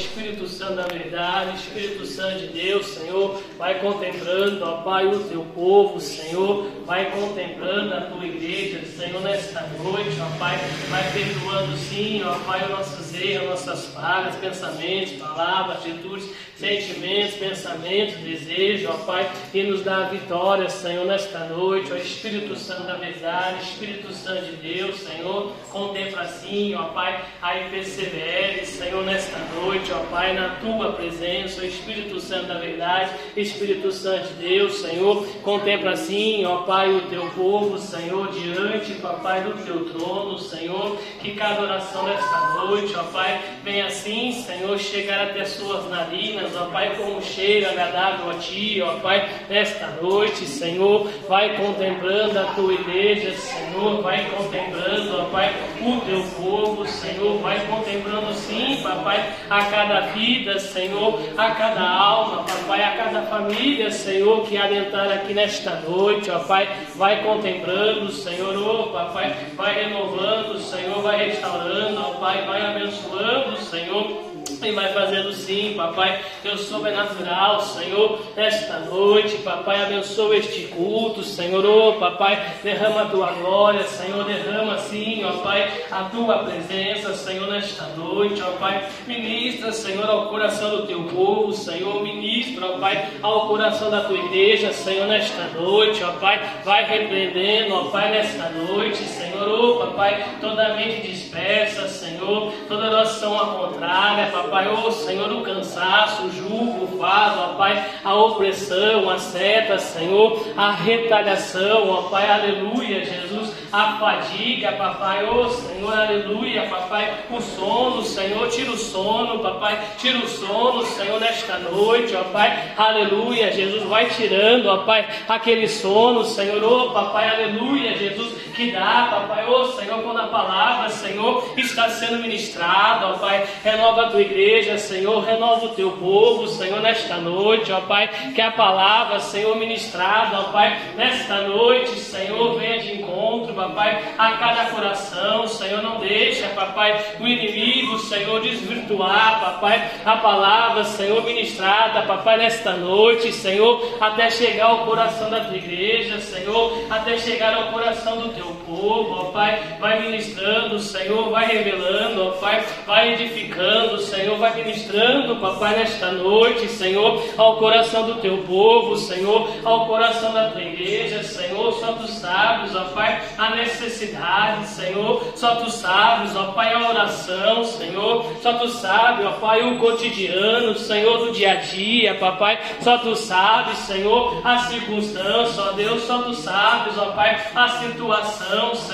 Espírito Santo da verdade, Espírito Santo de Deus, Senhor, vai contemplando, ó Pai, o teu povo, Senhor, vai contemplando a tua igreja, Senhor, nesta noite, ó Pai, vai perdoando sim, ó Pai, os nossos erros, nossas falhas, pensamentos, palavras, atitudes, sentimentos, pensamentos, desejos, ó Pai, e nos dá a vitória, Senhor, nesta noite, ó Espírito Santo da verdade, Espírito Santo de Deus, Senhor, contempla assim, ó Pai, aí persevere, Senhor, nesta noite, ó Pai, na tua presença, ó Espírito Santo da verdade, Espírito Santo de Deus, Senhor, contempla assim, ó Pai, o teu povo, Senhor, diante, papai, do teu trono, Senhor, que cada oração desta noite, ó Pai, venha assim, Senhor, chegar até suas narinas, ó Pai, como um cheiro agradável a Ti, ó Pai, nesta noite, Senhor, vai contemplando a Tua igreja, Senhor, vai contemplando, ó Pai, o Teu povo, Senhor, vai contemplando sim, Papai, a cada vida, Senhor, a cada alma, Papai, a cada família, Senhor, que adentrar aqui nesta noite, ó Pai, vai contemplando, Senhor, ó Papai, vai renovando, Senhor, vai restaurando, ó Pai, vai abençoando, Senhor e vai fazendo sim, papai, teu sobrenatural, Senhor, esta noite, papai, abençoa este culto, Senhor, oh, papai, derrama a tua glória, Senhor, derrama sim, ó Pai, a tua presença, Senhor, nesta noite, ó Pai, ministra, Senhor, ao coração do teu povo, Senhor, ministra, ó Pai, ao coração da tua igreja, Senhor, nesta noite, ó Pai, vai repreendendo, ó Pai, nesta noite, Senhor, oh, papai, toda mente dispersa, Senhor, toda oração ao contrária, Pai, oh, Senhor, o cansaço, o jugo, o fardo, ó Pai, a opressão, a seta, Senhor, a retaliação, ó Pai, aleluia, Jesus, a fadiga, papai, oh, Senhor, aleluia, papai, o sono, Senhor, tira o sono, papai, tira o sono, Senhor, nesta noite, ó Pai, aleluia, Jesus, vai tirando, ó Pai, aquele sono, Senhor, oh, papai, aleluia, Jesus, que dá, papai, ó Senhor, quando a palavra, Senhor, está sendo ministrada, ó Pai, renova a tua igreja, Senhor, renova o teu povo, Senhor, nesta noite, ó Pai, que a palavra, Senhor, ministrada, ó Pai, nesta noite, Senhor, venha de encontro, papai, a cada coração, Senhor, não deixa, papai, o inimigo, Senhor, desvirtuar, papai, a palavra, Senhor, ministrada, papai, nesta noite, Senhor, até chegar ao coração da tua igreja, Senhor, até chegar ao coração do teu povo, ó Pai, vai ministrando, Senhor, vai revelando, ó Pai, vai edificando. Senhor, vai ministrando, papai, nesta noite, Senhor, ao coração do teu povo, Senhor, ao coração da tua igreja, Senhor, só tu sabes, ó Pai, a necessidade, Senhor, só tu sabes, ó Pai, a oração, Senhor, só tu sabes, ó Pai, o cotidiano, Senhor, do dia a dia, papai, só tu sabes, Senhor, a circunstância, ó Deus, só tu sabes, ó Pai, a situação,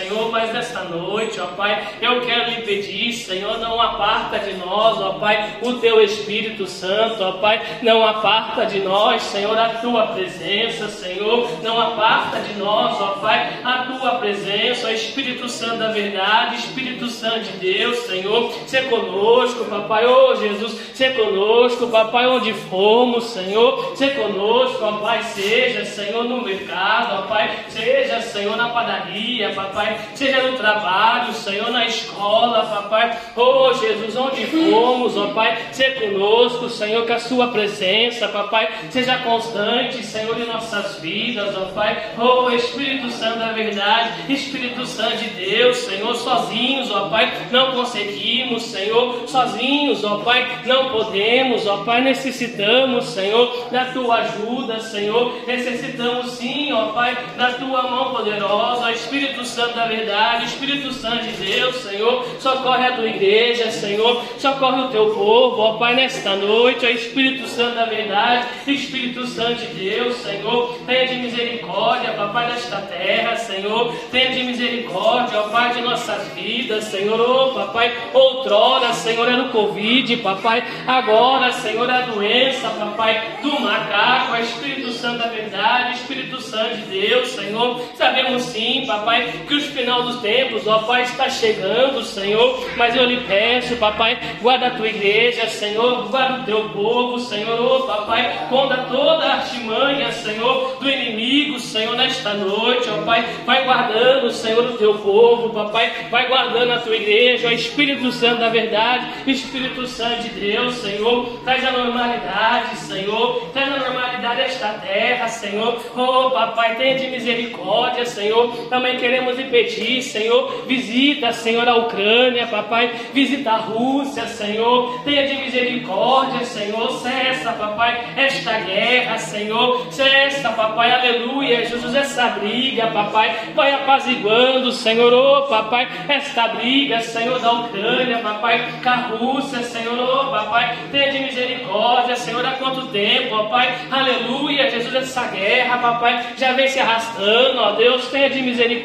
Senhor, mas nesta noite, ó Pai, eu quero lhe pedir, Senhor, não aparta de nós, ó Pai, o teu Espírito Santo, ó Pai, não aparta de nós, Senhor, a tua presença, Senhor, não aparta de nós, ó Pai, a tua presença, ó Espírito Santo da verdade, Espírito Santo de Deus, Senhor, se conosco, papai, ô Jesus, se conosco, papai, onde formos, Senhor, se conosco, ó Pai, seja, Senhor, no mercado, ó Pai, seja, Senhor, na padaria, papai, seja no trabalho, Senhor, na escola, papai, ô Jesus, onde formos, ó Pai, ser conosco, Senhor, que a Sua presença, papai, seja constante, Senhor, em nossas vidas, ó Pai, oh Espírito Santo da verdade, Espírito Santo de Deus, Senhor, sozinhos, ó Pai, não conseguimos, Senhor, sozinhos, ó Pai, não podemos, ó Pai, necessitamos, Senhor, da Tua ajuda, Senhor, necessitamos sim, ó Pai, da Tua mão poderosa, Espírito Santo da verdade, Espírito Santo de Deus, Senhor, socorre a Tua igreja, Senhor, socorre o teu povo, ó Pai, nesta noite, ó Espírito Santo da verdade, Espírito Santo de Deus, Senhor, tenha de misericórdia, papai, desta terra, Senhor, tenha de misericórdia, ó Pai, de nossas vidas, Senhor, ó Papai, outrora, Senhor, era o Covid, papai, agora, Senhor, é a doença, papai, do macaco, ó Espírito Santo da verdade, Espírito Santo de Deus, Senhor, sabemos sim, papai, que os final dos tempos, ó Pai, está chegando, Senhor, mas eu lhe peço, papai, guarda a tua igreja, Senhor, guarda o teu povo, Senhor, oh, papai, conta toda a artimanha, Senhor, do inimigo, Senhor, nesta noite, ó Pai, vai guardando Senhor, o teu povo, papai, vai guardando a tua igreja, ó Espírito Santo da verdade, Espírito Santo de Deus, Senhor, traz a normalidade, Senhor, traz a normalidade esta terra, Senhor, oh papai, tenha de misericórdia, Senhor, também queremos lhe pedir, Senhor, visita, Senhor, a Ucrânia, papai, visita a Rússia, Senhor, tenha de misericórdia, Senhor, cessa, papai, esta guerra, Senhor, cessa, papai, aleluia, Jesus, essa briga, papai, vai apaziguando, Senhor, oh papai, esta briga, Senhor, da Ucrânia, papai, com a Rússia, Senhor, oh papai, tenha de misericórdia, Senhor, há quanto tempo, ó Pai, aleluia, Jesus, essa guerra, papai, já vem se arrastando, ó Deus, tenha de misericórdia,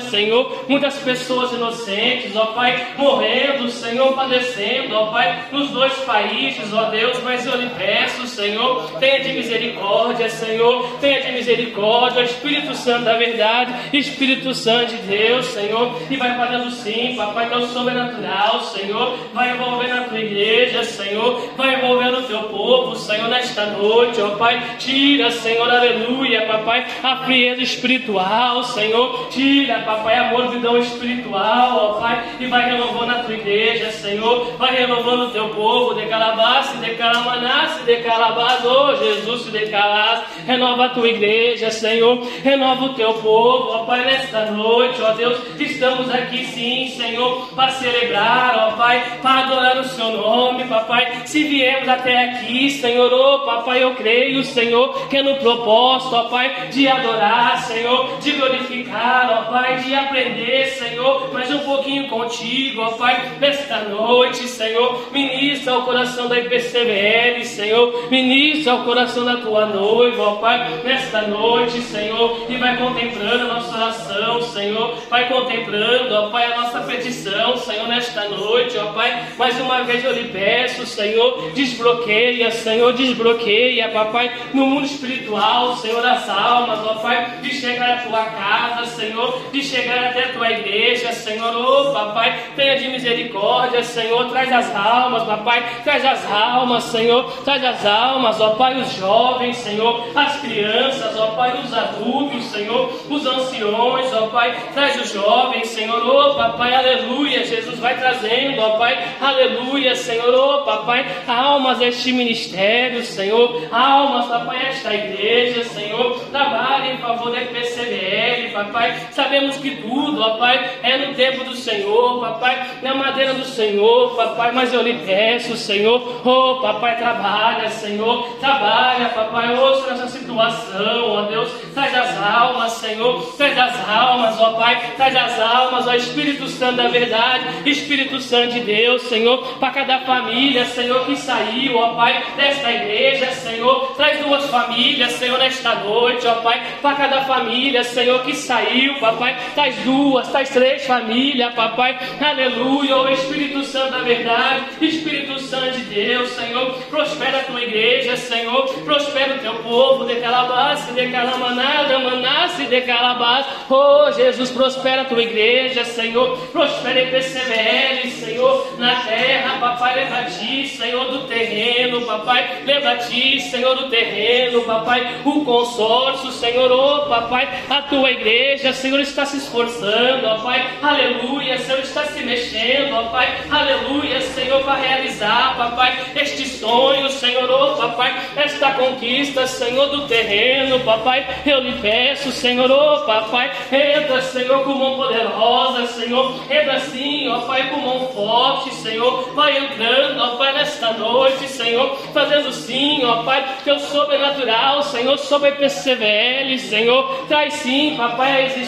Senhor, muitas pessoas inocentes, ó Pai, morrendo, Senhor, padecendo, ó Pai, nos dois países, ó Deus, mas eu lhe peço, Senhor, tenha de misericórdia, Senhor, tenha de misericórdia, Espírito Santo da verdade, Espírito Santo de Deus, Senhor, e vai fazendo sim, papai, teu sobrenatural, Senhor, vai envolver na tua igreja, Senhor, vai envolver no teu povo, Senhor, nesta noite, ó Pai, tira, Senhor, aleluia, papai, a frieza espiritual, Senhor, tira, papai, a morbidão espiritual, ó Pai, e vai renovando a tua igreja, Senhor, vai renovando o teu povo, de calabaça, de calamanasse, de calabás, oh Jesus, de calás, renova a tua igreja, Senhor, renova o teu povo, ó Pai, nesta noite, ó Deus, estamos aqui sim, Senhor, para celebrar, ó Pai, para adorar o seu nome, papai, se viemos até aqui, Senhor, oh papai, eu creio, Senhor, que é no propósito, ó Pai, de adorar, Senhor, de glorificar, ó Pai, de aprender, Senhor, mais um pouquinho contigo, ó Pai, nesta noite, Senhor, ministra o coração da IPCBL, Senhor, ministra o coração da tua noiva, ó Pai, nesta noite, Senhor, e vai contemplando a nossa oração, Senhor, vai contemplando, ó Pai, a nossa petição, Senhor, nesta noite, ó Pai, mais uma vez eu lhe peço, Senhor, desbloqueia, Senhor, desbloqueia, papai, no mundo espiritual, Senhor, as almas, ó Pai, de chegar à tua casa, Senhor, de chegar até a tua igreja, Senhor, oh papai, tenha de misericórdia, Senhor, traz as almas, papai, traz as almas, Senhor, traz as almas, ó Pai, os jovens, Senhor, as crianças, ó Pai, os adultos, Senhor, os anciões, ó Pai, traz os jovens, Senhor, oh papai, aleluia, Jesus vai trazendo, ó Pai, aleluia, Senhor, oh papai, almas este ministério, Senhor, almas, papai, esta igreja, Senhor, trabalhe em favor da PCBL, papai, sabemos que tudo, ó Pai, é no tempo do Senhor, papai, na madeira do Senhor, papai, mas eu lhe peço, Senhor, oh papai, trabalha, Senhor, trabalha, papai, ouça nessa situação, ó Deus, traz as almas, Senhor, traz as almas, ó Pai, traz as almas, ó Espírito Santo da verdade, Espírito Santo de Deus, Senhor, para cada família, Senhor, que saiu, ó Pai, desta igreja, Senhor, traz duas famílias, Senhor, nesta noite, ó Pai, para cada família, Senhor, que saiu, papai, traz duas, traz três famílias, papai, aleluia, ó Espírito Santo da verdade, Espírito Santo de Deus, Senhor, prospera a tua igreja, Senhor, prospera o teu povo, de calabaça, de calamanada, manasse, de calabaça, oh Jesus, prospera a tua igreja, Senhor, prospera em PCBL, Senhor, na terra, papai, lembra ti, Senhor, do terreno, papai, lembra ti, Senhor, do terreno, papai, o consórcio, Senhor, oh papai, a tua igreja, Senhor, está se esforçando, ó Pai, aleluia, Senhor, está se mexendo, ó Pai, aleluia, Senhor, para realizar, papai, este sonho, Senhor, oh papai, esta conquista, Senhor, do terreno, papai, eu lhe peço, Senhor, oh papai, entra, Senhor, com mão poderosa, Senhor, entra assim, ó Pai, com mão forte, Senhor, vai entrando, ó Pai, nesta noite, Senhor, fazendo sim, ó Pai, teu sobrenatural, Senhor, sobre PCVL, Senhor, traz sim, papai, a existência,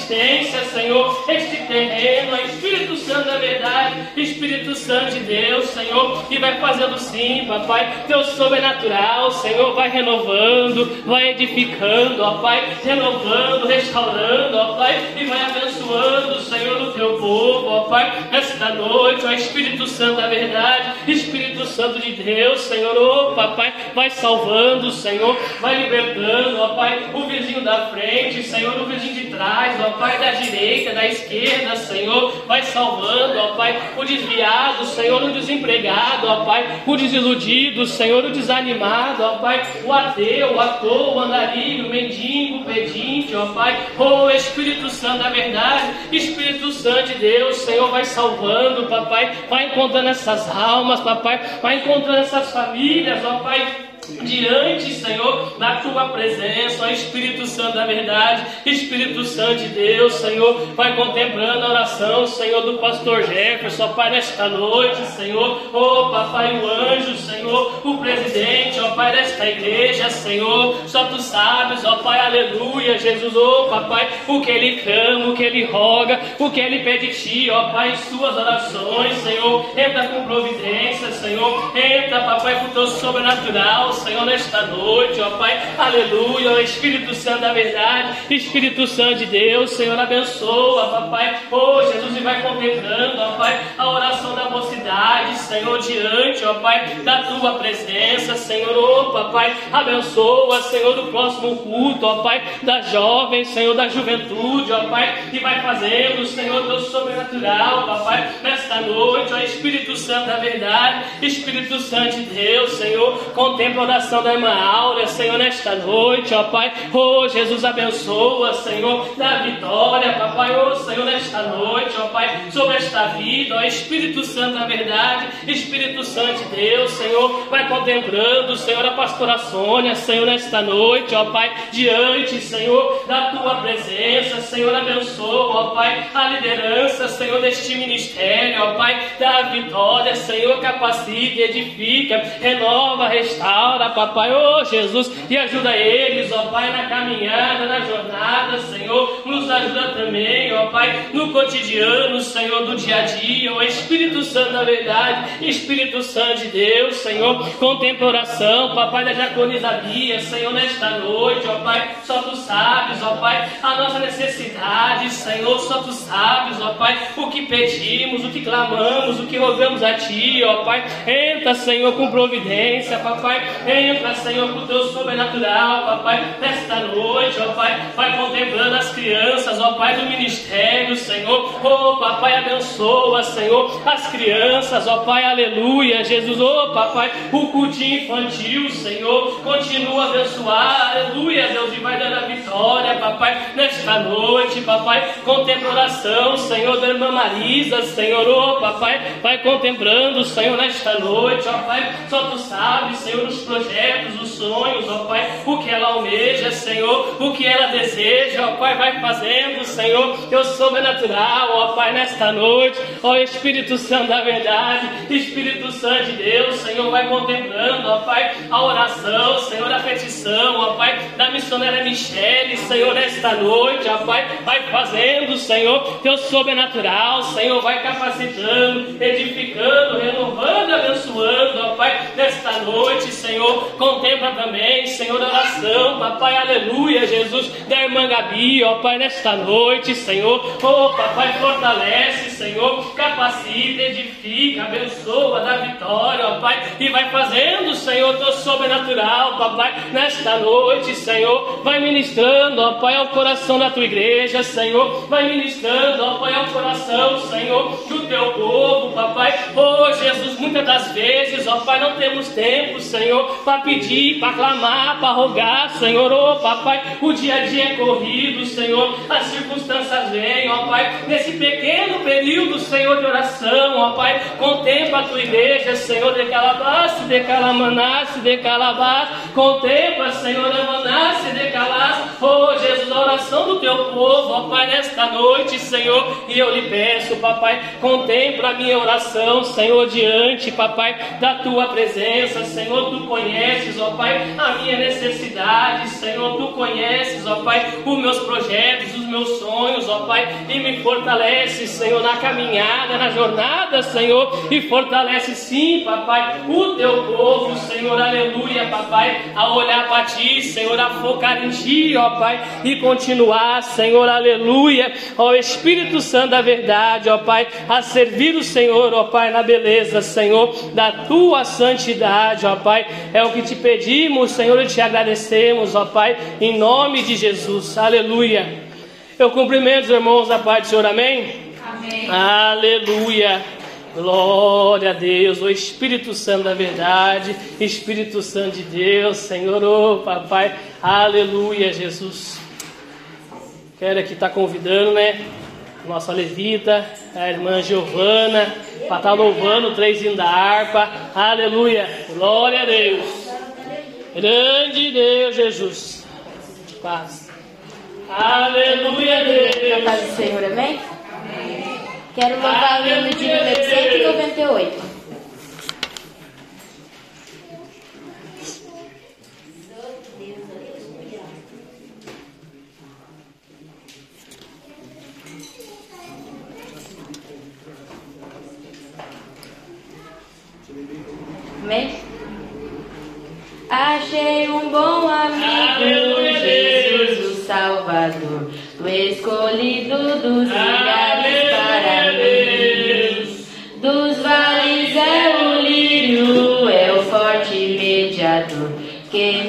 Senhor, este terreno, a Espírito Santo da verdade, Espírito Santo de Deus, Senhor, e vai fazendo sim, papai, teu sobrenatural, Senhor, vai renovando, vai edificando, ó Pai, renovando, restaurando, ó Pai, e vai abençoando, Senhor, o teu povo, ó Pai, esta noite, ó Espírito Santo da verdade, Espírito Santo de Deus, Senhor, ó Papai, vai salvando, Senhor, vai libertando, ó Pai, o vizinho da frente, Senhor, o vizinho de trás, ó Pai, da direita, da esquerda, Senhor, vai salvando, ó Pai, o desviado, Senhor, o desempregado, ó Pai, o desiludido, Senhor, o desanimado, ó Pai, o ateu, o ator, o andarilho, o mendigo, o pedinte, ó Pai, oh Espírito Santo da verdade, Espírito Santo de Deus, Senhor, vai salvando, papai, vai encontrando essas almas, papai, vai encontrando essas famílias, ó Pai diante, Senhor, da tua presença, ó Espírito Santo da verdade, Espírito Santo de Deus, Senhor, vai contemplando a oração, Senhor, do pastor Jefferson, Pai, nesta noite, Senhor, ó Papai, o anjo, Senhor, o presidente, ó Pai, desta igreja, Senhor, só tu sabes, ó Pai, aleluia, Jesus, ó Papai, o que ele clama, o que ele roga, o que ele pede de ti, ó Pai, em suas orações, Senhor, entra com providência, Senhor, entra, Papai, com o teu sobrenatural, Senhor, nesta noite, ó Pai, aleluia, Espírito Santo da verdade, Espírito Santo de Deus, Senhor, abençoa, papai, oh Jesus, e vai contemplando, ó Pai, a oração da mocidade, Senhor, diante, ó Pai, da tua presença, Senhor, oh papai, abençoa, Senhor, do próximo culto, ó Pai, da jovem, Senhor, da juventude, ó Pai, e vai fazendo, Senhor, teu sobrenatural, papai, nesta noite, ó Espírito Santo da verdade, Espírito Santo de Deus, Senhor, contempla oração da irmã Áurea, Senhor, nesta noite, ó Pai. Oh, Jesus, abençoa, Senhor, da vitória, papai. Oh, Senhor, nesta noite, ó Pai, sobre esta vida, ó Espírito Santo, na verdade, Espírito Santo de Deus, Senhor, vai contemplando, Senhor, a pastora Sônia, Senhor, nesta noite, ó Pai, diante, Senhor, da tua presença, Senhor, abençoa, ó Pai, a liderança, Senhor, deste ministério, ó Pai, da vitória, Senhor, capacite, edifica, renova, restaura ora, papai, oh Jesus, e ajuda eles, ó Pai, na caminhada, na jornada, Senhor, nos ajuda também, ó Pai, no cotidiano, Senhor, do dia a dia, ó Espírito Santo da verdade, Espírito Santo de Deus, Senhor, contempla oração, papai da diaconisa Senhor, nesta noite, ó Pai, só tu sabes, ó Pai, a nossa necessidade, Senhor, só tu sabes, ó Pai, o que pedimos, o que clamamos, o que rogamos a Ti, ó Pai, entra, Senhor, com providência, papai, Entra, Senhor, com o teu sobrenatural, papai, nesta noite, ó Pai, vai contemplando as crianças, ó Pai, do ministério, Senhor. Oh, papai, abençoa, Senhor, as crianças, ó Pai, aleluia, Jesus, oh, papai, o cultinho infantil, Senhor, continua abençoar, aleluia, Deus, e vai dando a vitória, papai, nesta noite, papai, contemplação, Senhor, da irmã Marisa, Senhor, oh, papai, vai contemplando, Senhor, nesta noite, ó Pai, só tu sabes, Senhor, os projetos, os sonhos, ó Pai, o que ela almeja, Senhor, o que ela deseja, ó Pai, vai fazendo, Senhor, teu sobrenatural, ó Pai, nesta noite, ó Espírito Santo da verdade, Espírito Santo de Deus, Senhor, vai contemplando, ó Pai, a oração, Senhor, a petição, ó Pai, da missionária Michele, Senhor, nesta noite, ó Pai, vai fazendo, Senhor, teu sobrenatural, Senhor, vai capacitando, edificando, renovando, abençoando, ó Pai, nesta noite, Senhor. Senhor. Contempla também, Senhor, a oração, papai, aleluia, Jesus, da irmã Gabi, ó Pai, nesta noite, Senhor. Oh, papai, fortalece, Senhor, capacita, edifica, abençoa, dá vitória, ó Pai, e vai fazendo, Senhor, teu sobrenatural, papai, nesta noite, Senhor. Vai ministrando, ó Pai, ao coração da tua igreja, Senhor. Vai ministrando, ó Pai, ao coração, Senhor, do teu povo, papai. Oh, Jesus, muitas das vezes, ó Pai, não temos tempo, Senhor, para pedir, para clamar, para rogar, Senhor, oh papai, o dia a dia é corrido, Senhor, as circunstâncias vêm, ó Pai, nesse pequeno período, Senhor, de oração, ó Pai, contempla a tua igreja, Senhor, de calabaço, de calamanasse, de calabás, contempla, Senhor, amanasse, de calas, oh Jesus, a oração do teu povo, ó Pai, nesta noite, Senhor, e eu lhe peço, papai, contempla a minha oração, Senhor, diante, papai, da tua presença, Senhor, tu conheces conheces, ó Pai, a minha necessidade, Senhor, tu conheces, ó Pai, os meus projetos, os meus sonhos, ó Pai, e me fortalece, Senhor, na caminhada, na jornada, Senhor, e fortalece sim, papai, o teu povo, Senhor, aleluia, papai, a olhar para ti, Senhor, a focar em ti, ó Pai, e continuar, Senhor, aleluia, ó Espírito Santo da verdade, ó Pai, a servir o Senhor, ó Pai, na beleza, Senhor, da tua santidade, ó Pai, é o que te pedimos, Senhor, e te agradecemos, ó Pai, em nome de Jesus. Aleluia. Eu cumprimento os irmãos da parte do Senhor, amém? Amém. Aleluia. Glória a Deus, o Espírito Santo da verdade, Espírito Santo de Deus, Senhor, oh, papai, aleluia, Jesus. Quero é aqui estar tá convidando, né? nossa levita, a irmã Giovana, para estar tá louvando o trezinho da harpa. Aleluia! Glória a Deus! Grande Deus, Jesus! Paz! Aleluia, Deus! Paz do Senhor, amém? amém. Quero louvar o livro de número 198. Amém? Achei um bom amigo, Aleluia. Jesus o Salvador, o escolhido dos lugares para Deus. Dos vales é o lírio, é o forte mediador, que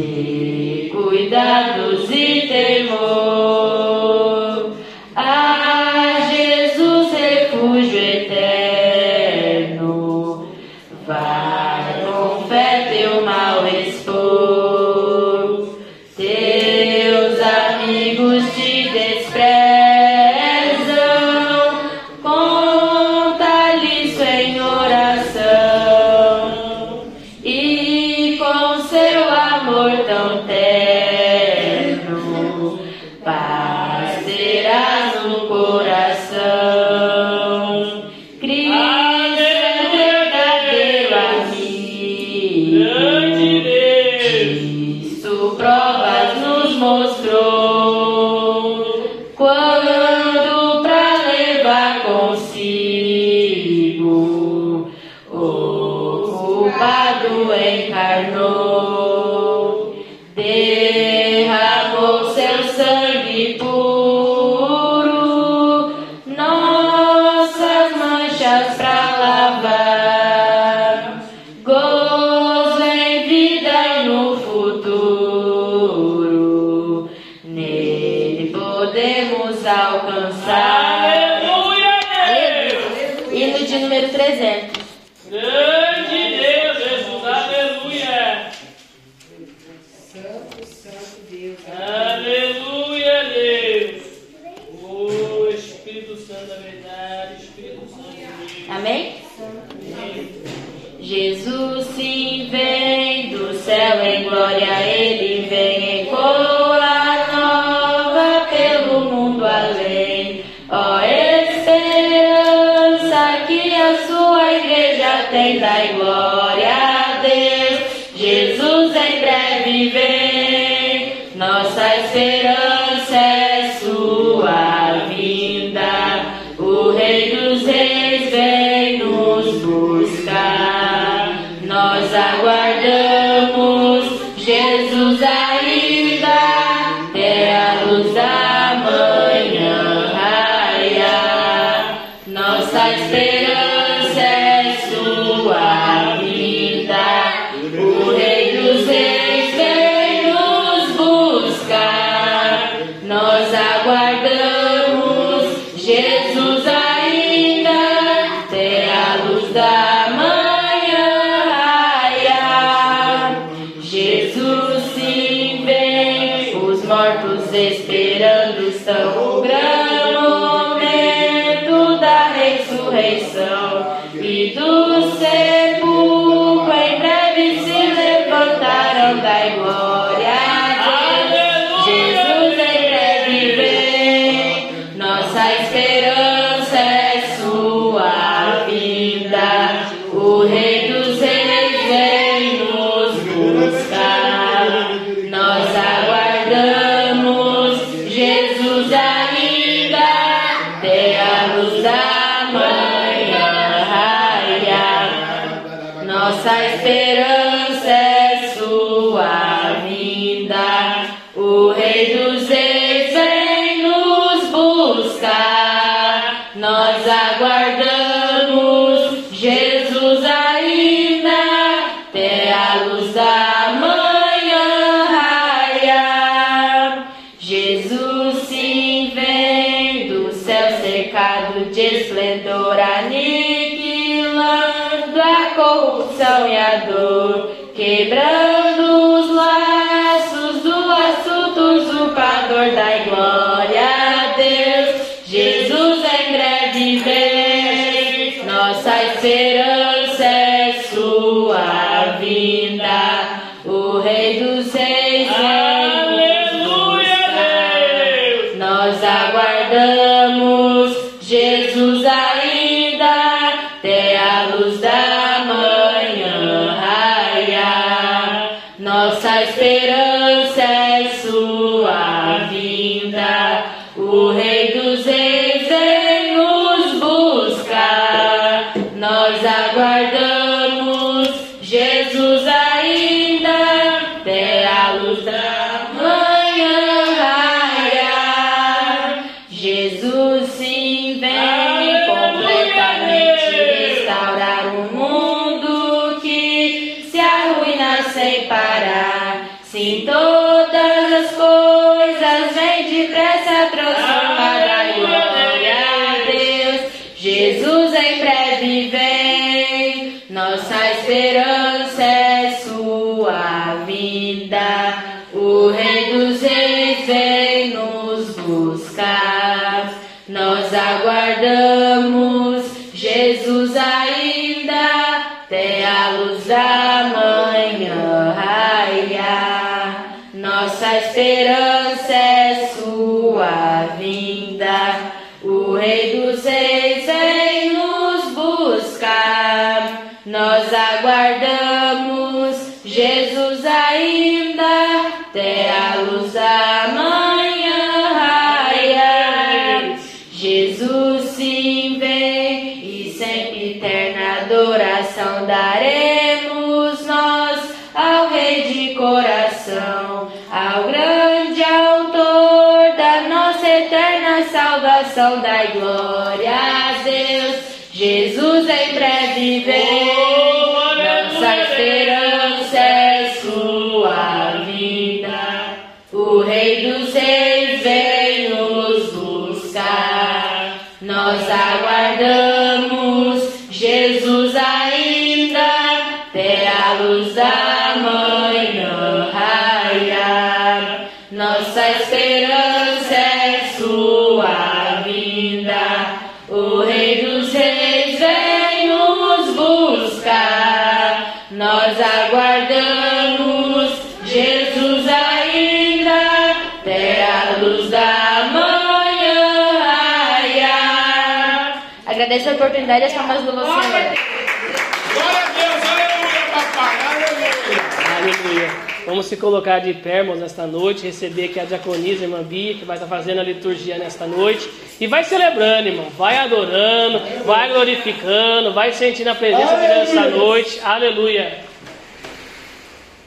de cuidados e temor. Agradeço a oportunidade e as palmas do Senhor. Glória a Deus, aleluia, papai, aleluia. Aleluia. Vamos se colocar de pé, irmãos, nesta noite, receber aqui a diaconisa, irmã Bia, que vai estar fazendo a liturgia nesta noite. E vai celebrando, irmão. Vai adorando, vai glorificando, vai sentindo a presença de Deus nesta noite. Aleluia.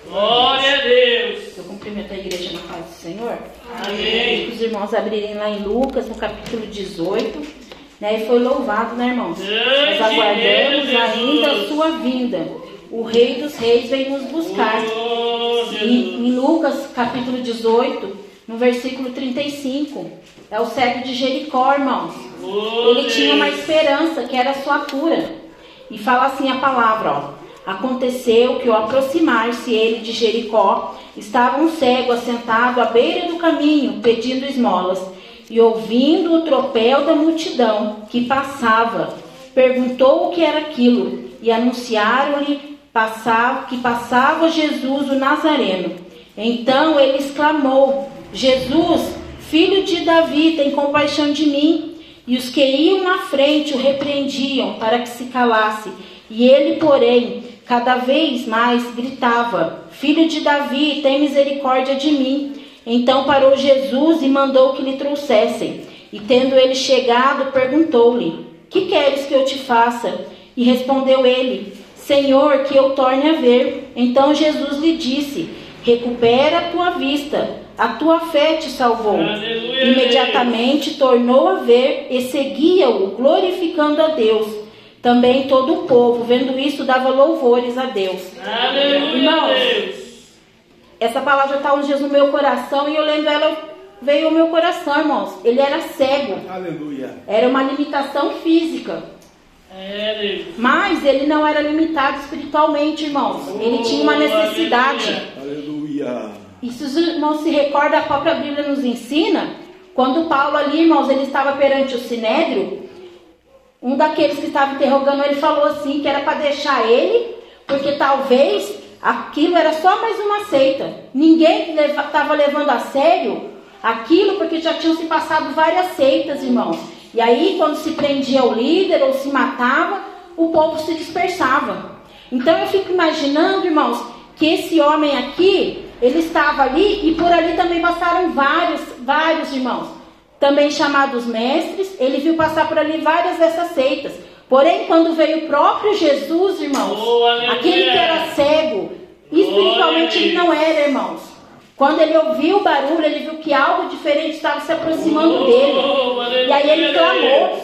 Glória a Deus. Eu cumprimento a igreja na paz do Senhor. Amém. Os irmãos abrirem lá em Lucas, no capítulo 18. Né, e foi louvado, né, irmãos? Nós aguardamos ainda a sua vinda. O Rei dos Reis vem nos buscar. Oh, E em Lucas, capítulo 18, no versículo 35, é o cego de Jericó, irmãos. Oh, Ele tinha uma esperança que era a sua cura. E fala assim a palavra, ó. Aconteceu que ao aproximar-se ele de Jericó, estava um cego assentado à beira do caminho, pedindo esmolas. E ouvindo o tropel da multidão que passava, perguntou o que era aquilo. E anunciaram-lhe que passava Jesus o Nazareno. Então ele exclamou: Jesus, filho de Davi, tem compaixão de mim. E os que iam na frente o repreendiam para que se calasse. E ele, porém, cada vez mais gritava: Filho de Davi, tem misericórdia de mim. Então parou Jesus e mandou que lhe trouxessem. E tendo ele chegado, perguntou-lhe: Que queres que eu te faça? E respondeu ele: Senhor, que eu torne a ver. Então Jesus lhe disse: Recupera a tua vista, a tua fé te salvou. Aleluia. Imediatamente tornou a ver e seguia-o, glorificando a Deus. Também todo o povo, vendo isso, dava louvores a Deus. Aleluia, Irmãos, Deus. Essa palavra está uns dias no meu coração e eu lendo ela veio ao meu coração, irmãos. Ele era cego, Aleluia. era uma limitação física. É. Mas ele não era limitado espiritualmente, irmãos. Ele tinha uma necessidade. Aleluia. Isso os irmãos se recorda, a própria Bíblia nos ensina. Quando Paulo ali, irmãos, ele estava perante o Sinédrio, um daqueles que estava interrogando ele falou assim que era para deixar ele, porque talvez aquilo era só mais uma seita. Ninguém estava levando a sério aquilo, porque já tinham se passado várias seitas, irmãos. E aí, quando se prendia o líder ou se matava, o povo se dispersava. Então eu fico imaginando, irmãos, que esse homem aqui, ele estava ali e por ali também passaram vários, vários irmãos, também chamados mestres. Ele viu passar por ali várias dessas seitas. Porém, quando veio o próprio Jesus, irmãos, aquele que era cego, espiritualmente ele não era, irmãos. Quando ele ouviu o barulho, ele viu que algo diferente estava se aproximando Oh, dele. E aí ele clamou,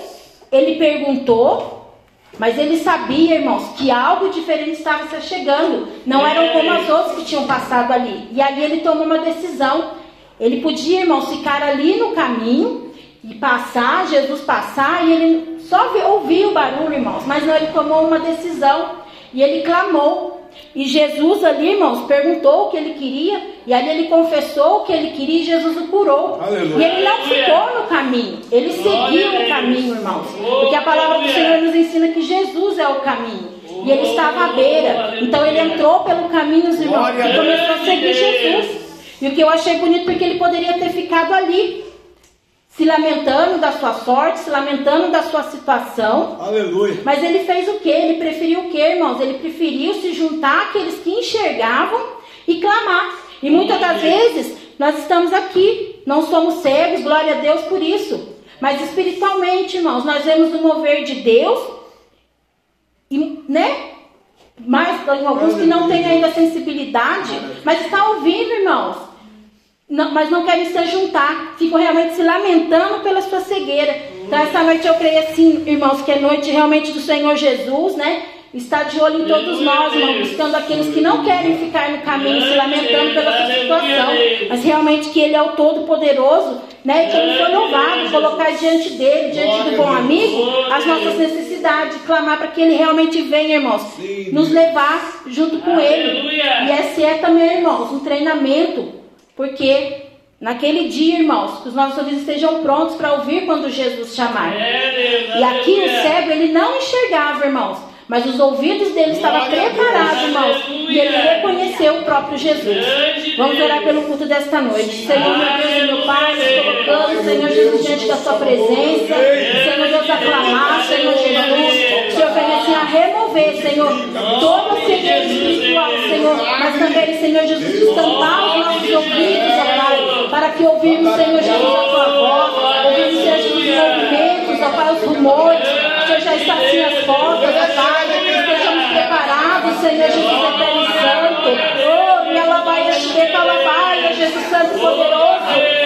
ele perguntou, mas ele sabia, irmãos, que algo diferente estava se chegando. Não eram como as outras que tinham passado ali. E ali ele tomou uma decisão. Ele podia, irmãos, ficar ali no caminho e passar, Jesus passar, e ele só vi- ouvia o barulho, irmãos. Mas não, ele tomou uma decisão e ele clamou. E Jesus ali, irmãos, perguntou o que ele queria, e ali ele confessou o que ele queria e Jesus o curou. Aleluia. E ele não ficou no caminho, ele Glória seguiu o caminho, irmãos. Porque a palavra do. Senhor nos ensina que Jesus é o caminho. E ele Oh, estava à beira. Então ele entrou pelo caminho, os irmãos, e começou a seguir Jesus. E o que eu achei bonito, porque ele poderia ter ficado ali, se lamentando da sua sorte, se lamentando da sua situação. Aleluia. Mas ele fez o quê? Ele preferiu o quê, irmãos? Ele preferiu se juntar àqueles que enxergavam e clamar. E muitas das vezes nós estamos aqui, não somos cegos, glória a Deus por isso. Mas espiritualmente, irmãos, nós vemos o mover de Deus, e, né? Mas alguns que não têm ainda sensibilidade, mas está ouvindo, irmãos. Não- mas não querem se juntar, ficam realmente se lamentando pela sua cegueira. Então, essa noite eu creio assim, irmãos, que é noite realmente do Senhor Jesus, né? Está de olho em todos nós, irmãos, buscando aqueles que não querem ficar no caminho, se lamentando pela sua situação, mas realmente que Ele é o Todo-Poderoso, né? E que Ele foi louvado, colocar diante dele, diante do bom amigo, as nossas necessidades, clamar para que Ele realmente venha, irmãos, nos levar junto com Ele. E esse é também, irmãos, um treinamento, porque naquele dia, irmãos, que os nossos ouvidos estejam prontos para ouvir quando Jesus chamar. E aqui o cego, ele não enxergava, irmãos. Mas os ouvidos dele estavam preparados, irmãos. E ele reconheceu o próprio Jesus. Vamos orar pelo culto desta noite. Senhor, meu Deus e meu Pai, nos colocamos, Senhor Jesus, diante da sua presença. Senhor Deus, aclamar, Senhor Jesus. Senhor, venha assim a remover, Senhor, todo o segredo espiritual, Senhor. Mas também, Senhor Jesus, nossos ouvidos, ó Pai, para que ouvimos, Senhor Jesus, a tua voz. Ouvimos, Senhor Jesus, os movimentos, ó Pai, os rumores. Senhor, já está assim as portas, ó Pai. Estejamos preparados, Senhor Jesus, eterno e santo. Oh, minha labaia, chega labaia, Jesus Santo poderoso.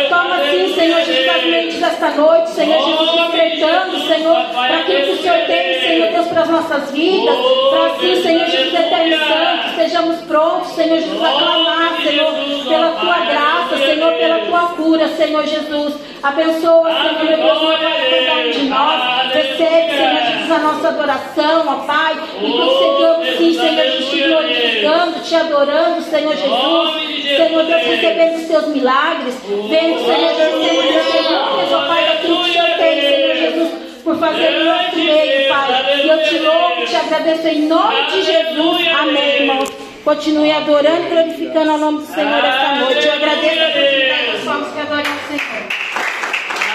Toma assim, Senhor Jesus, as mentes desta noite, Senhor Jesus, despertando, Senhor, para aquilo que o Senhor tem, Senhor Deus, para as nossas vidas. Para assim, Senhor Jesus, eterno santo, estejamos prontos, Senhor Jesus, a clamar, Senhor, pela tua graça, Senhor, pela tua cura, Senhor Jesus. Abençoa, Senhor, meu Deus, um de nós. Recebe, Senhor Jesus, a nossa adoração, ó Pai. E prosseguimos, sim, Senhor Jesus, te glorificando, te adorando, Senhor Jesus. Senhor Deus, recebendo os teus milagres. Vendo, Senhor Jesus, Deus, ó Pai, daquilo que o Senhor tem, Senhor Jesus por fazer o nosso meio, Pai. E eu te louvo, te agradeço em nome de Jesus. Amém, irmãos. Continue adorando e glorificando o nome do Senhor esta noite. Eu agradeço a oportunidade que somos que adoramos o Senhor.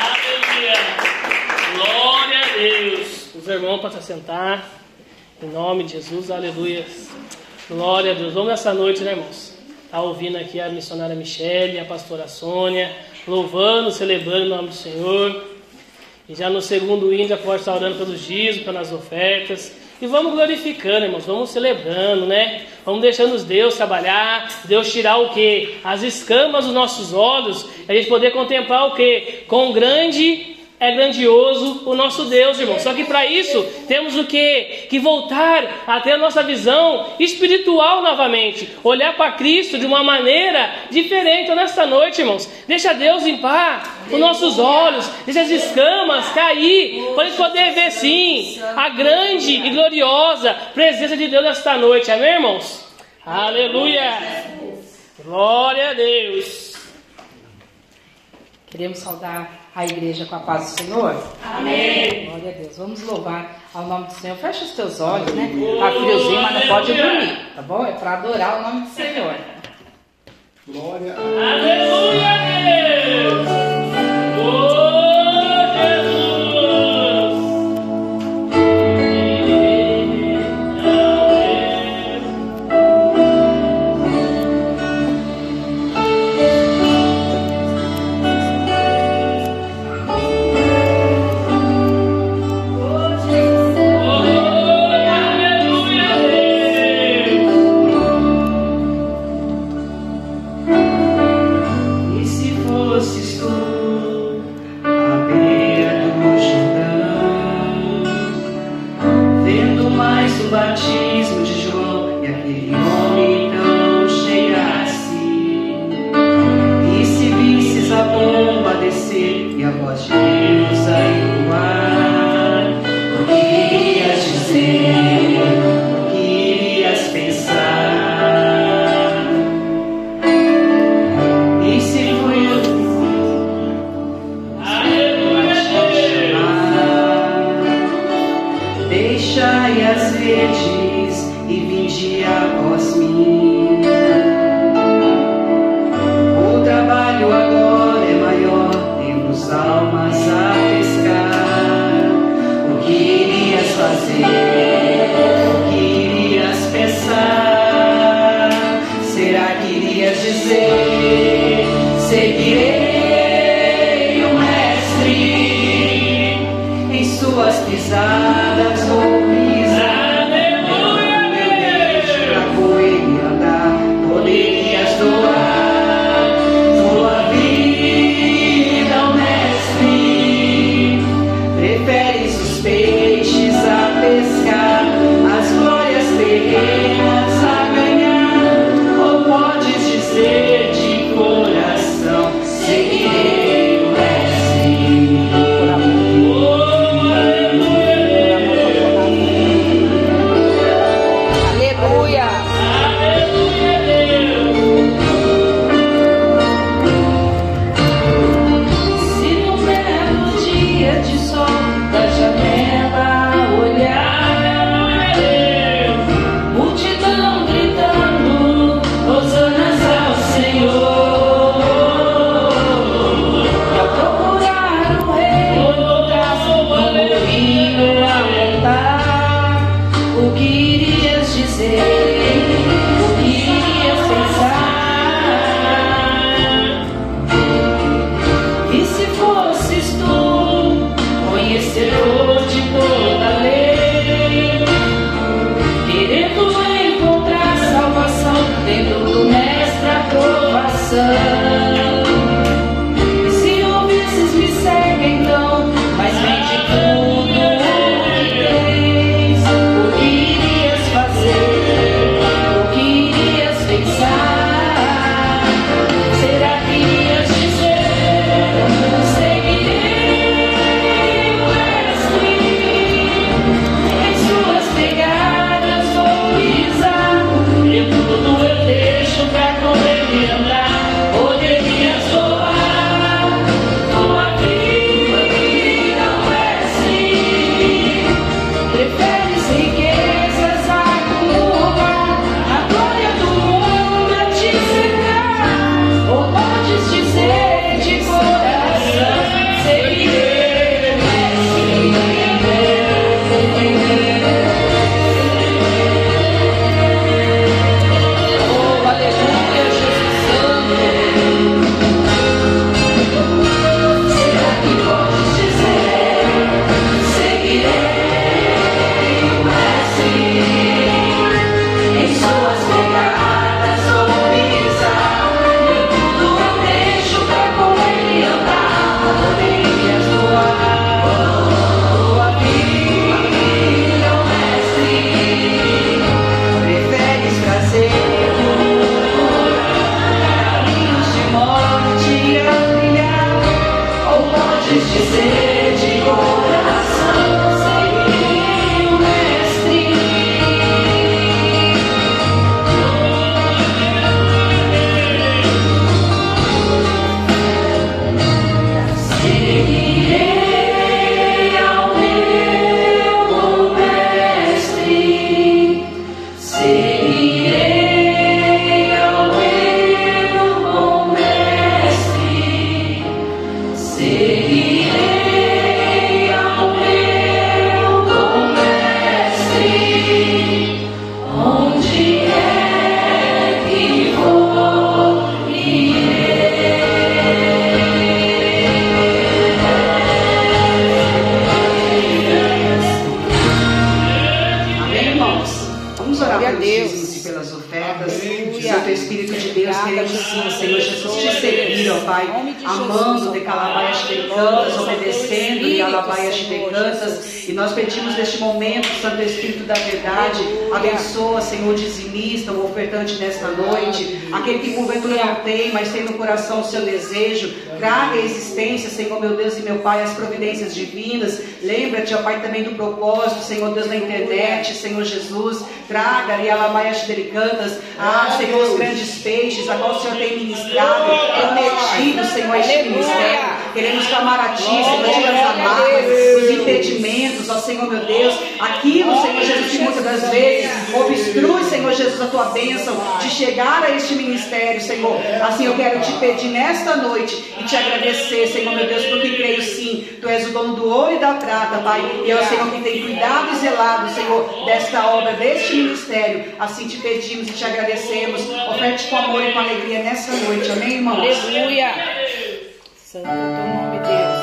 Aleluia. Glória a Deus. Os irmãos podem se sentar. Em nome de Jesus, aleluia. Glória a Deus. Vamos nessa noite, né, irmãos? Tá ouvindo aqui a missionária Michele, a pastora Sônia, louvando, celebrando o nome do Senhor. E já no segundo hino já pode estar orando pelos dízimos, pelas ofertas. E vamos glorificando, irmãos, vamos celebrando, né? Vamos deixando Deus trabalhar, Deus tirar o quê? As escamas dos nossos olhos, a gente poder contemplar o quê? Com grande é grandioso o nosso Deus, irmão. Só que para isso temos o que? Que voltar a ter a nossa visão espiritual novamente. Olhar para Cristo de uma maneira diferente nesta noite, irmãos. Deixa Deus limpar os nossos olhos, deixa as escamas cair, para gente poder ver sim a grande e gloriosa presença de Deus nesta noite. Amém, irmãos? Aleluia! Glória a Deus! Queremos saudar a igreja com a paz do Senhor? Amém. Glória a Deus. Vamos louvar ao nome do Senhor. Fecha os teus olhos, né? Tá friozinho, mas não pode dormir, tá bom? É para adorar o nome do Senhor. Glória a Aleluia, Deus! Santo Espírito da verdade, abençoa, Senhor, dizimista, o ofertante nesta noite, aquele que porventura não tem, mas tem no coração o seu desejo, traga à existência, Senhor, meu Deus e meu Pai, as providências divinas. Lembra-te, ó Pai, também do propósito, Senhor Deus, na internet, Senhor Jesus, traga e alabaias delicantas, ah, Senhor, os grandes peixes, a qual o Senhor tem ministrado, prometido, Senhor, este ministério. Queremos clamar a Ti, Senhor, as amarras, os impedimentos, ó Senhor, meu Deus, aquilo, Senhor Jesus, que muitas das vezes obstrui, Senhor Jesus, a Tua bênção de chegar a este ministério, Senhor. Assim eu quero te pedir nesta noite e te agradecer, Senhor, meu Deus, porque creio sim, Tu és o dono do ouro e da prata, Pai, e é o Senhor que tem cuidado e zelado, Senhor, desta obra, deste ministério. Assim te pedimos e te agradecemos. Oferte com amor e com alegria nesta noite, amém, irmãos? Aleluia. Santo é o teu nome, Deus.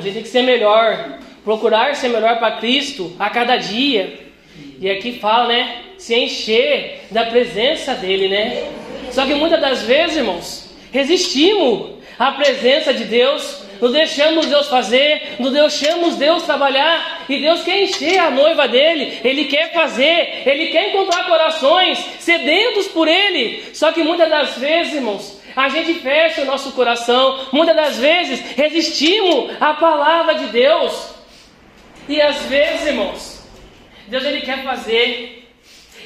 Irmãos. Gente tem que ser melhor. Procurar ser melhor para Cristo a cada dia. E aqui fala, né? Se encher da presença dele, né? Só que muitas das vezes, irmãos, resistimos à presença de Deus não deixamos Deus fazer, não deixamos Deus trabalhar, e Deus quer encher a noiva dele, Ele quer fazer, Ele quer encontrar corações sedentos por Ele. Só que muitas das vezes, irmãos, a gente fecha o nosso coração, muitas das vezes resistimos à palavra de Deus, e às vezes, irmãos, Deus Ele quer fazer,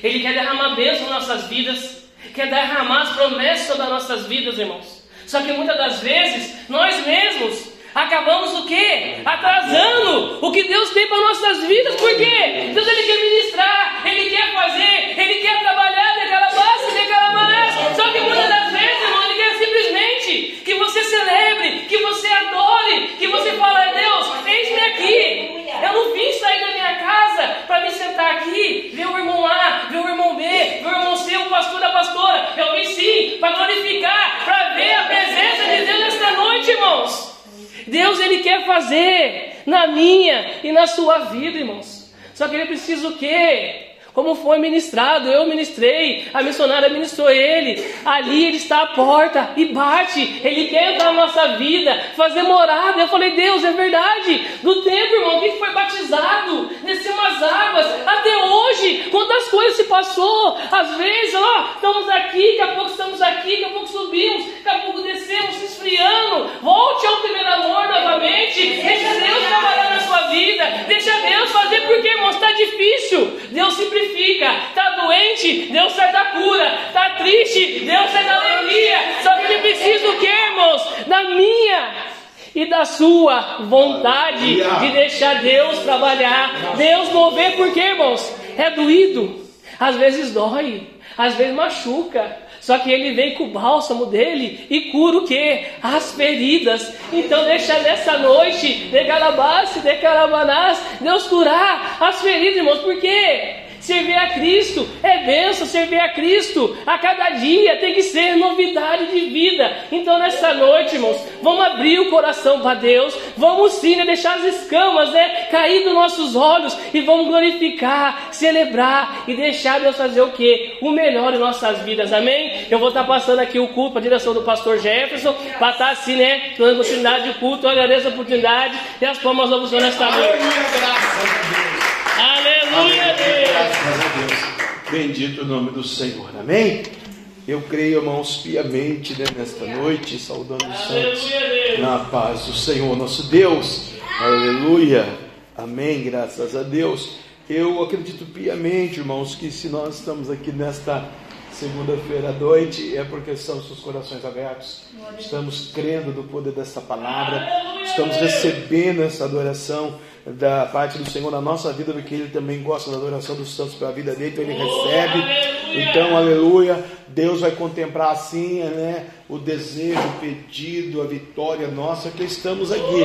Ele quer derramar bênção nas nossas vidas, quer derramar as promessas sobre as nossas vidas, irmãos. Só que muitas das vezes nós mesmos acabamos o quê? Atrasando o que Deus tem para nossas vidas. Por quê? Deus ele quer ministrar, ele quer fazer, ele quer trabalhar Só que muitas das vezes, irmão, ele quer simplesmente que você celebre, que você adore, que você fale, Deus, eis-me aqui. Eu não vim sair da minha casa para me sentar aqui, ver o irmão A, ver o irmão B, ver o irmão C, o pastor da pastora. Eu vim sim para glorificar, para ver a presença de Deus esta noite, irmãos. Deus ele quer fazer na minha e na sua vida, irmãos. Só que ele precisa o quê? Como foi ministrado, eu ministrei, a missionária ministrou ele. Ali ele está à porta e bate, ele quer entrar na nossa vida, fazer morada. Eu falei, Deus, é verdade. Do tempo, irmão, que foi batizado, desceu umas águas, até hoje, quantas coisas se passou. Às vezes, ó, estamos aqui, daqui a pouco estamos aqui, daqui a pouco subimos, daqui a pouco descemos, se esfriando. Volte ao primeiro amor novamente. Deixa Deus trabalhar na sua vida, deixa Deus fazer, porque, irmão, está difícil. Deus simplesmente purifica. Está doente, Deus sai da cura. Está triste, Deus sai da alegria. Só que ele precisa o que, irmãos? Da minha e da sua vontade de deixar Deus trabalhar, Deus mover, porque, irmãos, é doído, às vezes dói, às vezes machuca, só que ele vem com o bálsamo dele e cura o que? As feridas. Então deixa nessa noite, de Galabás, de Carabanás, Deus curar as feridas, irmãos, por quê? Servir a Cristo é benção, servir a Cristo a cada dia tem que ser novidade de vida. Então, nessa noite, irmãos, vamos abrir o coração para Deus, vamos sim né, deixar as escamas né, cair dos nossos olhos e vamos glorificar, celebrar e deixar Deus fazer o que? O melhor em nossas vidas, amém? Eu vou estar passando aqui o culto, a direção do pastor Jefferson, para estar assim, né, dando continuidade de culto. Eu agradeço a oportunidade e as palmas ao Senhor nesta noite. Aleluia, Deus. Graças a Deus. Bendito o nome do Senhor. Amém? Eu creio, irmãos, piamente né, nesta noite, saudando os santos na paz do Senhor, nosso Deus. Aleluia. Amém. Graças a Deus. Eu acredito piamente, irmãos, que se nós estamos aqui nesta segunda-feira à noite é porque com os corações abertos, estamos crendo no poder dessa palavra, estamos recebendo essa adoração da parte do Senhor na nossa vida, porque Ele também gosta da adoração dos santos para a vida dele, então Ele recebe. Então, aleluia, Deus vai contemplar assim, né, o desejo, o pedido, a vitória nossa que estamos aqui.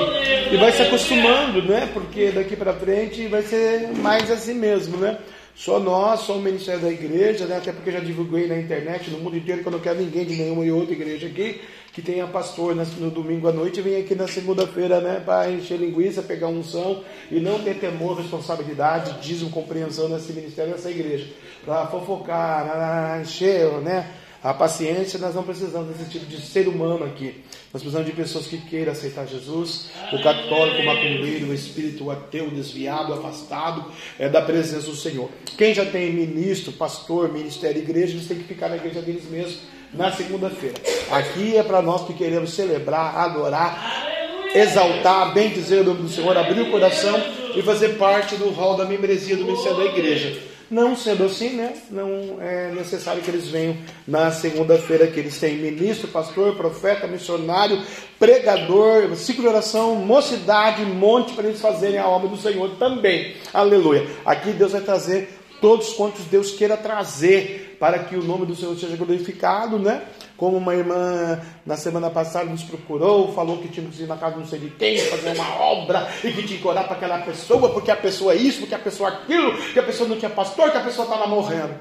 E vai se acostumando, né, porque daqui para frente vai ser mais assim mesmo, né. Só nós, só o Ministério da Igreja, né? até porque já divulguei na internet, no mundo inteiro, que eu não quero ninguém de nenhuma e outra igreja aqui, que tenha pastor no domingo à noite e vem aqui na segunda-feira né, para encher linguiça, pegar unção e não ter temor, responsabilidade, dízimo, compreensão nesse ministério, nessa igreja. Para fofocar, encher, né? A paciência, nós não precisamos desse tipo de ser humano aqui. Nós precisamos de pessoas que queiram aceitar Jesus, o católico, o macumbeiro, o espírito ateu, desviado, afastado é, da presença do Senhor. Quem já tem ministro, pastor, ministério, igreja, eles têm que ficar na igreja deles mesmos na segunda-feira. Aqui é para nós que queremos celebrar, adorar, exaltar, bem dizer o nome do Senhor, abrir o coração e fazer parte do rol da membresia do ministério da igreja. Não sendo assim, né? Não é necessário que eles venham na segunda-feira, que eles têm ministro, pastor, profeta, missionário, pregador, ciclo de oração, mocidade, monte para eles fazerem a obra do Senhor também. Aleluia. Aqui Deus vai trazer todos quantos Deus queira trazer para que o nome do Senhor seja glorificado, né? Como uma irmã na semana passada nos procurou, falou que tinha que ir na casa não sei de quem, fazer uma obra e que tinha que orar para aquela pessoa, porque a pessoa é isso, porque a pessoa é aquilo, que a pessoa não tinha pastor, que a pessoa estava morrendo.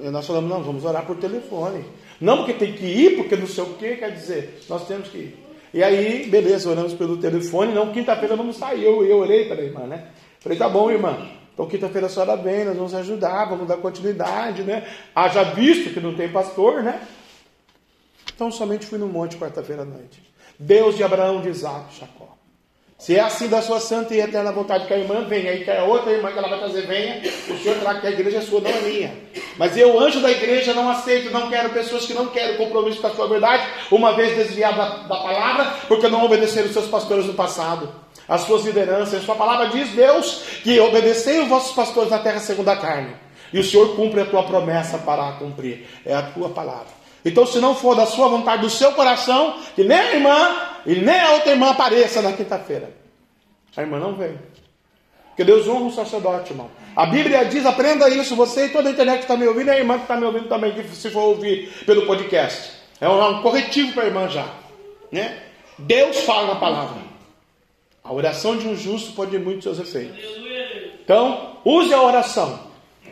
E nós falamos, não, vamos orar por telefone. Não porque tem que ir, porque não sei o que, quer dizer, nós temos que ir. E aí, beleza, oramos pelo telefone, não, quinta-feira vamos sair. Eu, eu orei para a irmã, né? Falei, tá bom, irmã. Então, quinta-feira a senhora vem, nós vamos ajudar, vamos dar continuidade, né? Haja visto que não tem pastor, né? Então, somente fui no monte quarta-feira à noite. Deus de Abraão, de Isaac, Jacó. Se é assim da sua santa e eterna vontade que a irmã venha, e que a outra irmã que ela vai trazer venha, o Senhor terá que a igreja é sua, não é minha. Mas eu, anjo da igreja, não aceito, não quero pessoas que não querem compromisso com a sua verdade, uma vez desviada da, da palavra, porque não obedeceram os seus pastores no passado as suas lideranças. Sua palavra diz, Deus, que obedecei os vossos pastores na terra segundo a carne. E o Senhor cumpre a tua promessa para cumprir. É a tua palavra. Então, se não for da sua vontade, do seu coração, que nem a irmã e nem a outra irmã apareça na quinta-feira. A irmã não vem. Porque Deus honra o sacerdote, irmão. A Bíblia diz, aprenda isso, você e toda a internet que está me ouvindo, e a irmã que está me ouvindo também, se for ouvir pelo podcast. É um corretivo para a irmã já. Né? Deus fala na palavra. A oração de um justo pode ter muitos seus efeitos. Então, use a oração.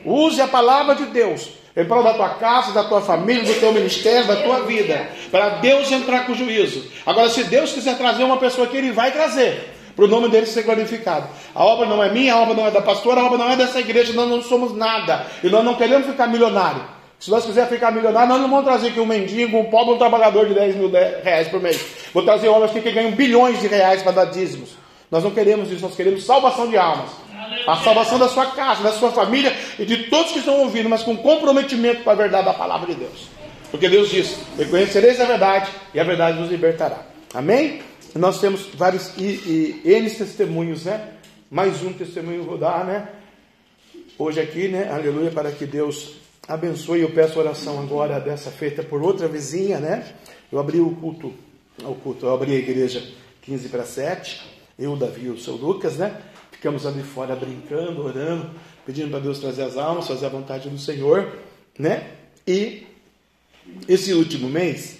Use a palavra de Deus em prol da tua casa, da tua família, do teu ministério, da tua vida, para Deus entrar com juízo. Agora, se Deus quiser trazer uma pessoa aqui, Ele vai trazer, para o nome dele ser glorificado. A obra não é minha, a obra não é da pastora, a obra não é dessa igreja, nós não somos nada, e nós não queremos ficar milionário. Se nós quisermos ficar milionário, nós não vamos trazer aqui um mendigo, um pobre, um trabalhador de 10 mil reais por mês. Vou trazer homens que ganham bilhões de reais para dar dízimos. Nós não queremos isso, nós queremos salvação de almas. A salvação da sua casa, da sua família e de todos que estão ouvindo, mas com comprometimento com a verdade da palavra de Deus. Porque Deus diz: Reconhecereis a verdade e a verdade nos libertará. Amém? Nós temos vários e, e N testemunhos, né? Mais um testemunho vou dar, né? Hoje aqui, né? Aleluia, para que Deus abençoe. Eu peço oração agora dessa feita por outra vizinha, né? Eu abri o culto, o culto, eu abri a igreja 15 para 7 eu, Davi e o seu Lucas, né? Ficamos ali fora brincando, orando, pedindo para Deus trazer as almas, fazer a vontade do Senhor, né? E esse último mês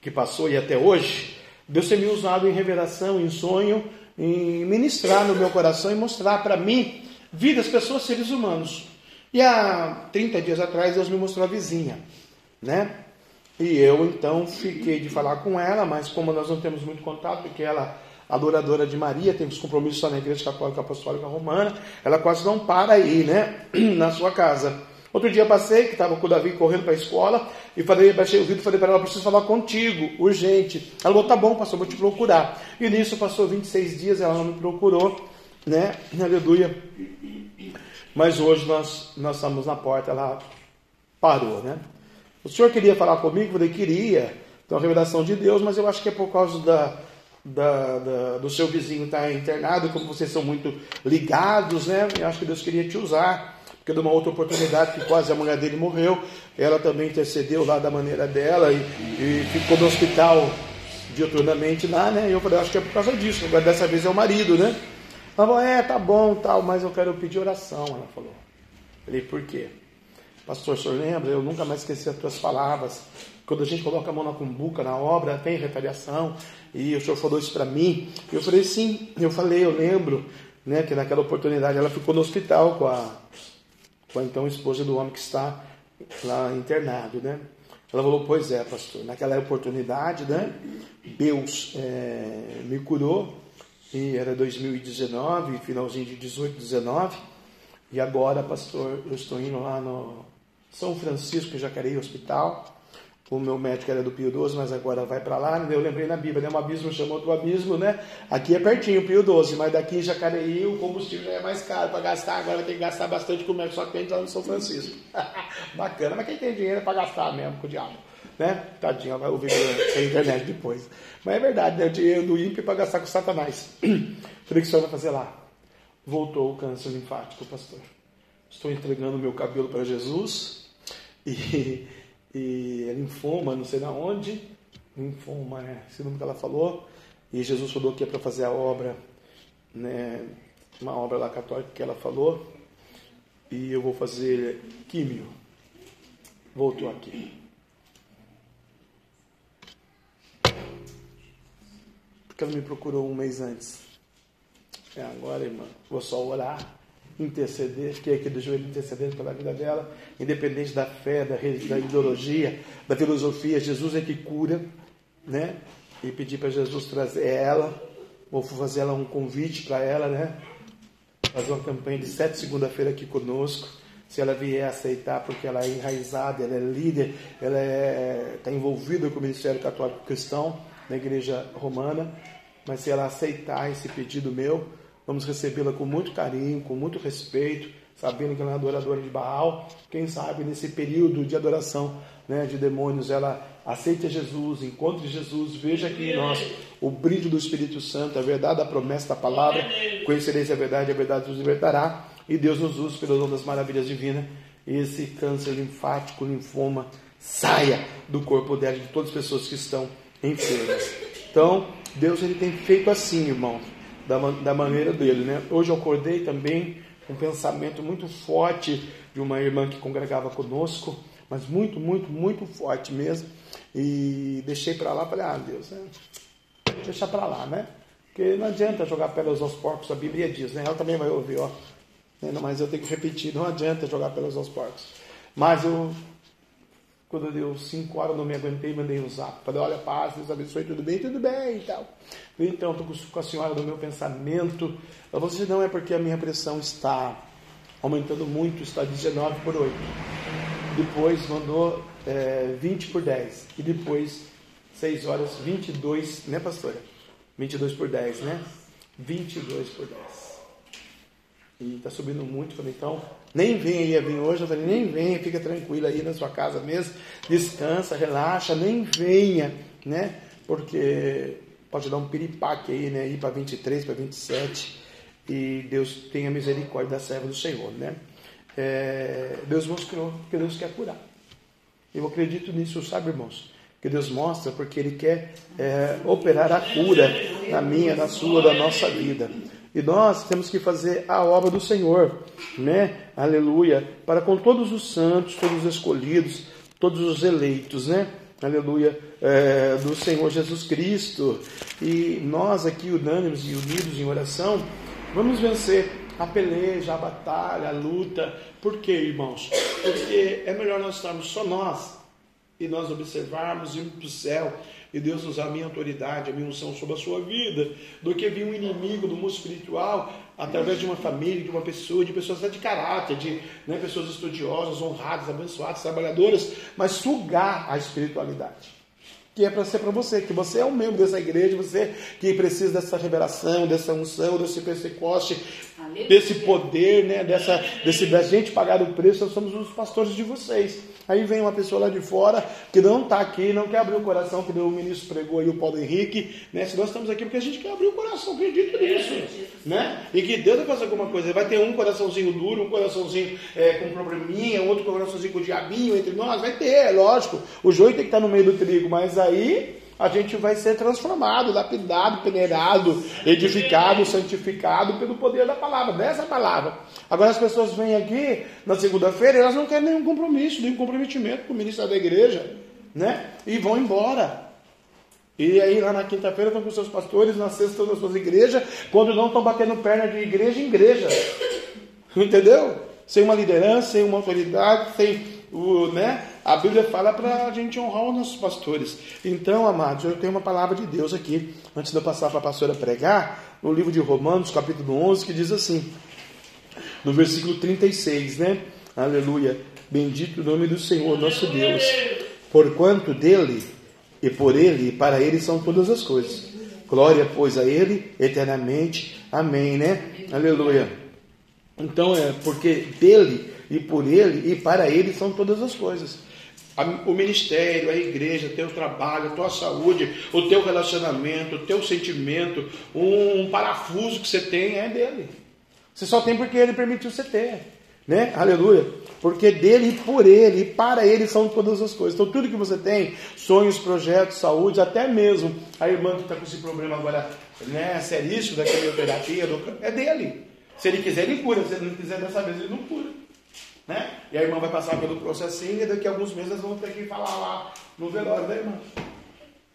que passou e até hoje, Deus tem me usado em revelação, em sonho, em ministrar no meu coração e mostrar para mim vidas, pessoas, seres humanos. E há 30 dias atrás Deus me mostrou a vizinha, né? E eu então fiquei de falar com ela, mas como nós não temos muito contato, porque ela adoradora de Maria, tem os compromissos só na Igreja Católica Apostólica Romana, ela quase não para aí, né, na sua casa. Outro dia passei, que estava com o Davi correndo para a escola, e falei, baixei o vidro e falei para ela, preciso falar contigo, urgente. Ela falou, tá bom, pastor, vou te procurar. E nisso passou 26 dias, ela não me procurou, né, aleluia. Mas hoje nós, nós estamos na porta, ela parou, né. O senhor queria falar comigo? Falei, queria. Então, a revelação de Deus, mas eu acho que é por causa da, da, da, do seu vizinho estar tá internado, como vocês são muito ligados, né? Eu acho que Deus queria te usar, porque de uma outra oportunidade que quase a mulher dele morreu, ela também intercedeu lá da maneira dela e, e ficou no hospital diuturnamente lá, né? E eu falei, acho que é por causa disso, agora dessa vez é o marido, né? Ela falou, é, tá bom, tal, mas eu quero pedir oração, ela falou. Falei, por quê? Pastor, o senhor lembra? Eu nunca mais esqueci as tuas palavras. Quando a gente coloca a mão na cumbuca, na obra, tem retaliação. E o senhor falou isso para mim. Eu falei, sim. Eu falei, eu lembro, né, que naquela oportunidade ela ficou no hospital com a, com a então esposa do homem que está lá internado, né? Ela falou, pois é, pastor. Naquela oportunidade, né, Deus é, me curou. E era 2019, finalzinho de 18, 19. E agora, pastor, eu estou indo lá no São Francisco, Jacareí Hospital o meu médico era do Pio 12, mas agora vai para lá. Eu lembrei na Bíblia, né? um abismo chamou outro abismo, né? Aqui é pertinho, Pio 12, mas daqui em Jacareí o combustível já é mais caro para gastar. Agora ter que gastar bastante com o médico, só que tem lá no São Francisco. Bacana, mas quem tem dinheiro é para gastar mesmo com o diabo. Né? Tadinho, vai ouvir a internet depois. Mas é verdade, né? o dinheiro do ímpio para gastar com Satanás. Falei que o senhor vai fazer lá. Voltou o câncer linfático, pastor. Estou entregando meu cabelo para Jesus e e é linfoma, não sei na onde, linfoma, é esse nome que ela falou, e Jesus falou que é para fazer a obra, né, uma obra lá católica que ela falou, e eu vou fazer químio. Voltou aqui. Porque ela me procurou um mês antes. É agora, irmã, vou só orar, interceder, fiquei aqui do joelho intercedendo pela vida dela, independente da fé, da, da ideologia, da filosofia, Jesus é que cura, né? E pedir para Jesus trazer ela, vou fazer ela um convite para ela, né? Fazer uma campanha de sete segunda-feira aqui conosco. Se ela vier aceitar, porque ela é enraizada, ela é líder, ela está é, tá envolvida com o Ministério Católico Cristão na Igreja Romana, mas se ela aceitar esse pedido meu, vamos recebê-la com muito carinho, com muito respeito, sabendo que ela é adoradora de Baal. Quem sabe nesse período de adoração né, de demônios ela aceite Jesus, encontre Jesus, veja aqui em nós o brilho do Espírito Santo, a verdade, a promessa da palavra. Conhecereis a verdade, a verdade nos libertará. E Deus nos use pelas ondas maravilhas divinas. Esse câncer linfático, linfoma, saia do corpo dela, de todas as pessoas que estão enfermas. Então, Deus ele tem feito assim, irmãos, da, da maneira dele. Né? Hoje eu acordei também com um pensamento muito forte de uma irmã que congregava conosco, mas muito, muito, muito forte mesmo. E deixei para lá, falei, ah, Deus, né? deixa para lá, né? Porque não adianta jogar pelas aos porcos, a Bíblia diz, né? Ela também vai ouvir, ó. Mas eu tenho que repetir, não adianta jogar pelas aos porcos. Mas eu quando deu cinco horas, eu não me aguentei, mandei um zap. Falei, olha, paz, Deus abençoe, tudo bem? Tudo bem e tal. Então, estou com a senhora no meu pensamento. Vou dizer, não é porque a minha pressão está aumentando muito, está 19 por 8. Depois mandou é, 20 por 10. E depois, 6 horas, 22, né, pastora? 22 por 10, né? 22 por 10. E está subindo muito. Falei, então, nem vem ia vir hoje. Eu falei, nem venha, fica tranquilo aí na sua casa mesmo. Descansa, relaxa, nem venha, né? Porque pode dar um piripaque aí, né? Ir para 23, para 27. E Deus tenha misericórdia da serva do Senhor, né? É, Deus mostrou que Deus quer curar. Eu acredito nisso, sabe, irmãos? Que Deus mostra porque Ele quer é, operar a cura na minha, na sua, da nossa vida. E nós temos que fazer a obra do Senhor, né? Aleluia. Para com todos os santos, todos os escolhidos, todos os eleitos, né? Aleluia. É, do Senhor Jesus Cristo. E nós aqui, unânimes e unidos em oração, vamos vencer a peleja, a batalha, a luta. Por quê, irmãos? Porque é melhor nós estarmos só nós e nós observarmos, irmos para o céu e Deus usar a minha autoridade, a minha unção sobre a sua vida, do que vir um inimigo do mundo espiritual através de uma família, de uma pessoa, de pessoas de caráter, de né, pessoas estudiosas, honradas, abençoadas, trabalhadoras, mas sugar a espiritualidade. Que é para ser para você, que você é um membro dessa igreja, você que precisa dessa revelação, dessa unção, desse pentecoste, desse poder, né, dessa, desse da gente pagar o preço, nós somos os pastores de vocês. Aí vem uma pessoa lá de fora que não está aqui, não quer abrir o coração, que o ministro pregou aí, o Paulo Henrique, né? Se nós estamos aqui porque a gente quer abrir o coração, acredito nisso, né? E que Deus vai fazer alguma coisa. Vai ter um coraçãozinho duro, um coraçãozinho é, com probleminha, outro coraçãozinho com diabinho entre nós, vai ter, é lógico. O joio tem que estar no meio do trigo, mas aí a gente vai ser transformado, lapidado, peneirado, edificado, santificado pelo poder da palavra, dessa palavra. Agora as pessoas vêm aqui na segunda-feira e elas não querem nenhum compromisso, nenhum comprometimento com o ministro da igreja, né? E vão embora. E aí lá na quinta-feira estão com seus pastores, na sexta estão nas suas igrejas, quando não estão batendo perna de igreja em igreja. Entendeu? Sem uma liderança, sem uma autoridade, sem o, né? A Bíblia fala para a gente honrar os nossos pastores. Então, amados, eu tenho uma palavra de Deus aqui, antes de eu passar para a pastora pregar, no livro de Romanos, capítulo 11, que diz assim, no versículo 36, né? Aleluia. Bendito o nome do Senhor, nosso Deus. Porquanto dele e por ele e para ele são todas as coisas. Glória, pois, a ele eternamente. Amém, né? Aleluia. Então é porque dele e por ele e para ele são todas as coisas o ministério, a igreja, teu trabalho, a tua saúde, o teu relacionamento, o teu sentimento, um parafuso que você tem é dele. Você só tem porque ele permitiu você ter. Né? Aleluia. Porque dele e por ele para ele são todas as coisas. Então tudo que você tem, sonhos, projetos, saúde, até mesmo a irmã que está com esse problema agora, né, seríssimo da quimioterapia, é dele. Se ele quiser, ele cura. Se ele não quiser dessa vez, ele não cura. Né? E a irmã vai passar pelo processinho e daqui a alguns meses nós vamos ter que falar lá no velório da irmã.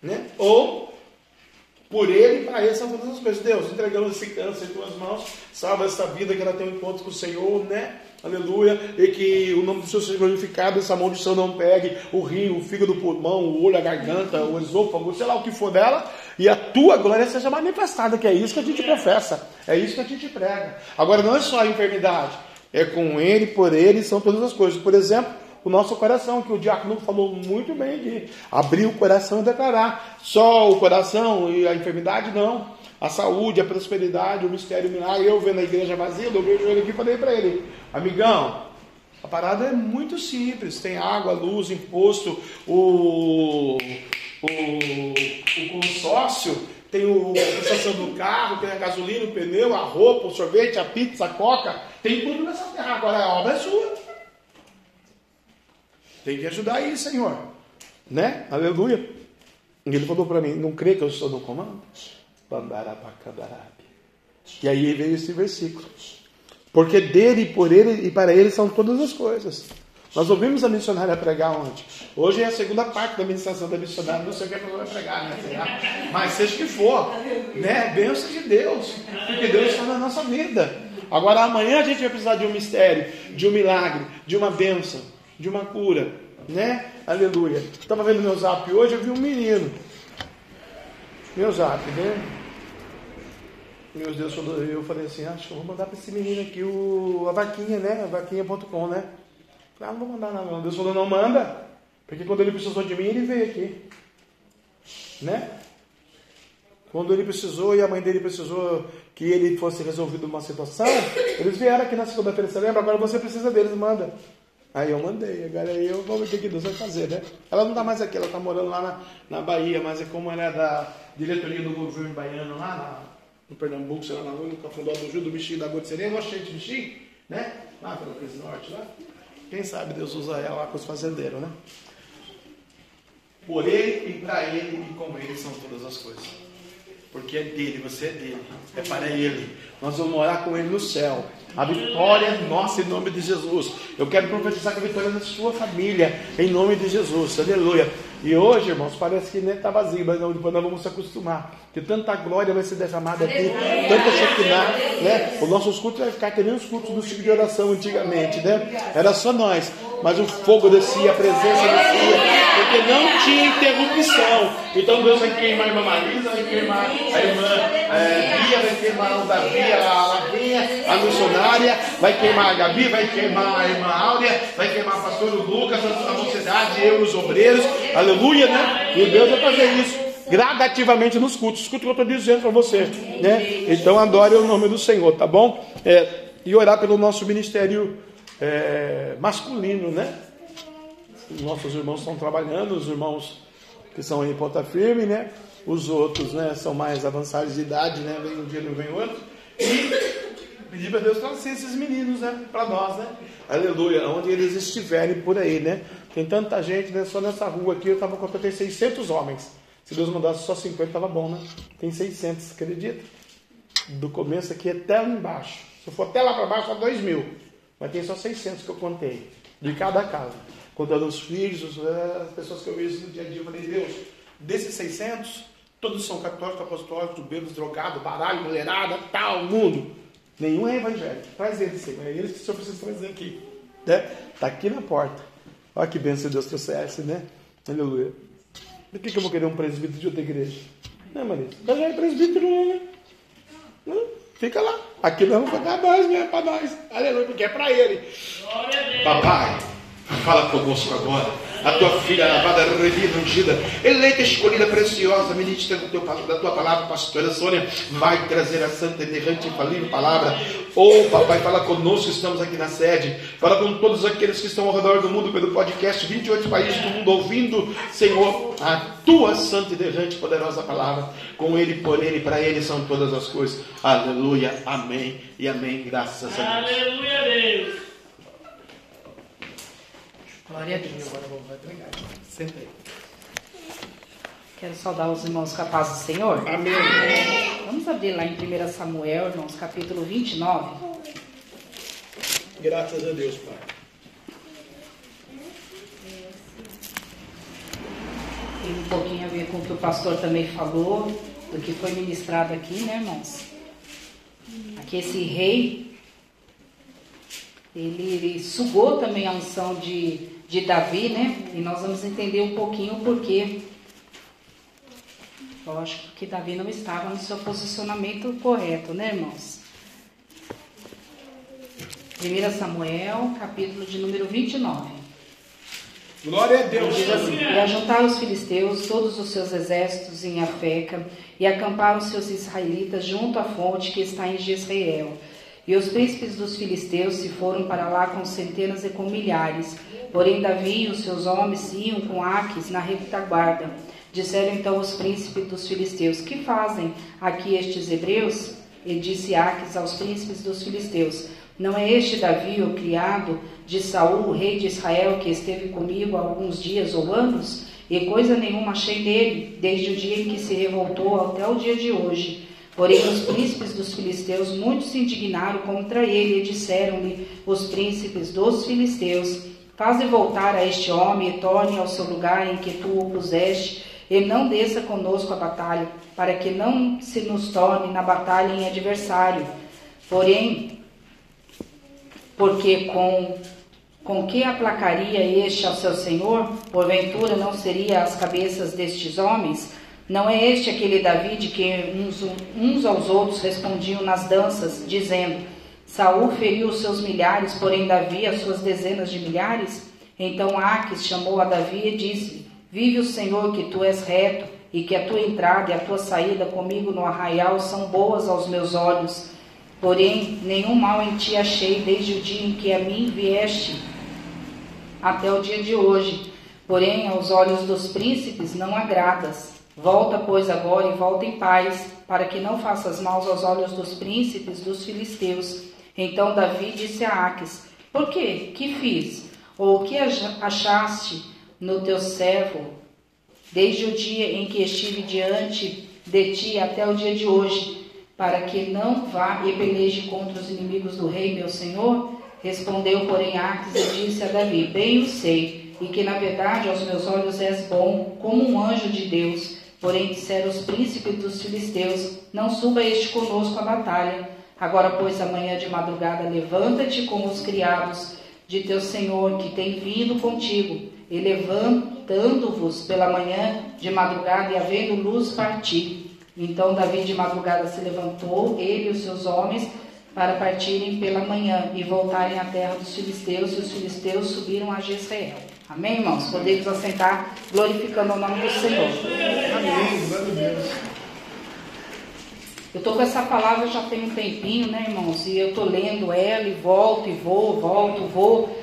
Né? Ou por ele e para ele são todas as coisas. Deus, entregamos esse câncer em tuas mãos, salva essa vida que ela tem um encontro com o Senhor, né? Aleluia. E que o nome do Senhor seja glorificado, essa maldição não pegue o rim, o fígado, o pulmão, o olho, a garganta, o esôfago, sei lá o que for dela, e a tua glória seja manifestada, que é isso que a gente professa, é isso que a gente prega. Agora, não é só a enfermidade, é com ele, por ele, são todas as coisas. Por exemplo, o nosso coração, que o diácono falou muito bem de abrir o coração e declarar. Só o coração e a enfermidade, não. A saúde, a prosperidade, o mistério, o milagre. Eu vendo a igreja vazia, eu vejo ele aqui e falei para ele, amigão, a parada é muito simples. Tem água, luz, imposto, o, o, o consórcio, tem o, prestação do carro, tem a gasolina, o pneu, a roupa, o sorvete, a pizza, a coca. Tem tudo nessa terra. Agora a obra é sua. Tem que ajudar aí, Senhor. Né? Aleluia. E ele falou para mim: Não crê que eu estou no comando? E aí veio esse versículo. Porque dele, por ele e para ele são todas as coisas. Nós ouvimos a missionária pregar ontem. Hoje é a segunda parte da ministração da missionária. Não sei o que a pessoa vai pregar, né? Mas seja que for, né? Bênção de Deus. Porque Deus está na nossa vida. Agora amanhã a gente vai precisar de um mistério, de um milagre, de uma bênção de uma cura, né? Aleluia. Estava vendo meu zap hoje, eu vi um menino. Meu zap, né? Meu Deus, eu falei assim, acho que eu vou mandar para esse menino aqui o, a vaquinha, né? A vaquinha.com, né? Ah, não vou mandar não. Deus falou, não manda. Porque quando ele precisou de mim, ele veio aqui. Né? Quando ele precisou e a mãe dele precisou que ele fosse resolvido uma situação, eles vieram aqui na segunda-feira, você lembra? Agora você precisa deles, manda. Aí eu mandei, agora eu vou ver o que Deus vai fazer, né? Ela não está mais aqui, ela está morando lá na, na Bahia, mas é como ela é da diretoria do governo baiano lá na, no Pernambuco, sei lá, na no Cafundó do Júlio, do bichinho da Gotserê, gostei de bichinho, né? Lá pelo Cris Norte, lá. Quem sabe Deus usa ela lá com os fazendeiros, né? Por ele e para ele e com ele são todas as coisas. Porque é dele, você é dele, é para ele. Nós vamos morar com ele no céu. A vitória é nossa em nome de Jesus. Eu quero profetizar que a vitória é da sua família, em nome de Jesus. Aleluia. E hoje, irmãos, parece que nem está vazio, mas depois nós vamos se acostumar. Que tanta glória vai ser derramada aqui, tanta Shekinah, né? Os nossos cultos vai ficar que nem os cultos do tipo de oração antigamente, né? Era só nós, mas o fogo descia, a presença descia, porque não tinha interrupção. Então Deus vai queimar a irmã Marisa, vai queimar a irmã é, Bia, vai queimar o Davi, a Lavinha, a missionária, vai queimar a Gabi, vai queimar a irmã Áurea, vai queimar o pastor Lucas, a mocidade, eu, os obreiros, aleluia, né? E Deus vai fazer isso gradativamente nos cultos. Escuta o que eu estou dizendo para você. Né? Então adore o nome do Senhor, tá bom? É, e orar pelo nosso ministério é, masculino, né? Nossos irmãos estão trabalhando, os irmãos que são em ponta firme, né? Os outros, né, são mais avançados de idade, né? Vem um dia, não vem outro. E pedir para Deus trazer esses meninos, né? Para nós, né? Aleluia. Onde eles estiverem por aí, né? Tem tanta gente, né? Só nessa rua aqui eu estava contando, tem 600 homens. Se Deus mandasse só 50, estava bom, né? Tem 600, acredita? Do começo aqui até lá embaixo. Se eu for até lá para baixo, dá 2 mil. Mas tem só 600 que eu contei. De cada casa. Contando os filhos, eh, as pessoas que eu vejo no dia a dia. Eu falei, Deus, desses 600, todos são católicos, apostólicos, bêbados, drogados, baralho, mulherada, tal, mundo. Nenhum é evangélico. Traz eles, Senhor. É eles que o Senhor precisa trazer aqui. Né? Está aqui na porta. Olha que bênção Deus trouxesse, né? Aleluia. Por que, que eu vou querer um presbítero de outra igreja? Não, Marisa. Mas já é presbítero, né? Não, fica lá. Aqui nós vamos pagar mais, né? Para nós. Aleluia, porque é para ele. Papai, fala conosco agora a tua filha lavada, revida, ungida, eleita, escolhida, preciosa, ministra do teu, da tua palavra, pastora Sônia, vai trazer a santa, errante, infalível palavra. Oh, papai, fala conosco, estamos aqui na sede. Fala com todos aqueles que estão ao redor do mundo pelo podcast, 28 países do mundo ouvindo, Senhor, a tua santa e derrante, poderosa palavra. Com ele, por ele, para ele são todas as coisas. Aleluia, amém e amém. Graças a Deus. Aleluia, Deus. Glória a Deus. Agora vou pegar. Sentei. Quero saudar os irmãos com a paz do Senhor. Amém. Vamos abrir lá em 1 Samuel, irmãos, capítulo 29. Graças a Deus, Pai. Tem um pouquinho a ver com o que o pastor também falou, do que foi ministrado aqui, né, irmãos? Aqui esse rei ele, ele sugou também a unção de, de Davi, né? E nós vamos entender um pouquinho o porquê. Lógico que Davi não estava no seu posicionamento correto, né, irmãos? 1 Samuel, capítulo de número 29. Glória a Deus. Assim, e ajuntaram os filisteus todos os seus exércitos em Afeca, e acamparam seus israelitas junto à fonte que está em Jezreel. E os príncipes dos filisteus se foram para lá com centenas e com milhares. Porém, Davi e os seus homens iam com Aques na retaguarda. Disseram então os príncipes dos filisteus: Que fazem aqui estes hebreus? E disse Aques aos príncipes dos filisteus: não é este Davi, o criado de Saul, rei de Israel, que esteve comigo há alguns dias ou anos? E coisa nenhuma achei nele, desde o dia em que se revoltou até o dia de hoje. Porém, os príncipes dos filisteus muito se indignaram contra ele e disseram-lhe os príncipes dos filisteus: Faze voltar a este homem e torne ao seu lugar em que tu o puseste, e não desça conosco a batalha, para que não se nos torne na batalha em adversário. Porém, porque com, com que aplacaria este ao seu senhor? Porventura não seria as cabeças destes homens? Não é este aquele Davi de que uns, uns aos outros respondiam nas danças, dizendo: Saul feriu os seus milhares, porém Davi as suas dezenas de milhares? Então Aques chamou a Davi e disse: Vive o Senhor que tu és reto, e que a tua entrada e a tua saída comigo no arraial são boas aos meus olhos. Porém, nenhum mal em ti achei desde o dia em que a mim vieste até o dia de hoje. Porém, aos olhos dos príncipes não agradas. Volta, pois, agora e volta em paz, para que não faças mal aos olhos dos príncipes dos filisteus. Então Davi disse a Aques: Por quê? Que fiz? Ou o que achaste no teu servo, desde o dia em que estive diante de ti até o dia de hoje? para que não vá e peleje contra os inimigos do rei, meu senhor? Respondeu, porém, Arques e disse a Davi: Bem o sei, e que na verdade aos meus olhos és bom, como um anjo de Deus. Porém, disseram os príncipes dos filisteus: Não suba este conosco à batalha. Agora, pois, amanhã de madrugada, levanta-te com os criados de teu senhor que tem vindo contigo, e levantando-vos pela manhã de madrugada e havendo luz, partir. Então Davi de madrugada se levantou, ele e os seus homens, para partirem pela manhã e voltarem à terra dos filisteus, e os filisteus subiram a Jezreel. Amém, irmãos? Podemos assentar glorificando o nome do Senhor. Amém. Eu estou com essa palavra já tem um tempinho, né, irmãos? E eu estou lendo ela e volto e vou, volto, vou.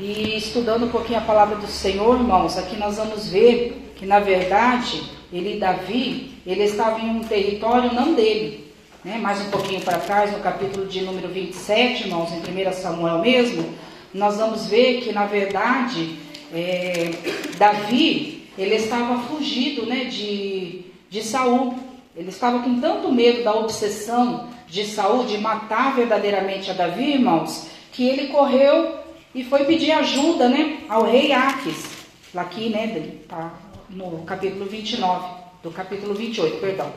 E estudando um pouquinho a palavra do Senhor, irmãos, aqui nós vamos ver que, na verdade, ele, Davi, ele estava em um território não dele. Né? Mais um pouquinho para trás, no capítulo de número 27, irmãos, em 1 Samuel mesmo, nós vamos ver que, na verdade, é, Davi, ele estava fugido né, de, de Saul. Ele estava com tanto medo da obsessão de Saul de matar verdadeiramente a Davi, irmãos, que ele correu e foi pedir ajuda né, ao rei Aques. Aqui, né, tá no capítulo 29, do capítulo 28, perdão.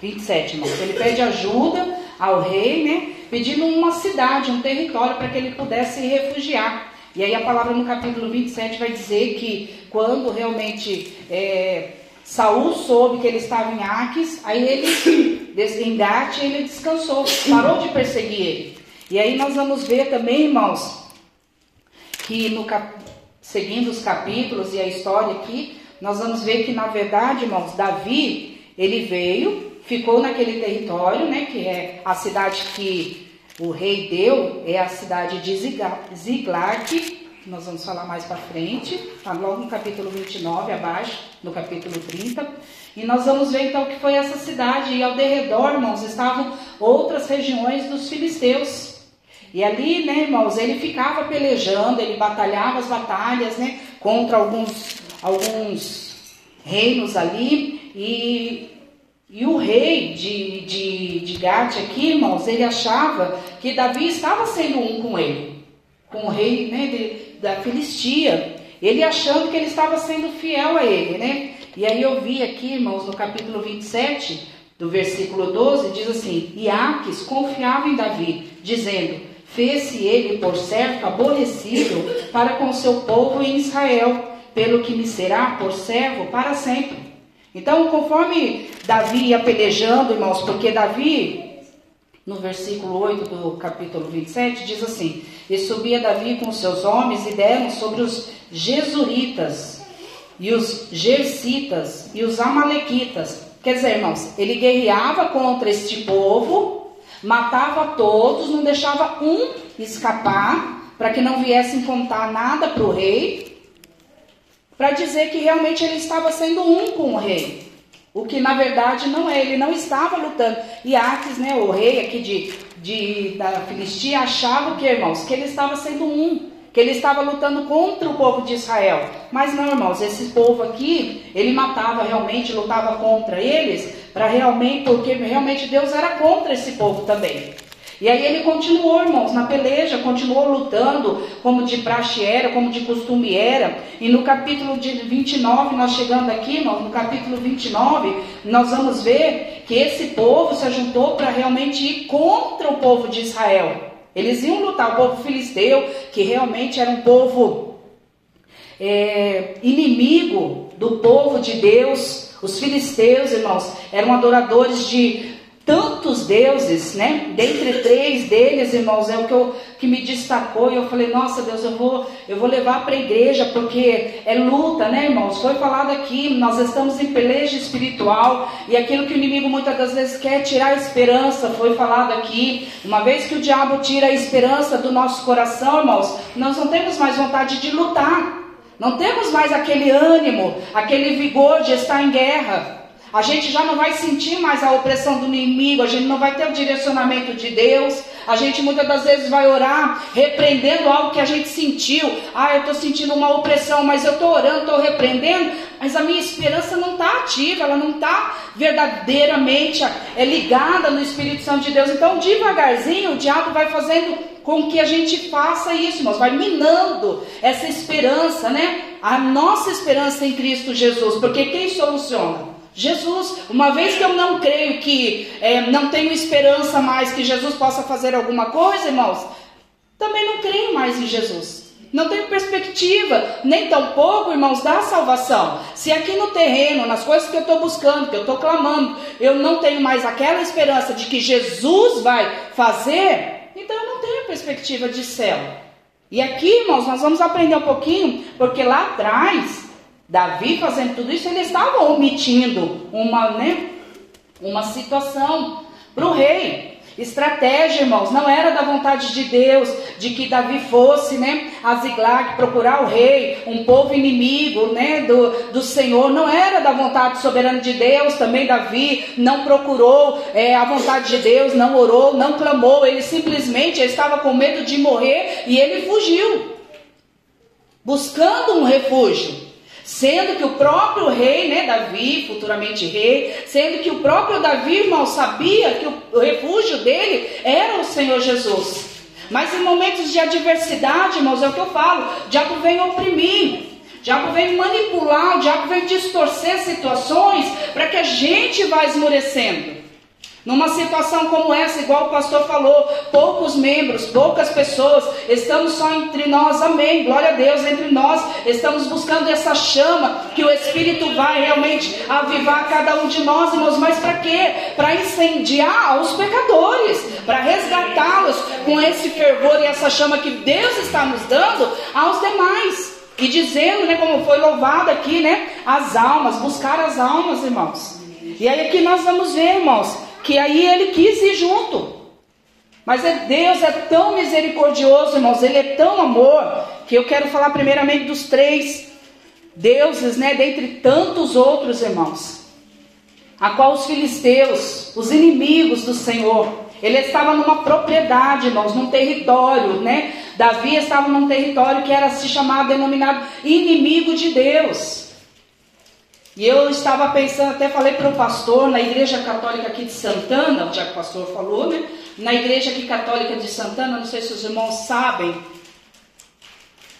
27, irmão. Ele pede ajuda ao rei, né? Pedindo uma cidade, um território para que ele pudesse refugiar. E aí a palavra no capítulo 27 vai dizer que quando realmente é, Saul soube que ele estava em Aques, aí ele, em Gate, ele descansou, parou de perseguir ele. E aí nós vamos ver também, irmãos, que no cap... seguindo os capítulos e a história aqui, nós vamos ver que, na verdade, irmãos, Davi, ele veio, ficou naquele território, né, que é a cidade que o rei deu, é a cidade de Ziglag, nós vamos falar mais para frente, tá logo no capítulo 29, abaixo, no capítulo 30. E nós vamos ver então que foi essa cidade, e ao derredor, irmãos, estavam outras regiões dos filisteus. E ali, né, irmãos, ele ficava pelejando, ele batalhava as batalhas, né, contra alguns alguns reinos ali e, e o rei de, de, de Gate aqui, irmãos, ele achava que Davi estava sendo um com ele, com o rei né, de, da Filistia. Ele achando que ele estava sendo fiel a ele, né? E aí eu vi aqui, irmãos, no capítulo 27, do versículo 12, diz assim: Iaques confiava em Davi, dizendo: Fez-se ele por certo aborrecido para com seu povo em Israel, pelo que me será por servo para sempre. Então, conforme Davi ia pelejando, irmãos, porque Davi, no versículo 8 do capítulo 27, diz assim: E subia Davi com seus homens e deram sobre os Jesuritas, e os Gersitas, e os Amalequitas, Quer dizer, irmãos, ele guerreava contra este povo, matava todos, não deixava um escapar, para que não viessem contar nada para o rei, para dizer que realmente ele estava sendo um com o rei. O que na verdade não é, ele não estava lutando. E Aques, né, o rei aqui de, de, da Filistia, achava que, irmãos, que ele estava sendo um que ele estava lutando contra o povo de Israel. Mas não, irmãos, esse povo aqui, ele matava realmente, lutava contra eles, para realmente, porque realmente Deus era contra esse povo também. E aí ele continuou, irmãos, na peleja, continuou lutando, como de praxe era, como de costume era. E no capítulo de 29, nós chegando aqui, irmãos, no capítulo 29, nós vamos ver que esse povo se juntou para realmente ir contra o povo de Israel. Eles iam lutar, o povo filisteu, que realmente era um povo é, inimigo do povo de Deus. Os filisteus, irmãos, eram adoradores de tantos deuses, né? Dentre três deles, irmãos, é o que, eu, que me destacou. E eu falei, nossa Deus, eu vou, eu vou levar para a igreja, porque é luta, né, irmãos? Foi falado aqui, nós estamos em peleja espiritual, e aquilo que o inimigo muitas das vezes quer tirar a esperança, foi falado aqui. Uma vez que o diabo tira a esperança do nosso coração, irmãos, nós não temos mais vontade de lutar. Não temos mais aquele ânimo, aquele vigor de estar em guerra. A gente já não vai sentir mais a opressão do inimigo, a gente não vai ter o direcionamento de Deus. A gente muitas das vezes vai orar repreendendo algo que a gente sentiu. Ah, eu estou sentindo uma opressão, mas eu estou orando, estou repreendendo, mas a minha esperança não está ativa, ela não está verdadeiramente é ligada no Espírito Santo de Deus. Então, devagarzinho, o diabo vai fazendo com que a gente faça isso, mas vai minando essa esperança, né? A nossa esperança em Cristo Jesus, porque quem soluciona? Jesus, uma vez que eu não creio que é, não tenho esperança mais que Jesus possa fazer alguma coisa, irmãos, também não creio mais em Jesus. Não tenho perspectiva, nem tampouco, irmãos, da salvação. Se aqui no terreno, nas coisas que eu estou buscando, que eu estou clamando, eu não tenho mais aquela esperança de que Jesus vai fazer, então eu não tenho perspectiva de céu. E aqui, irmãos, nós vamos aprender um pouquinho, porque lá atrás, Davi fazendo tudo isso, ele estava omitindo uma, né, uma situação para o rei. Estratégia, irmãos, não era da vontade de Deus de que Davi fosse, né, a Ziglag procurar o rei, um povo inimigo, né, do, do Senhor. Não era da vontade soberana de Deus. Também Davi não procurou é, a vontade de Deus, não orou, não clamou. Ele simplesmente estava com medo de morrer e ele fugiu, buscando um refúgio. Sendo que o próprio rei, né, Davi, futuramente rei, sendo que o próprio Davi, irmão, sabia que o refúgio dele era o Senhor Jesus. Mas em momentos de adversidade, irmãos, é o que eu falo, o diabo vem oprimir, o diabo vem manipular, o diabo vem distorcer situações para que a gente vá esmorecendo. Numa situação como essa, igual o pastor falou, poucos membros, poucas pessoas, estamos só entre nós, amém, glória a Deus, entre nós, estamos buscando essa chama que o Espírito vai realmente avivar cada um de nós, irmãos, mas para quê? Para incendiar os pecadores, para resgatá-los com esse fervor e essa chama que Deus está nos dando aos demais. E dizendo, né, como foi louvado aqui, né, as almas, buscar as almas, irmãos. E aí aqui nós vamos ver, irmãos, que aí ele quis ir junto. Mas é, Deus é tão misericordioso, irmãos, Ele é tão amor, que eu quero falar primeiramente dos três deuses, né, dentre tantos outros, irmãos, a qual os filisteus, os inimigos do Senhor, ele estava numa propriedade, irmãos, num território, né? Davi estava num território que era se chamado, denominado inimigo de Deus. E eu estava pensando, até falei para o pastor, na igreja católica aqui de Santana, já que o pastor falou, né? Na igreja aqui católica de Santana, não sei se os irmãos sabem,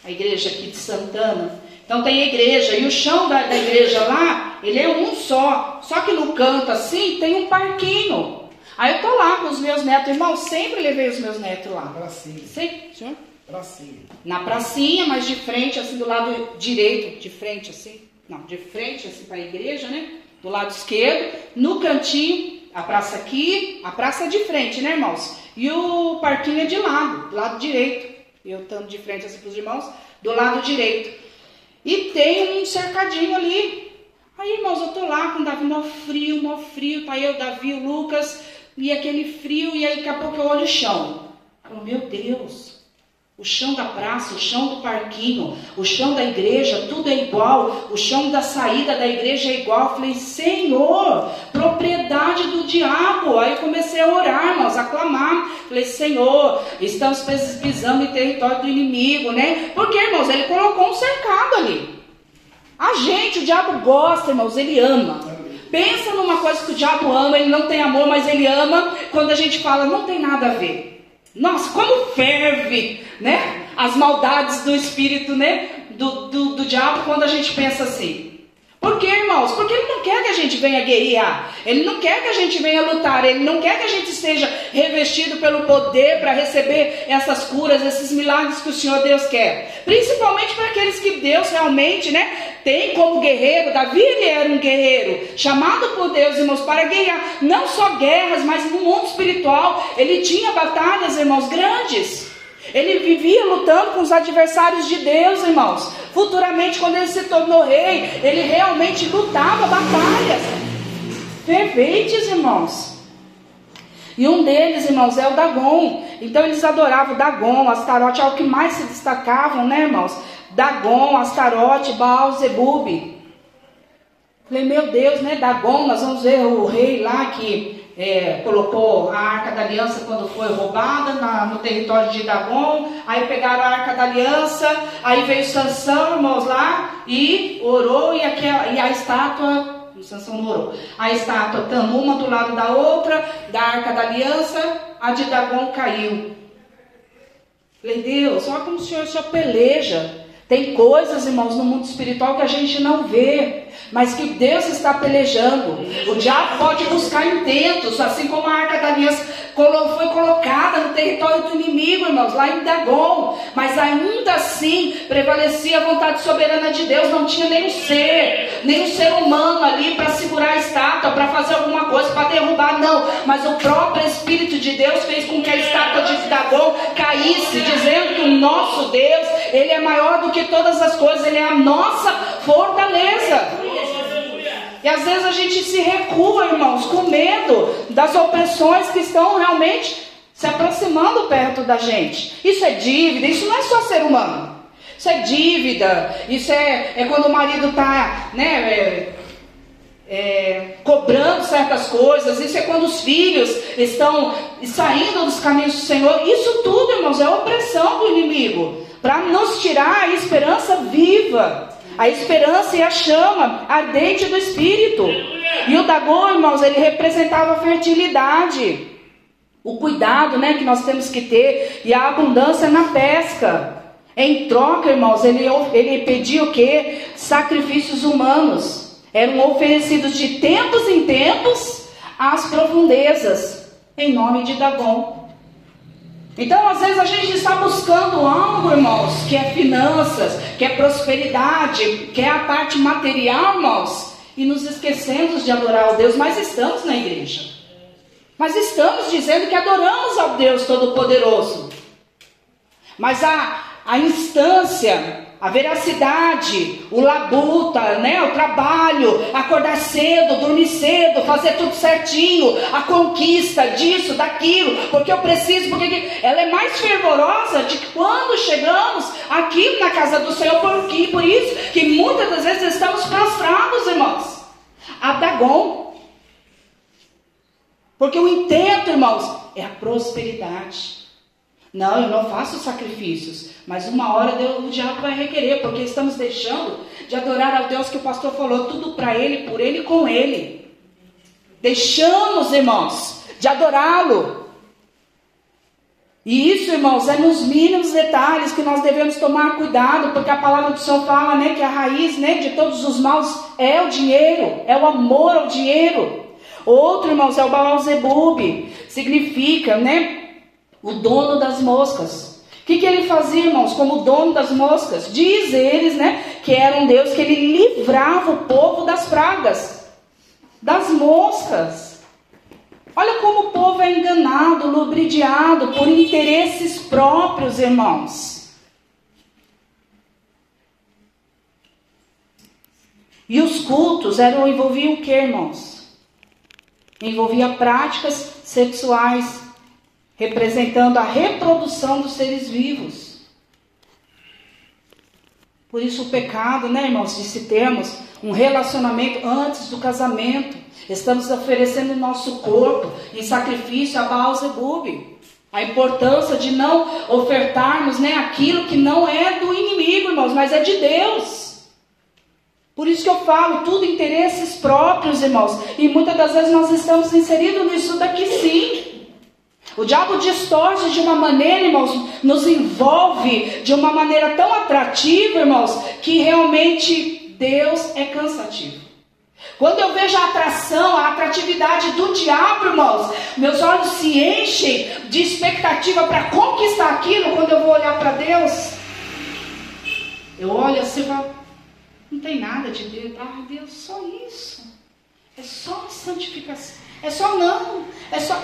a igreja aqui de Santana. Então tem a igreja, e o chão da, da igreja lá ele é um só. Só que no canto assim tem um parquinho. Aí eu tô lá com os meus netos, irmão, sempre levei os meus netos lá. Pracinha. Senhor? Pracinha. Na pracinha, mas de frente, assim, do lado direito, de frente, assim. Não, de frente, assim, para a igreja, né? Do lado esquerdo, no cantinho, a praça aqui, a praça de frente, né, irmãos? E o parquinho é de lado, do lado direito. Eu estando de frente, assim, para os irmãos, do lado direito. E tem um cercadinho ali. Aí, irmãos, eu tô lá com o Davi, mó frio, mó frio. Tá eu, Davi, o Lucas, e aquele frio, e aí daqui a pouco eu olho o chão. Eu falo, meu Deus, o chão da praça, o chão do parquinho, o chão da igreja, tudo é igual. O chão da saída da igreja é igual. Eu falei, Senhor, propriedade do diabo. Aí comecei a orar, irmãos, a clamar. Falei, Senhor, estamos pisando em território do inimigo, né? Porque, irmãos, ele colocou um cercado ali. A gente, o diabo gosta, irmãos, ele ama. Pensa numa coisa que o diabo ama, ele não tem amor, mas ele ama. Quando a gente fala, não tem nada a ver. Nossa, como ferve, né? As maldades do espírito, né? Do, do, do diabo quando a gente pensa assim. Por quê, irmãos? Porque ele não quer que a gente venha guerrear. Ele não quer que a gente venha lutar. Ele não quer que a gente esteja revestido pelo poder para receber essas curas, esses milagres que o Senhor Deus quer. Principalmente para aqueles que Deus realmente, né, tem como guerreiro. Davi ele era um guerreiro, chamado por Deus, irmãos, para guerrear. Não só guerras, mas no mundo espiritual. Ele tinha batalhas, irmãos, grandes. Ele vivia lutando com os adversários de Deus, irmãos. Futuramente, quando ele se tornou rei, ele realmente lutava batalhas ferventes, irmãos. E um deles, irmãos, é o Dagon. Então eles adoravam Dagon, Astarote, é o que mais se destacavam, né, irmãos? Dagon, Astarote, Baal, Zebub. Falei, meu Deus, né, Dagon, nós vamos ver o rei lá que é, colocou a arca da aliança quando foi roubada na, no território de Dagon, aí pegaram a arca da aliança, aí veio Sansão, irmãos, lá, e orou, e, aquela, e a estátua, Sansão não orou, a estátua estando uma do lado da outra, da arca da aliança, a de Dagon caiu. Falei, Deus, olha como o Senhor só peleja. Tem coisas, irmãos, no mundo espiritual que a gente não vê, mas que Deus está pelejando. O diabo pode buscar intentos, assim como a arca da aliança foi colocada no território do inimigo, irmãos, lá em Dagon. Mas ainda assim prevalecia a vontade soberana de Deus. Não tinha nenhum ser, nenhum ser humano ali para segurar a estátua, para fazer alguma coisa, para derrubar, não. Mas o próprio Espírito de Deus fez com que a estátua de Dagon caísse, dizendo que o nosso Deus, ele é maior do que todas as coisas, ele é a nossa fortaleza. E às vezes a gente se recua, irmãos, com medo das opressões que estão realmente se aproximando perto da gente. Isso é dívida, isso não é só ser humano. Isso é dívida, isso é, é quando o marido está né, é, é, cobrando certas coisas, isso é quando os filhos estão saindo dos caminhos do Senhor. Isso tudo, irmãos, é opressão do inimigo para nos tirar a esperança viva a esperança e a chama ardente do Espírito. E o Dagon, irmãos, ele representava a fertilidade, o cuidado né, que nós temos que ter e a abundância na pesca. Em troca, irmãos, ele, ele pedia o que? Sacrifícios humanos. Eram oferecidos de tempos em tempos às profundezas, em nome de Dagon. Então, às vezes, a gente está buscando algo, irmãos, que é finanças, que é prosperidade, que é a parte material, irmãos, e nos esquecemos de adorar ao Deus, mas estamos na igreja. Mas estamos dizendo que adoramos ao Deus Todo-Poderoso. Mas a, a instância a veracidade, o labuta, né, o trabalho, acordar cedo, dormir cedo, fazer tudo certinho, a conquista disso, daquilo, porque eu preciso, porque ela é mais fervorosa de quando chegamos aqui na casa do Senhor, porque por isso que muitas das vezes estamos prostrados, irmãos. A Dagon. Porque o intento, irmãos, é a prosperidade. Não, eu não faço sacrifícios, mas uma hora Deus, o diabo vai requerer, porque estamos deixando de adorar ao Deus que o pastor falou, tudo para Ele, por Ele e com Ele. Deixamos, irmãos, de adorá-lo. E isso, irmãos, é nos mínimos detalhes que nós devemos tomar cuidado, porque a palavra do Senhor fala, né, que a raiz, né, de todos os maus é o dinheiro, é o amor ao dinheiro. Outro, irmãos, é o Baalzebub, significa, né, o dono das moscas. O que, que ele fazia, irmãos, como dono das moscas? Diz eles, né, que era um Deus que ele livrava o povo das pragas, das moscas. Olha como o povo é enganado, lubridiado por interesses próprios, irmãos. E os cultos eram envolviam o que, irmãos? Envolvia práticas sexuais, representando a reprodução dos seres vivos. Por isso o pecado, né, irmãos, de se termos um relacionamento antes do casamento. Estamos oferecendo o nosso corpo em sacrifício a Baal Zebub. A importância de não ofertarmos né, aquilo que não é do inimigo, irmãos, mas é de Deus. Por isso que eu falo, tudo interesses próprios, irmãos. E muitas das vezes nós estamos inseridos nisso daqui sim. O diabo distorce de uma maneira, irmãos, nos envolve de uma maneira tão atrativa, irmãos, que realmente Deus é cansativo. Quando eu vejo a atração, a atratividade do diabo, irmãos, meus olhos se enchem de expectativa para conquistar aquilo. Quando eu vou olhar para Deus, eu olho assim e falo: não tem nada de Deus. Ah, Deus, só isso. É só santificação. É só não. É só.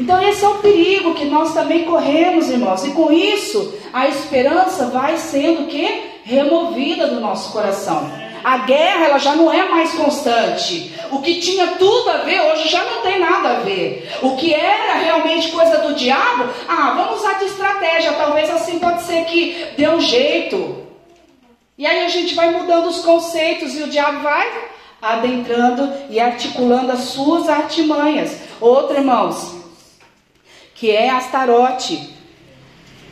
Então esse é o perigo que nós também corremos, irmãos. E com isso, a esperança vai sendo que removida do nosso coração. A guerra ela já não é mais constante. O que tinha tudo a ver hoje já não tem nada a ver. O que era realmente coisa do diabo, ah, vamos usar de estratégia. Talvez assim pode ser que dê um jeito. E aí a gente vai mudando os conceitos e o diabo vai adentrando e articulando as suas artimanhas. Outro, irmãos, que é Astarote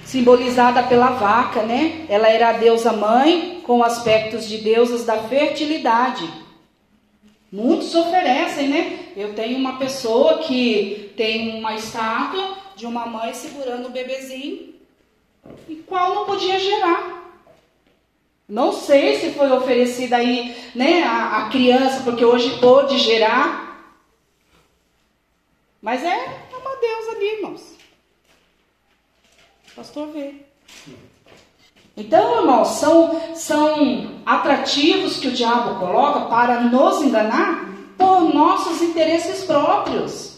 simbolizada pela vaca, né? Ela era a deusa mãe com aspectos de deusas da fertilidade. Muitos oferecem, né? Eu tenho uma pessoa que tem uma estátua de uma mãe segurando o bebezinho e qual não podia gerar. Não sei se foi oferecida aí, né, a, a criança, porque hoje pôde gerar. Mas é uma deusa ali, irmãos pastor vê. Então, irmãos, são, são atrativos que o diabo coloca para nos enganar por nossos interesses próprios.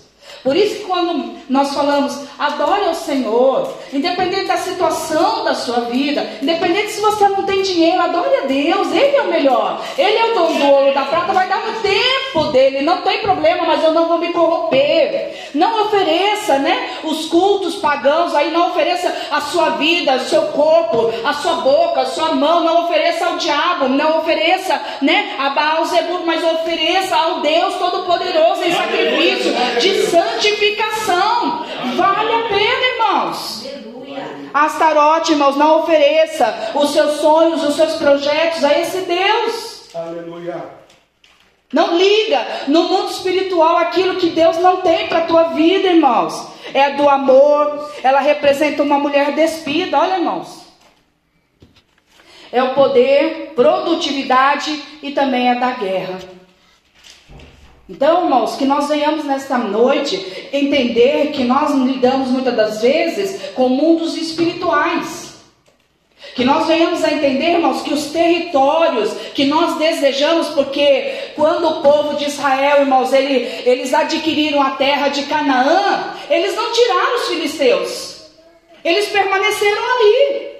Por isso que quando nós falamos, adore ao Senhor, independente da situação da sua vida, independente se você não tem dinheiro, adore a Deus, Ele é o melhor. Ele é o dono do ouro da prata, vai dar no tempo dele, não tem problema, mas eu não vou me corromper. Não ofereça, né, os cultos pagãos, aí não ofereça a sua vida, o seu corpo, a sua boca, a sua mão, não ofereça ao diabo, não ofereça, né, a Baal Zebub, mas ofereça ao Deus Todo-Poderoso em sacrifício de sangue santificação. Vale a pena, irmãos. Astarote, irmãos, não ofereça os seus sonhos, os seus projetos a esse Deus. Aleluia. Não liga no mundo espiritual aquilo que Deus não tem para a tua vida, irmãos. É do amor, ela representa uma mulher despida, olha, irmãos. É o poder, produtividade e também é da guerra. Então, irmãos, que nós venhamos nesta noite entender que nós lidamos muitas das vezes com mundos espirituais. Que nós venhamos a entender, irmãos, que os territórios que nós desejamos, porque quando o povo de Israel, irmãos, ele, eles adquiriram a terra de Canaã, eles não tiraram os filisteus, eles permaneceram ali.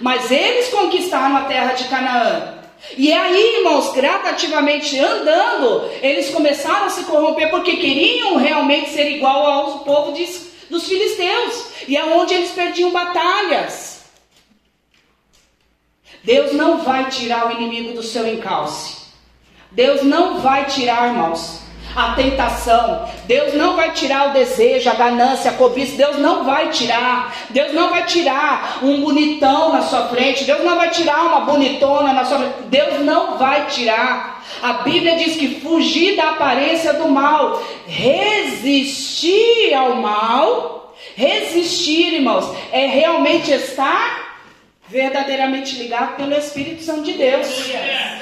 Mas eles conquistaram a terra de Canaã. E aí, irmãos, gradativamente andando, eles começaram a se corromper porque queriam realmente ser igual ao povo de, dos filisteus. E é onde eles perdiam batalhas. Deus não vai tirar o inimigo do seu encalce. Deus não vai tirar, irmãos, a tentação. Deus não vai tirar o desejo, a ganância, a cobiça. Deus não vai tirar. Deus não vai tirar um bonitão na sua frente. Deus não vai tirar uma bonitona na sua frente. Deus não vai tirar. A Bíblia diz que fugir da aparência do mal, resistir ao mal Resistir, irmãos, é realmente estar verdadeiramente ligado pelo Espírito Santo de Deus.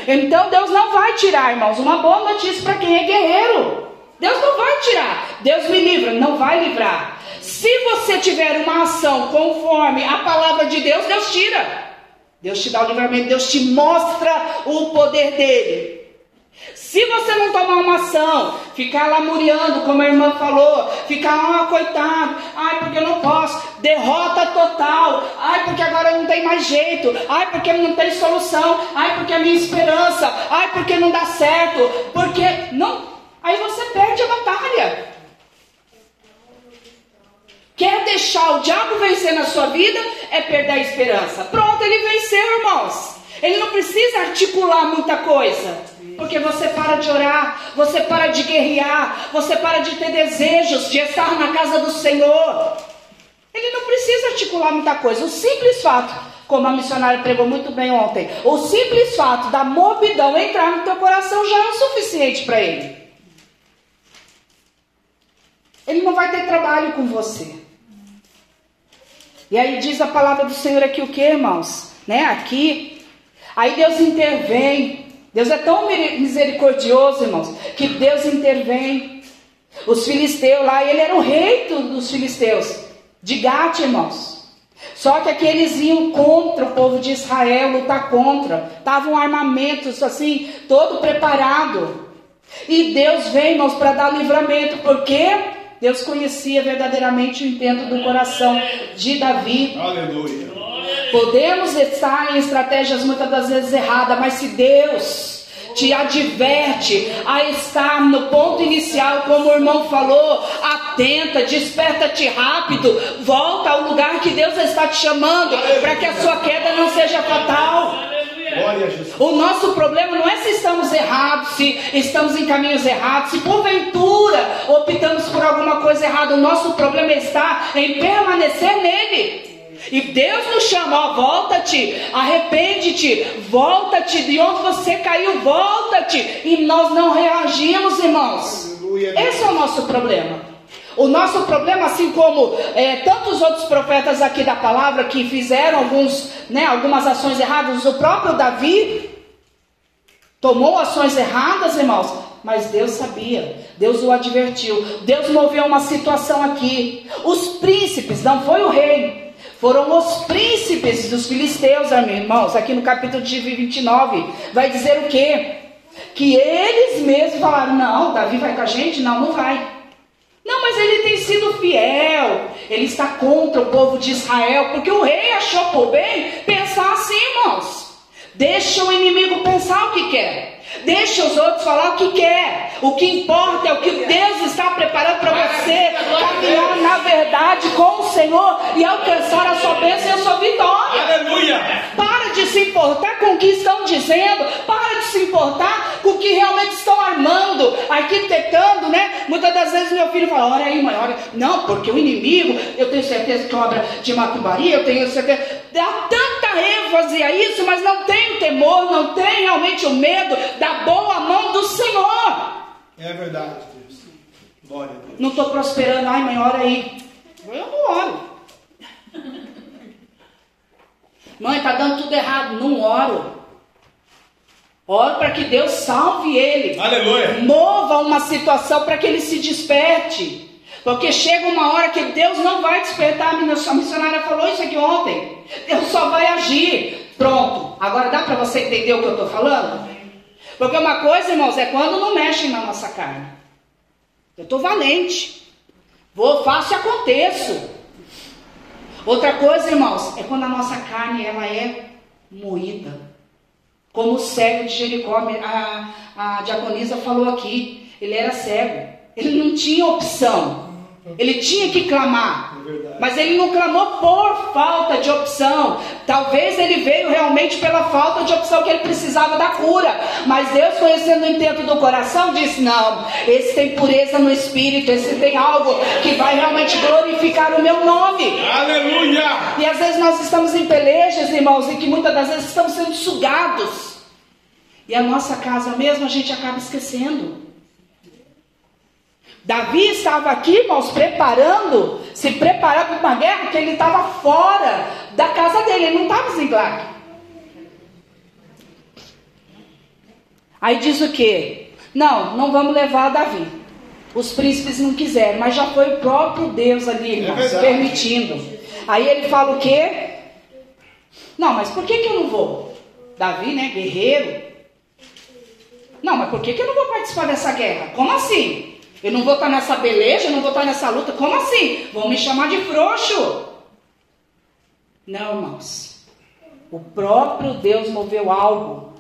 Então Deus não vai tirar, irmãos, uma boa notícia para quem é guerreiro. Deus não vai tirar. Deus me livra, não vai livrar. Se você tiver uma ação conforme a palavra de Deus, Deus tira. Deus te dá o livramento, Deus te mostra o poder dele. Se você não tomar uma ação, ficar lamuriando, como a irmã falou, ficar, ah, coitado, ai, porque eu não posso, derrota total, ai, porque agora não tem mais jeito, ai, porque não tem solução, ai, porque a minha esperança, ai, porque não dá certo, porque não. Aí você perde a batalha. Quer deixar o diabo vencer na sua vida? É perder a esperança. Pronto, ele venceu, irmãos. Ele não precisa articular muita coisa. Porque você para de orar, você para de guerrear, você para de ter desejos de estar na casa do Senhor. Ele não precisa articular muita coisa. O simples fato, como a missionária pregou muito bem ontem, o simples fato da morbidão entrar no teu coração já é o suficiente para ele. Ele não vai ter trabalho com você. E aí diz a palavra do Senhor aqui o que, irmãos? Né? Aqui. Aí Deus intervém. Deus é tão misericordioso, irmãos, que Deus intervém. Os filisteus lá, ele era o rei dos filisteus, de Gate, irmãos. Só que aqui eles iam contra o povo de Israel, lutar contra. Estavam armamentos assim, todo preparado. E Deus vem, irmãos, para dar livramento, porque Deus conhecia verdadeiramente o intento do coração de Davi. Aleluia. Podemos estar em estratégias muitas das vezes erradas, mas se Deus te adverte a estar no ponto inicial, como o irmão falou, atenta, desperta-te rápido, volta ao lugar que Deus está te chamando, para que a sua queda não seja fatal. O nosso problema não é se estamos errados, se estamos em caminhos errados, se porventura optamos por alguma coisa errada. O nosso problema está em permanecer nele. E Deus nos chama, ó, volta-te, arrepende-te, volta-te de onde você caiu, volta-te. E nós não reagimos, irmãos. Aleluia. Esse é o nosso problema. O nosso problema, assim como é, tantos outros profetas aqui da palavra que fizeram alguns, né, algumas ações erradas, o próprio Davi tomou ações erradas, irmãos, mas Deus sabia, Deus o advertiu, Deus moveu uma situação aqui. Os príncipes, não foi o rei, foram os príncipes dos filisteus, irmãos, aqui no capítulo de 29. Vai dizer o quê? Que eles mesmos falaram: não, Davi vai com a gente? Não, não vai. Não, mas ele tem sido fiel, ele está contra o povo de Israel, porque o rei achou por bem pensar assim, irmãos. Deixa o inimigo pensar o que quer. Deixa os outros falar o que quer. O que importa é o que Deus está preparando para você caminhar na verdade com o Senhor e alcançar a sua bênção e a sua vitória. Aleluia! Para de se importar com o que estão dizendo. Para de se importar com o que realmente estão armando, arquitetando, né? Muitas das vezes meu filho fala: olha aí, mãe, olha. Não, porque o inimigo, eu tenho certeza que obra de macumbaria, eu tenho certeza. Dá tanta ênfase a isso, mas não tem temor, não tem realmente o medo da boa mão do Senhor. É verdade, Deus. Glória a Deus. Não estou prosperando, ai mãe, ora aí. Eu não oro. Mãe, está dando tudo errado. Não oro. Oro para que Deus salve ele. Aleluia. Mova uma situação para que ele se desperte. Porque chega uma hora que Deus não vai despertar. A missionária falou isso aqui ontem. Deus só vai agir. Pronto. Agora dá para você entender o que eu estou falando? Porque uma coisa, irmãos, é quando não mexem na nossa carne. Eu estou valente. Vou, faço e aconteço. Outra coisa, irmãos, é quando a nossa carne ela é moída. Como o cego de Jericó, a, a diaconisa falou aqui, ele era cego. Ele não tinha opção. Ele tinha que clamar. É mas ele não clamou por falta de opção. Talvez ele veio realmente pela falta de opção que ele precisava da cura. Mas Deus, conhecendo o intento do coração, disse: Não, esse tem pureza no espírito, esse tem algo que vai realmente glorificar o meu nome. Aleluia! E às vezes nós estamos em pelejas, irmãos, e que muitas das vezes estamos sendo sugados. E a nossa casa mesmo a gente acaba esquecendo. Davi estava aqui, irmãos, preparando, se preparando para uma guerra, porque ele estava fora da casa dele, ele não estava em Ziglag. Aí diz o quê? Não, não vamos levar Davi. Os príncipes não quiseram, mas já foi o próprio Deus ali, irmãos, é permitindo. Aí ele fala o quê? Não, mas por que, que eu não vou? Davi, né, guerreiro. Não, mas por que, que eu não vou participar dessa guerra? Como assim? Eu não vou estar nessa beleza, eu não vou estar nessa luta. Como assim? Vão me chamar de frouxo. Não, irmãos. O próprio Deus moveu algo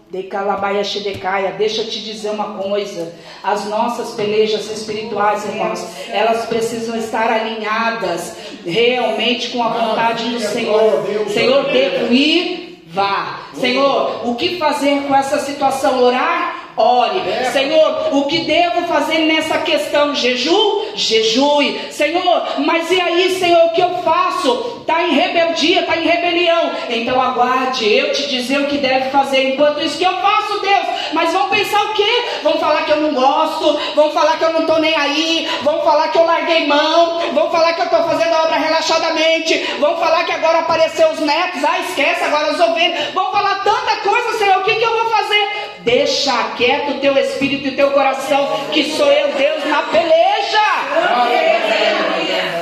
deixa eu te dizer uma coisa: as nossas pelejas espirituais, irmãos, elas precisam estar alinhadas realmente com a vontade do Senhor. Senhor, devo ir, vá. Senhor, o que fazer com essa situação? Orar? Ore. É. Senhor, o que devo fazer nessa questão? Jejum? Jejue. Senhor, mas e aí, Senhor, o que eu faço? Está em rebeldia, está em rebelião. Então aguarde eu te dizer o que deve fazer. Enquanto isso que eu faço, Deus. Mas vão pensar o quê? Vão falar que eu não gosto, vão falar que eu não estou nem aí, vão falar que eu larguei mão, vão falar que eu estou fazendo a obra relaxadamente, vão falar que agora apareceu os netos, ah, esquece agora as ovelhas, vão falar tanta coisa, Senhor, o que, que eu vou fazer? Deixa quieto o teu espírito e o teu coração, que sou eu, Deus, na peleja.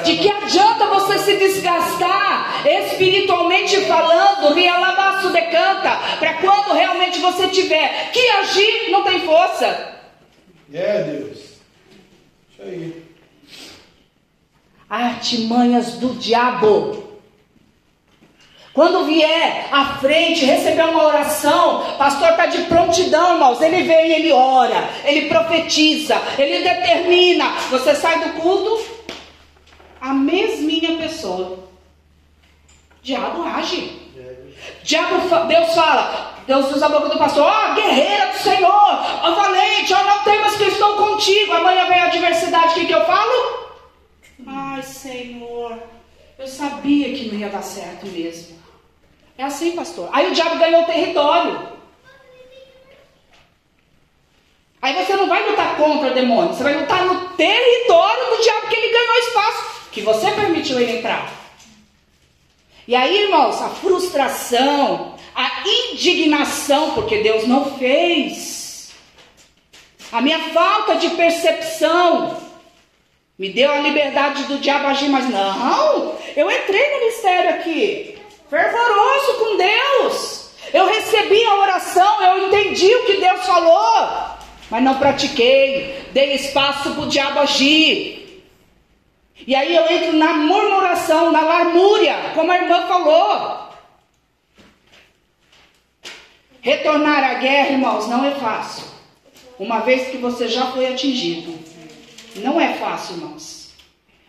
De que adianta você se desgastar espiritualmente falando, rialabaço decanta, para quando realmente você tiver que agir, não tem força. É, Deus. Isso aí. Artimanhas do diabo. Quando vier à frente receber uma oração, pastor está de prontidão, irmãos. Ele vem, ele ora, ele profetiza, ele determina. Você sai do culto, a mesminha pessoa. Diabo age. Diabo, Deus fala, Deus usa a boca do pastor, ó, oh, guerreira do Senhor, ó, oh, valente, ó, oh, não temas que estou contigo. Amanhã vem a adversidade, o que, que eu falo? Ai, Senhor, eu sabia que não ia dar certo mesmo. É assim, pastor. Aí o diabo ganhou território. Aí você não vai lutar contra o demônio, você vai lutar no território do diabo que ele ganhou espaço, que você permitiu ele entrar. E aí, irmãos, a frustração, a indignação, porque Deus não fez, a minha falta de percepção, me deu a liberdade do diabo agir, mas não, eu entrei no mistério aqui fervoroso com Deus. Eu recebi a oração, eu entendi o que Deus falou, mas não pratiquei. Dei espaço para o diabo agir. E aí eu entro na murmuração, na larmúria, como a irmã falou. Retornar à guerra, irmãos, não é fácil. Uma vez que você já foi atingido. Não é fácil, irmãos.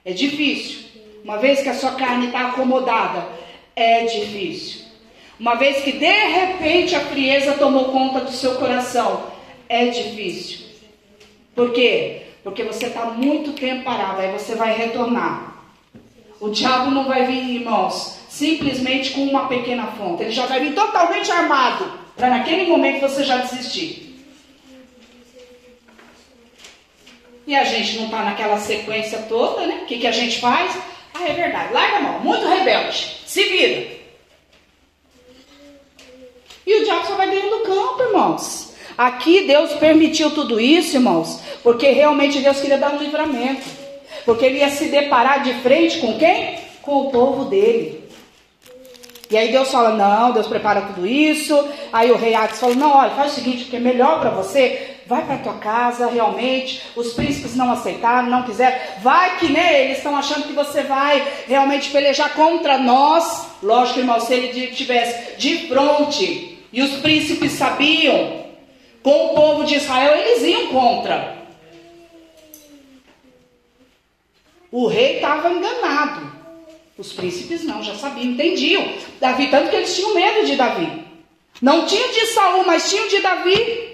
É difícil. Uma vez que a sua carne está acomodada, é difícil. Uma vez que de repente a frieza tomou conta do seu coração, é difícil. Por quê? Porque você está muito tempo parado, aí você vai retornar. O diabo não vai vir, irmãos, simplesmente com uma pequena fonte. Ele já vai vir totalmente armado, para naquele momento você já desistir. E a gente não está naquela sequência toda, né? O que, que a gente faz? É verdade, larga a mão, muito rebelde. Se vira. E o diabo só vai ganhando campo, irmãos. Aqui Deus permitiu tudo isso, irmãos, porque realmente Deus queria dar um livramento. Porque ele ia se deparar de frente com quem? Com o povo dele. E aí Deus fala: Não, Deus prepara tudo isso. Aí o rei Atos fala: Não, olha, faz o seguinte, que é melhor para você vai para tua casa, realmente, os príncipes não aceitaram, não quiseram, vai que né, eles estão achando que você vai realmente pelejar contra nós. Lógico, irmão, se ele tivesse de frente e os príncipes sabiam, com o povo de Israel, eles iam contra. O rei estava enganado. Os príncipes não, já sabiam, entendiam. Davi, tanto que eles tinham medo de Davi. Não tinham de Saul, mas tinham de Davi.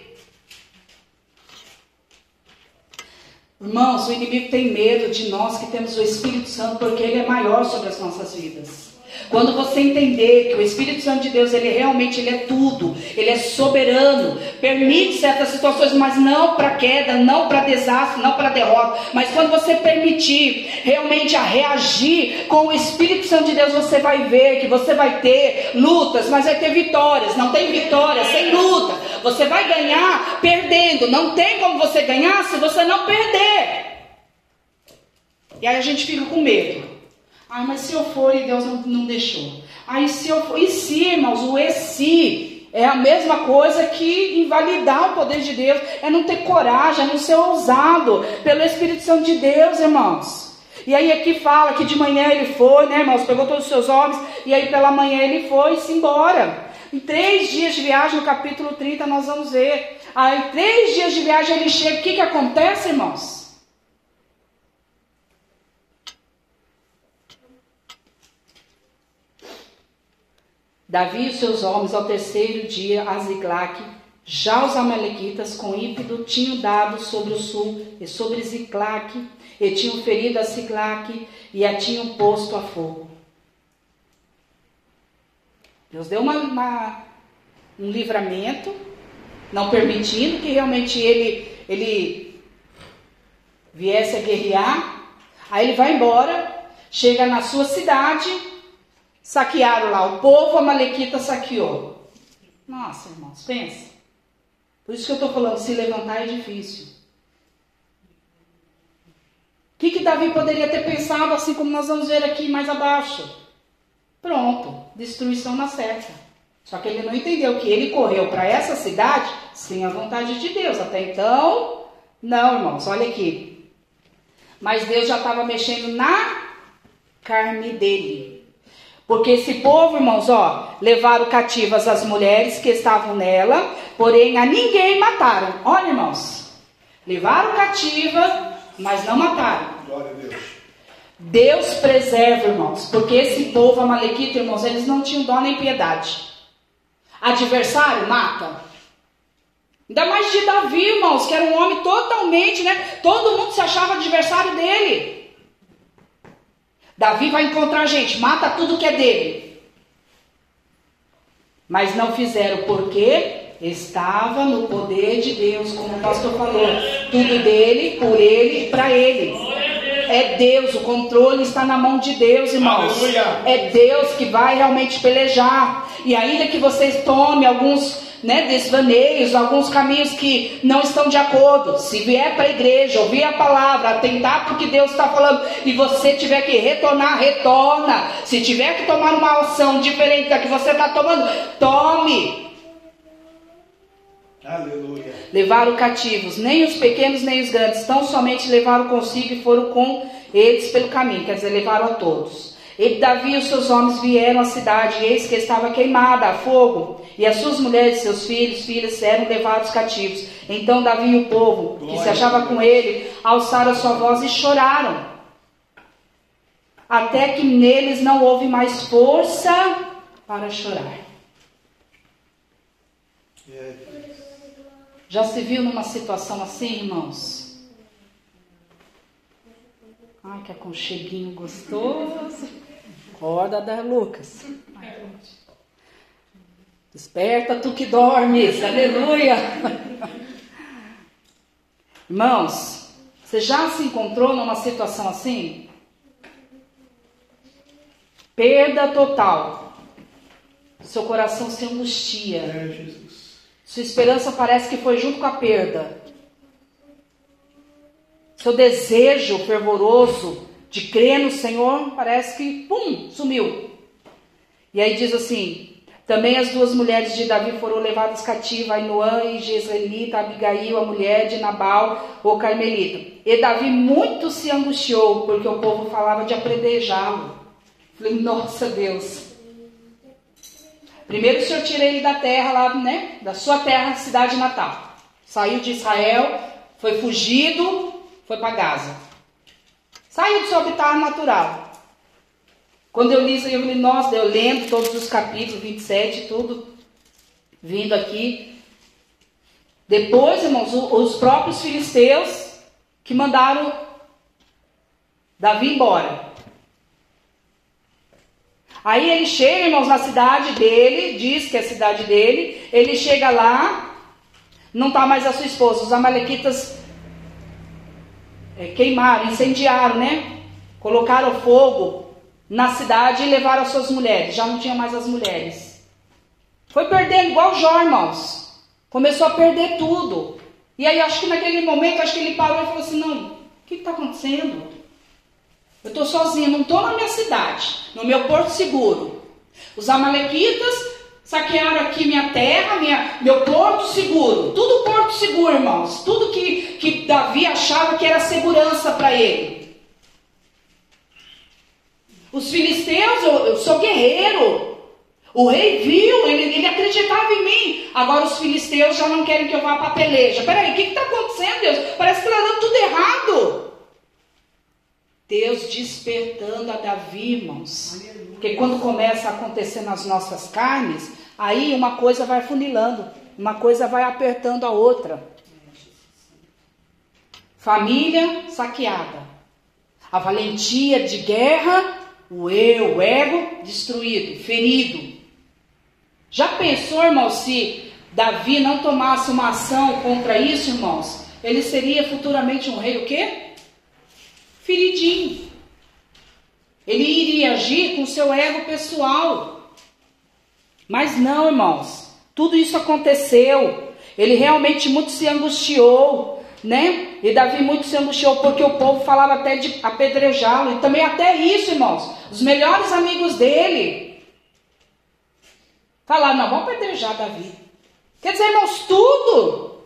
Irmãos, o inimigo tem medo de nós que temos o Espírito Santo, porque ele é maior sobre as nossas vidas. Quando você entender que o Espírito Santo de Deus, ele realmente ele é tudo, ele é soberano, permite certas situações, mas não para queda, não para desastre, não para derrota, mas quando você permitir realmente a reagir com o Espírito Santo de Deus, você vai ver que você vai ter lutas, mas vai ter vitórias. Não tem vitória sem luta. Você vai ganhar perdendo. Não tem como você ganhar se você não perder. E aí a gente fica com medo. Ah, mas se eu for e Deus não, não deixou. Aí se eu for, e se, irmãos, o e se é a mesma coisa que invalidar o poder de Deus, é não ter coragem, é não ser ousado pelo Espírito Santo de Deus, irmãos. E aí aqui fala que de manhã ele foi, né, irmãos? Pegou todos os seus homens, e aí pela manhã ele foi e se embora. Em três dias de viagem, no capítulo 30, nós vamos ver. Aí, três dias de viagem ele chega. O que, que acontece, irmãos? Davi e seus homens ao terceiro dia a Ziglac, já os amalequitas com ímpeto tinham dado sobre o sul e sobre Ziglac, e tinham ferido a Ziglac e a tinham posto a fogo. Deus deu uma, uma, um livramento, não permitindo que realmente ele, ele viesse a guerrear. Aí ele vai embora, chega na sua cidade, Saquearam lá, o povo amalequita saqueou. Nossa, irmãos, pensa. Por isso que eu estou falando, se levantar é difícil. O que, que Davi poderia ter pensado, assim como nós vamos ver aqui mais abaixo? Pronto, destruição na certa. Só que ele não entendeu que ele correu para essa cidade sem a vontade de Deus. Até então, não, irmãos, olha aqui. Mas Deus já estava mexendo na carne dele. Porque esse povo, irmãos, ó, levaram cativas as mulheres que estavam nela, porém a ninguém mataram. Olha, irmãos, levaram cativa, mas não mataram. Glória a Deus. Deus preserva, irmãos, porque esse povo amalequita, irmãos, eles não tinham dó nem piedade. Adversário mata. Ainda mais de Davi, irmãos, que era um homem totalmente, né? Todo mundo se achava adversário dele. Davi vai encontrar a gente, mata tudo que é dele. Mas não fizeram porque estava no poder de Deus, como o pastor falou. Tudo dele, por ele e para ele. É Deus, o controle está na mão de Deus, irmãos. Aleluia. É Deus que vai realmente pelejar. E ainda que vocês tomem alguns né, desvaneios, alguns caminhos que não estão de acordo. Se vier para a igreja, ouvir a palavra, atentar para o que Deus está falando, e você tiver que retornar, retorna. Se tiver que tomar uma ação diferente da que você está tomando, tome. Aleluia. Levaram cativos, nem os pequenos nem os grandes, tão somente levaram consigo e foram com eles pelo caminho, quer dizer, levaram a todos. E Davi e os seus homens vieram à cidade, e eis que estava queimada a fogo, e as suas mulheres, seus filhos, filhas eram levados cativos. Então Davi e o povo Glória que se achava com ele alçaram a sua voz e choraram. Até que neles não houve mais força para chorar. Já se viu numa situação assim, irmãos? Ai, que aconcheguinho gostoso. Acorda da Lucas. Desperta tu que dormes, aleluia. Irmãos, você já se encontrou numa situação assim? Perda total. Seu coração se angustia. É, Sua esperança parece que foi junto com a perda. Seu desejo fervoroso de crer no Senhor parece que, pum, sumiu. E aí diz assim: também as duas mulheres de Davi foram levadas cativas, Ainoã e Jezreelita, Abigail, a mulher de Nabal, o Carmelita. E Davi muito se angustiou, porque o povo falava de apredejá-lo. Falei, nossa Deus. Primeiro o Senhor tira ele da terra lá, né? Da sua terra, cidade natal. Saiu de Israel, foi fugido, foi para Gaza. Saiu do seu habitat natural. Quando eu li isso, eu falei, nossa, eu lendo todos os capítulos, 27, tudo, vindo aqui. Depois, irmãos, os próprios filisteus que mandaram Davi embora. Aí ele chega, irmãos, na cidade dele, diz que é a cidade dele. Ele chega lá, não está mais a sua esposa. Os amalequitas é, queimaram, incendiaram, né? Colocaram fogo na cidade e levaram as suas mulheres. Já não tinha mais as mulheres. Foi perdendo, igual Jó, irmãos. Começou a perder tudo. E aí, acho que naquele momento, acho que ele parou e falou assim: não, o que está acontecendo? Eu estou sozinho, não estou na minha cidade, no meu porto seguro. Os amalequitas saquearam aqui minha terra, minha, meu porto seguro. Tudo porto seguro, irmãos. Tudo que, que Davi achava que era segurança para ele. Os filisteus, eu, eu, sou guerreiro. O rei viu, ele, ele acreditava em mim. Agora os filisteus já não querem que eu vá para a peleja. Peraí, o que está acontecendo, Deus? Parece que está dando tudo errado. Deus despertando a Davi, irmãos. Porque quando começa a acontecer nas nossas carnes, aí uma coisa vai funilando, uma coisa vai apertando a outra. Família saqueada. A valentia de guerra, o eu, o ego destruído, ferido. Já pensou, irmão, se Davi não tomasse uma ação contra isso, irmãos? Ele seria futuramente um rei o quê? feridinho. Ele iria agir com seu ego pessoal. Mas não, irmãos. Tudo isso aconteceu. Ele realmente muito se angustiou, né? E Davi muito se angustiou porque o povo falava até de apedrejá-lo. E também até isso, irmãos. Os melhores amigos dele falaram: não, vamos apedrejar Davi. Quer dizer, irmãos, tudo.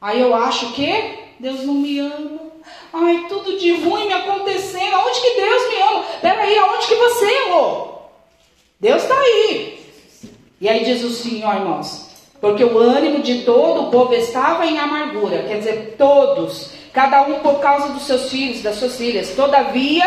Aí eu acho que Deus não me ama. Ai, tudo de ruim me acontecendo. Aonde que Deus me ama? Peraí, aonde que você errou? Deus está aí. E aí diz o Senhor, irmãos, porque o ânimo de todo o povo estava em amargura, quer dizer, todos, cada um por causa dos seus filhos, das suas filhas. Todavia,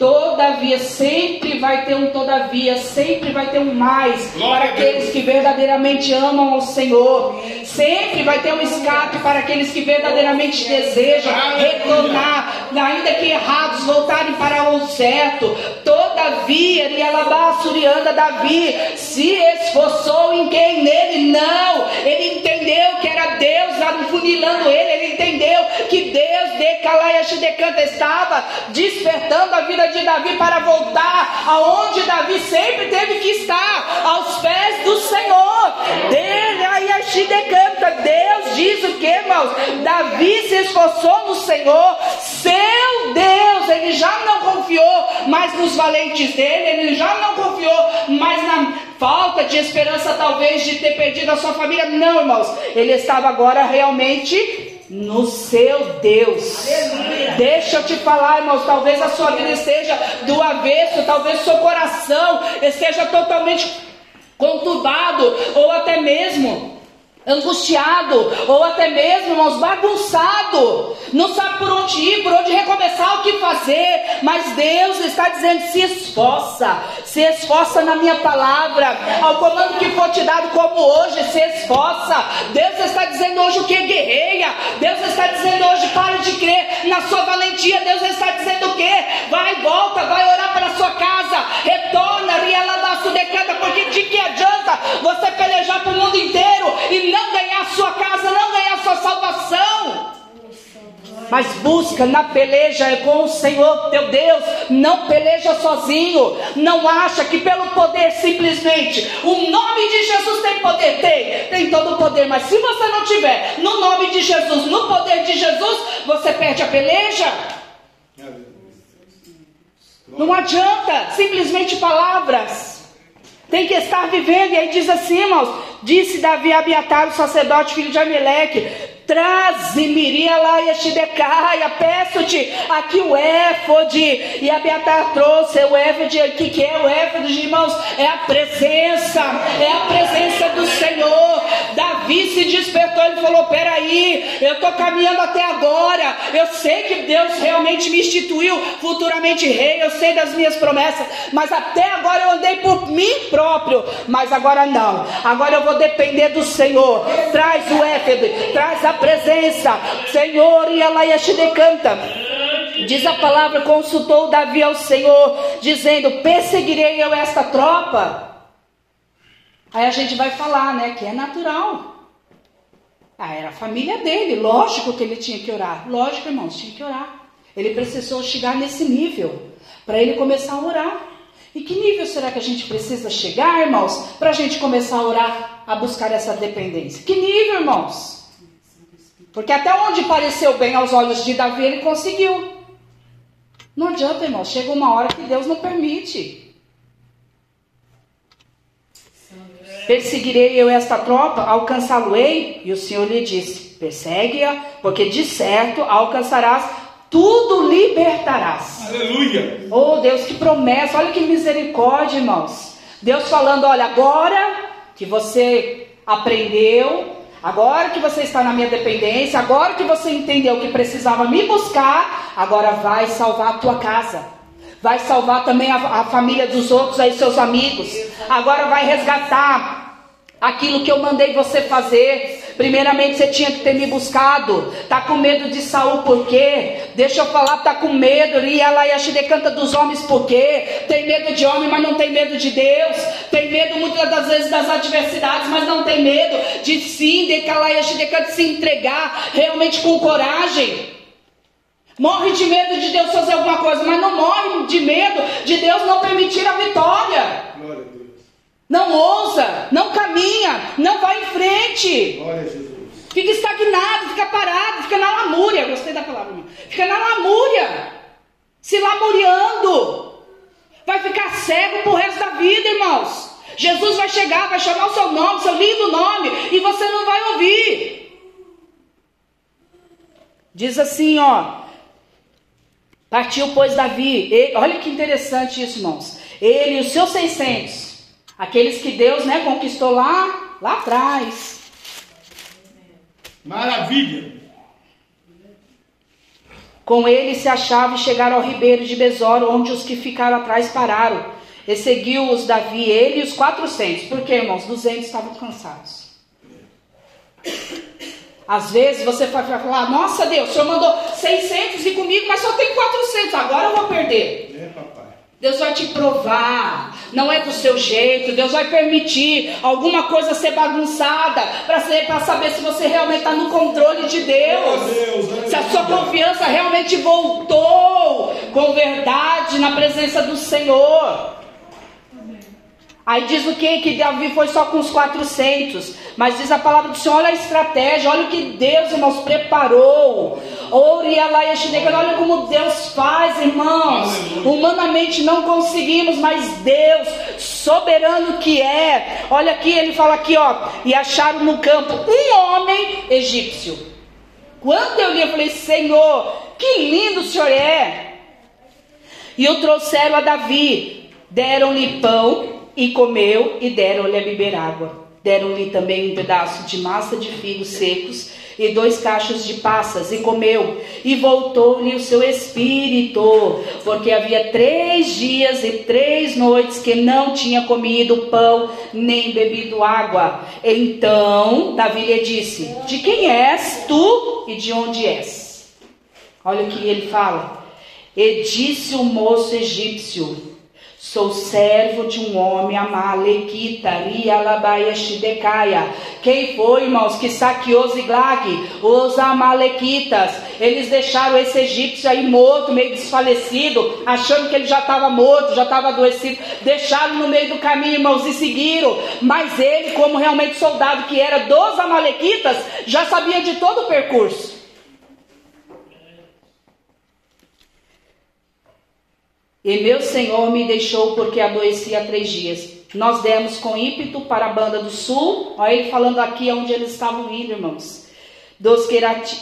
Todavia, sempre vai ter um todavia, sempre vai ter um mais para aqueles que verdadeiramente amam ao Senhor. Sempre vai ter um escape para aqueles que verdadeiramente desejam retornar, ainda que errados, voltarem para o certo. Todavia, Rialabassurianda Davi se esforçou em quem? Nele não. Ele entendeu que era Deus funilando ele, ele entendeu que Deus de Calaia Decanta estava despertando a vida de Davi para voltar aonde Davi sempre teve que estar, aos pés do Senhor. Dele aí decanta. Deus diz o que, irmãos? Davi se esforçou no Senhor, seu Deus. Ele já não confiou mais nos valentes dele, ele já não confiou mais na falta de esperança, talvez, de ter perdido a sua família. Não, irmãos. Ele estava agora realmente no seu Deus. Aleluia. Deixa eu te falar, irmãos, talvez a sua vida esteja do avesso, talvez o seu coração esteja totalmente conturbado, ou até mesmo angustiado, ou até mesmo, irmãos, bagunçado, não sabe por onde ir, por onde recomeçar, o que fazer, mas Deus está dizendo: se esforça, se esforça na minha palavra, ao comando que for te dado, como hoje, se esforça. Deus está dizendo hoje o que? Guerreia. Deus está dizendo hoje: pare de crer na sua valentia. Deus está dizendo o que? Vai, volta, vai orar para sua casa, retorna, riela da decada, porque de que adianta você pelejar para o mundo inteiro e não ganhar sua casa, não ganhar sua salvação? mas busca na peleja com o Senhor teu Deus, não peleja sozinho, não acha que pelo poder simplesmente o nome de Jesus tem poder, tem, tem todo o poder, mas se você não tiver no nome de Jesus, no poder de Jesus, você perde a peleja. Não adianta simplesmente palavras. Tem que estar vivendo. E aí diz assim, irmãos: Disse Davi a Abiatar, o sacerdote, filho de Ameleque: Traze-me, lá Yeshidecaia, peço-te aqui o éfode. E a Beata trouxe o éfode aqui, que é o éfode, irmãos, é a presença, é a presença do Senhor. Davi se despertou e falou: Peraí, eu estou caminhando até agora. Eu sei que Deus realmente me instituiu futuramente rei, eu sei das minhas promessas, mas até agora eu andei por mim próprio, mas agora não. Agora eu vou depender do Senhor. Traz o éfode, traz a presença. Senhor, e ela canta. diz a palavra: consultou Davi ao Senhor, dizendo: Perseguirei eu esta tropa. Aí a gente vai falar, né, que é natural. Ah, era a família dele, lógico que ele tinha que orar. Lógico, irmãos, tinha que orar. Ele precisou chegar nesse nível para ele começar a orar. E que nível será que a gente precisa chegar, irmãos, para a gente começar a orar, a buscar essa dependência? Que nível, irmãos? Porque até onde pareceu bem aos olhos de Davi, ele conseguiu. Não adianta, irmãos, chega uma hora que Deus não permite. Perseguirei eu esta tropa, alcançá-lo-ei? E o Senhor lhe disse: Persegue-a, porque de certo alcançarás tudo libertarás. Aleluia! Oh Deus, que promessa, olha que misericórdia, irmãos. Deus falando: olha, agora que você aprendeu, agora que você está na minha dependência, agora que você entendeu que precisava me buscar, agora vai salvar a tua casa. Vai salvar também a, a família dos outros aí, seus amigos. Agora vai resgatar aquilo que eu mandei você fazer. Primeiramente você tinha que ter me buscado. Tá com medo de Saul por quê? Deixa eu falar, tá com medo. E ela e a canta dos homens por quê? Tem medo de homem, mas não tem medo de Deus. Tem medo muitas das vezes das adversidades, mas não tem medo de sim, de calar e a de se entregar realmente com coragem. Morre de medo de Deus fazer alguma coisa, mas não morre de medo de Deus não permitir a vitória. Não ousa, não caminha, não vai em frente. Glória a Jesus. Fica estagnado, fica parado, fica na lamúria. Gostei da palavra. Fica na lamúria. Se lamuriando. Vai ficar cego pro resto da vida, irmãos. Jesus vai chegar, vai chamar o seu nome, seu lindo nome, e você não vai ouvir. Diz assim, ó. Partiu, pois, Davi. Ele, olha que interessante isso, irmãos. Ele e os seus 600 Aqueles que Deus né, conquistou lá, lá atrás. Maravilha! Com ele se achava e chegaram ao ribeiro de Besor, onde os que ficaram atrás pararam. E seguiu-os Davi, ele e os quatrocentos. Por quê, irmãos? Duzentos estavam cansados. Às vezes você vai falar, nossa Deus, o Senhor mandou 600 e comigo, mas só tem 400, agora eu vou perder. É. Deus vai te provar, não é do seu jeito. Deus vai permitir alguma coisa ser bagunçada para saber se você realmente está no controle de Deus. Se a sua confiança realmente voltou com verdade na presença do Senhor. Aí diz o que? Que Davi foi só com os 400. Mas diz a palavra do Senhor, olha a estratégia, olha o que Deus, irmãos, preparou. Olha como Deus faz, irmãos. Humanamente não conseguimos, mas Deus, soberano que é. Olha aqui, ele fala aqui, ó. E acharam no campo um homem egípcio. Quando eu li, eu falei, Senhor, que lindo o Senhor é. E o trouxeram a Davi. Deram-lhe pão e comeu e deram-lhe a beber água. Deram-lhe também um pedaço de massa de figos secos e dois cachos de passas, e comeu, e voltou-lhe o seu espírito, porque havia três dias e três noites que não tinha comido pão nem bebido água. Então Davi lhe disse: De quem és tu e de onde és? Olha o que ele fala. E disse o moço egípcio: Sou servo de um homem amalequita, Rialabaia Shidecaia. Quem foi, irmãos, que saqueou Ziglag? Os amalequitas. Eles deixaram esse egípcio aí morto, meio desfalecido, achando que ele já estava morto, já estava adoecido. Deixaram no meio do caminho, irmãos, e seguiram. Mas ele, como realmente soldado que era dos amalequitas, já sabia de todo o percurso. E meu senhor me deixou porque adoeci há três dias. Nós demos com ímpeto para a banda do sul. Olha ele falando aqui onde eles estavam indo, irmãos. Dos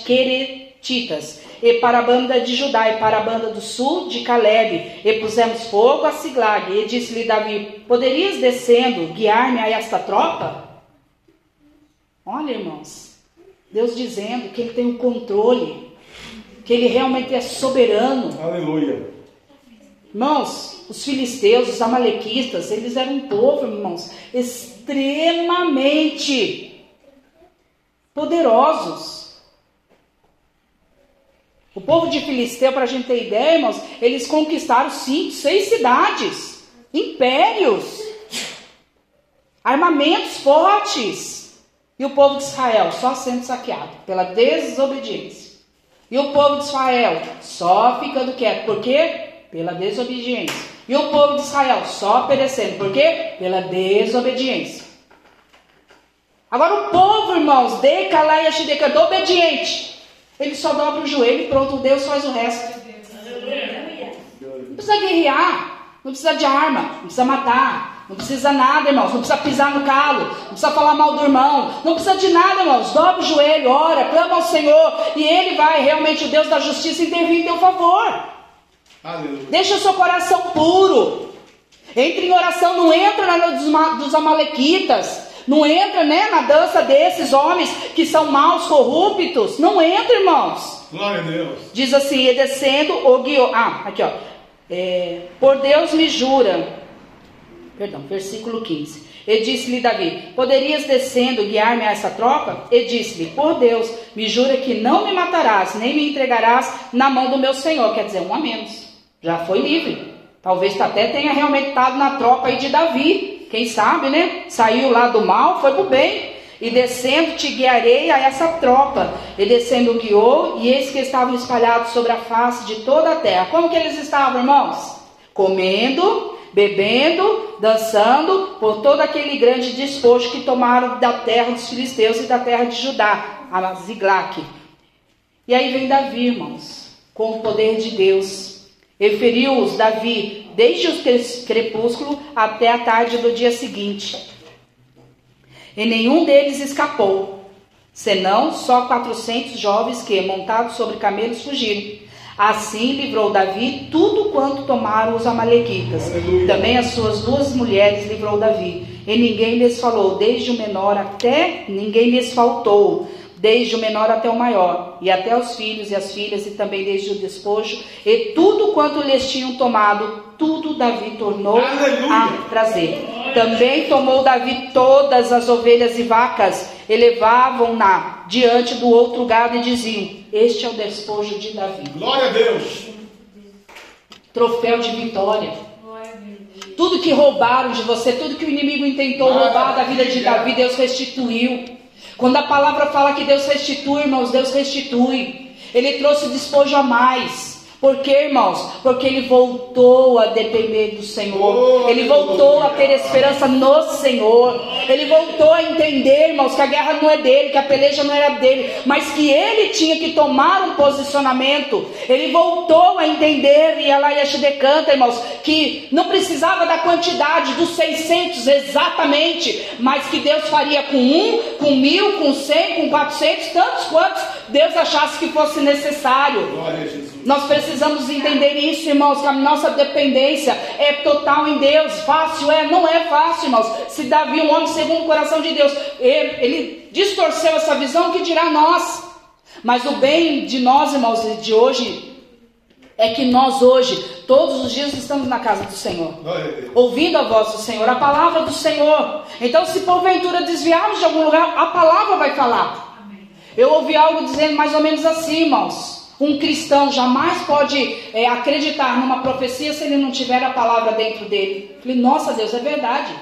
Queretitas. E para a banda de Judá e para a banda do sul de Caleb. E pusemos fogo a Siglag. E disse-lhe Davi: Poderias descendo guiar-me a esta tropa? Olha, irmãos. Deus dizendo que Ele tem o controle. Que Ele realmente é soberano. Aleluia. Irmãos, os filisteus, os amalequistas, eles eram um povo, irmãos, extremamente poderosos. O povo de Filisteu, para a gente ter ideia, irmãos, eles conquistaram cinco, seis cidades, impérios, armamentos fortes. E o povo de Israel só sendo saqueado pela desobediência. E o povo de Israel só ficando quieto. Por quê? Pela desobediência. E o povo de Israel só perecendo. Por quê? Pela desobediência. Agora o povo, irmãos, de Calai e obediente. Ele só dobra o joelho e pronto, Deus faz o resto. Não precisa guerrear, não precisa de arma, não precisa matar, não precisa nada, irmãos. Não precisa pisar no calo, não precisa falar mal do irmão, não precisa de nada, irmãos. Dobra o joelho, ora, clama ao Senhor e Ele vai, realmente, o Deus da justiça, intervir em teu favor. Aleluia. Deixa o seu coração puro. Entre em oração, não entra na dos amalequitas. Não entra, né, na dança desses homens que são maus, corruptos. Não entra, irmãos. Glória a Deus. Diz assim, e descendo o guiou. Ah, aqui ó. É, por Deus me jura. Perdão, versículo 15. E disse-lhe Davi: Poderias descendo guiar-me a essa tropa? E disse-lhe: Por Deus, me jura que não me matarás, nem me entregarás na mão do meu senhor. Quer dizer, um a menos. Já foi livre. Talvez até tenha realmente estado na tropa aí de Davi. Quem sabe, né? Saiu lá do mal, foi para o bem. E descendo te guiarei a essa tropa. E descendo guiou, e eis que estavam espalhados sobre a face de toda a terra. Como que eles estavam, irmãos? Comendo, bebendo, dançando, por todo aquele grande despojo que tomaram da terra dos filisteus e da terra de Judá, a Ziglac. E aí vem Davi, irmãos, com o poder de Deus. E feriu-os Davi desde o crepúsculo até a tarde do dia seguinte. E nenhum deles escapou, senão só quatrocentos jovens que, montados sobre camelos, fugiram. Assim livrou Davi tudo quanto tomaram os amalequitas. Também as suas duas mulheres livrou Davi. E ninguém lhes falou, desde o menor até ninguém lhes faltou desde o menor até o maior, e até os filhos e as filhas, e também desde o despojo, e tudo quanto lhes tinham tomado, tudo Davi tornou Aleluia. a trazer. Também tomou Davi todas as ovelhas e vacas, e levavam-na diante do outro gado e diziam: Este é o despojo de Davi. Glória a Deus! Troféu de vitória. Tudo que roubaram de você, tudo que o inimigo intentou roubar da vida de Davi, Deus restituiu. Quando a palavra fala que Deus restitui, irmãos, Deus restitui. Ele trouxe despojo a mais. Por quê, irmãos? Porque ele voltou a depender do Senhor. Ele voltou a ter esperança no Senhor. Ele voltou a entender, irmãos, que a guerra não é dele, que a peleja não era dele, mas que ele tinha que tomar um posicionamento. Ele voltou a entender, e ela decanta, irmãos, que não precisava da quantidade dos 600 exatamente, mas que Deus faria com um, com mil, com cem, com quatrocentos, tantos quantos Deus achasse que fosse necessário. Glória a Jesus. Nós precisamos entender isso, irmãos, que a nossa dependência é total em Deus. Fácil é? Não é fácil, irmãos. Se Davi, um homem segundo o coração de Deus, ele, ele distorceu essa visão, que dirá nós? Mas o bem de nós, irmãos, de hoje, é que nós hoje, todos os dias, estamos na casa do Senhor, ouvindo a voz do Senhor, a palavra do Senhor. Então, se porventura desviarmos de algum lugar, a palavra vai falar. Eu ouvi algo dizendo mais ou menos assim, irmãos. Um cristão jamais pode é, acreditar numa profecia se ele não tiver a palavra dentro dele. falei, nossa Deus, é verdade.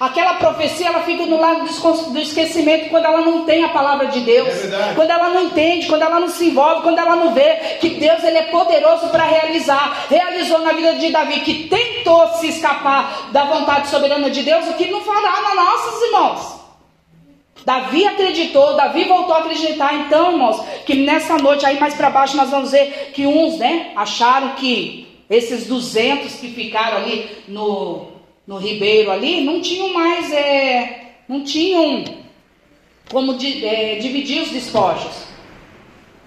Aquela profecia ela fica no lado do esquecimento quando ela não tem a palavra de Deus, é quando ela não entende, quando ela não se envolve, quando ela não vê que Deus ele é poderoso para realizar. Realizou na vida de Davi que tentou se escapar da vontade soberana de Deus, o que não fará na nossas irmãos. Davi acreditou, Davi voltou a acreditar. Então, irmãos, que nessa noite aí mais para baixo nós vamos ver que uns, né, acharam que esses 200 que ficaram ali no, no Ribeiro ali não tinham mais, é, não tinham como de, é, dividir os despojos.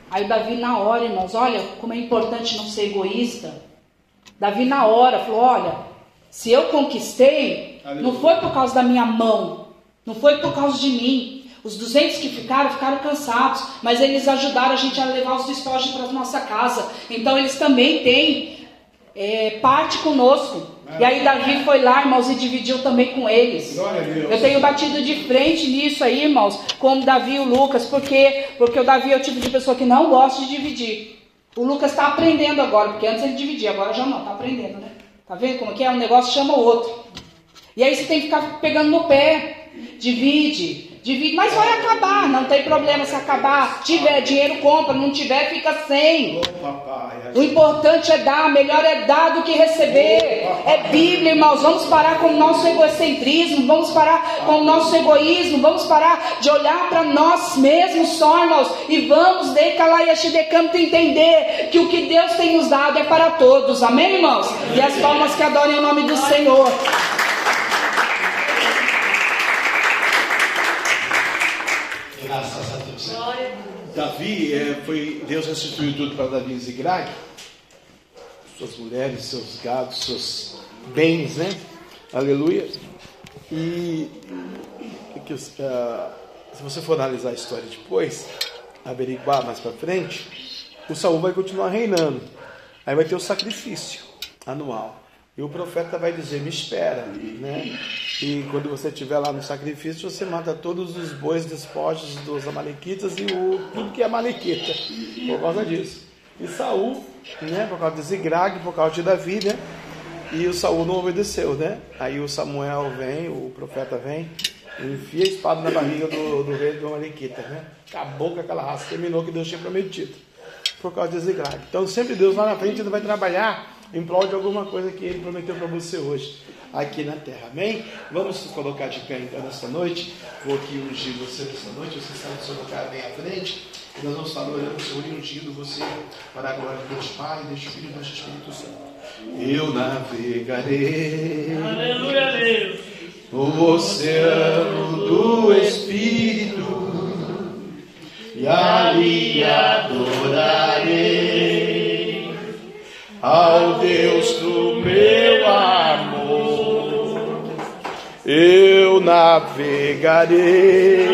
Aí o Davi na hora, irmãos, olha como é importante não ser egoísta. Davi na hora falou, olha, se eu conquistei, não foi por causa da minha mão, não foi por causa de mim. Os 200 que ficaram, ficaram cansados, mas eles ajudaram a gente a levar os despojos para a nossa casa. Então eles também têm é, parte conosco. E aí Davi foi lá, irmãos, e dividiu também com eles. Eu tenho batido de frente nisso aí, irmãos, como Davi e o Lucas, porque porque o Davi é o tipo de pessoa que não gosta de dividir. O Lucas está aprendendo agora, porque antes ele dividia, agora já não, está aprendendo, né? Tá vendo como que é? Um negócio chama o outro. E aí você tem que ficar pegando no pé. Divide, divide, mas vai acabar, não tem problema se acabar. Tiver dinheiro, compra, não tiver, fica sem. O importante é dar, melhor é dar do que receber. É Bíblia, irmãos. Vamos parar com o nosso egocentrismo, vamos parar com o nosso egoísmo, vamos parar de olhar para nós mesmos só, irmãos, e vamos de Calaiaxidecanto entender que o que Deus tem nos dado é para todos. Amém, irmãos? E as palmas que adorem o nome do Senhor. Graças a Deus. Davi, é, foi, Deus restituiu tudo para Davi e Ziglag. Suas mulheres, seus gados, seus bens, né? Aleluia. E que, uh, se você for analisar a história depois, averiguar mais para frente, o Saul vai continuar reinando. Aí vai ter o sacrifício anual. E o profeta vai dizer: Me espera, né? E quando você estiver lá no sacrifício, você mata todos os bois despojos dos amalequitas e o, tudo que é amalequita, por causa disso. E Saul, né? Por causa de Zigrag, por causa de Davi, né? E o Saul não obedeceu, né? Aí o Samuel vem, o profeta vem, enfia a espada na barriga do, do rei do Amalequita, né? Acabou com aquela raça, terminou o que Deus tinha prometido, por causa de Zigrag. Então sempre Deus lá na frente vai trabalhar em prol de alguma coisa que Ele prometeu para você hoje, aqui na terra. Amém? Vamos nos colocar de pé então nessa noite. Vou aqui ungir você nessa noite. Você está no seu lugar bem à frente. E nós vamos estar orando, Senhor, e ungindo você para a glória de Deus Pai, Deus Filho e Deus Espírito Santo. Eu navegarei. Aleluia, Deus. O oceano do Espírito e ali adorarei ao Deus do meu amor. Eu navegarei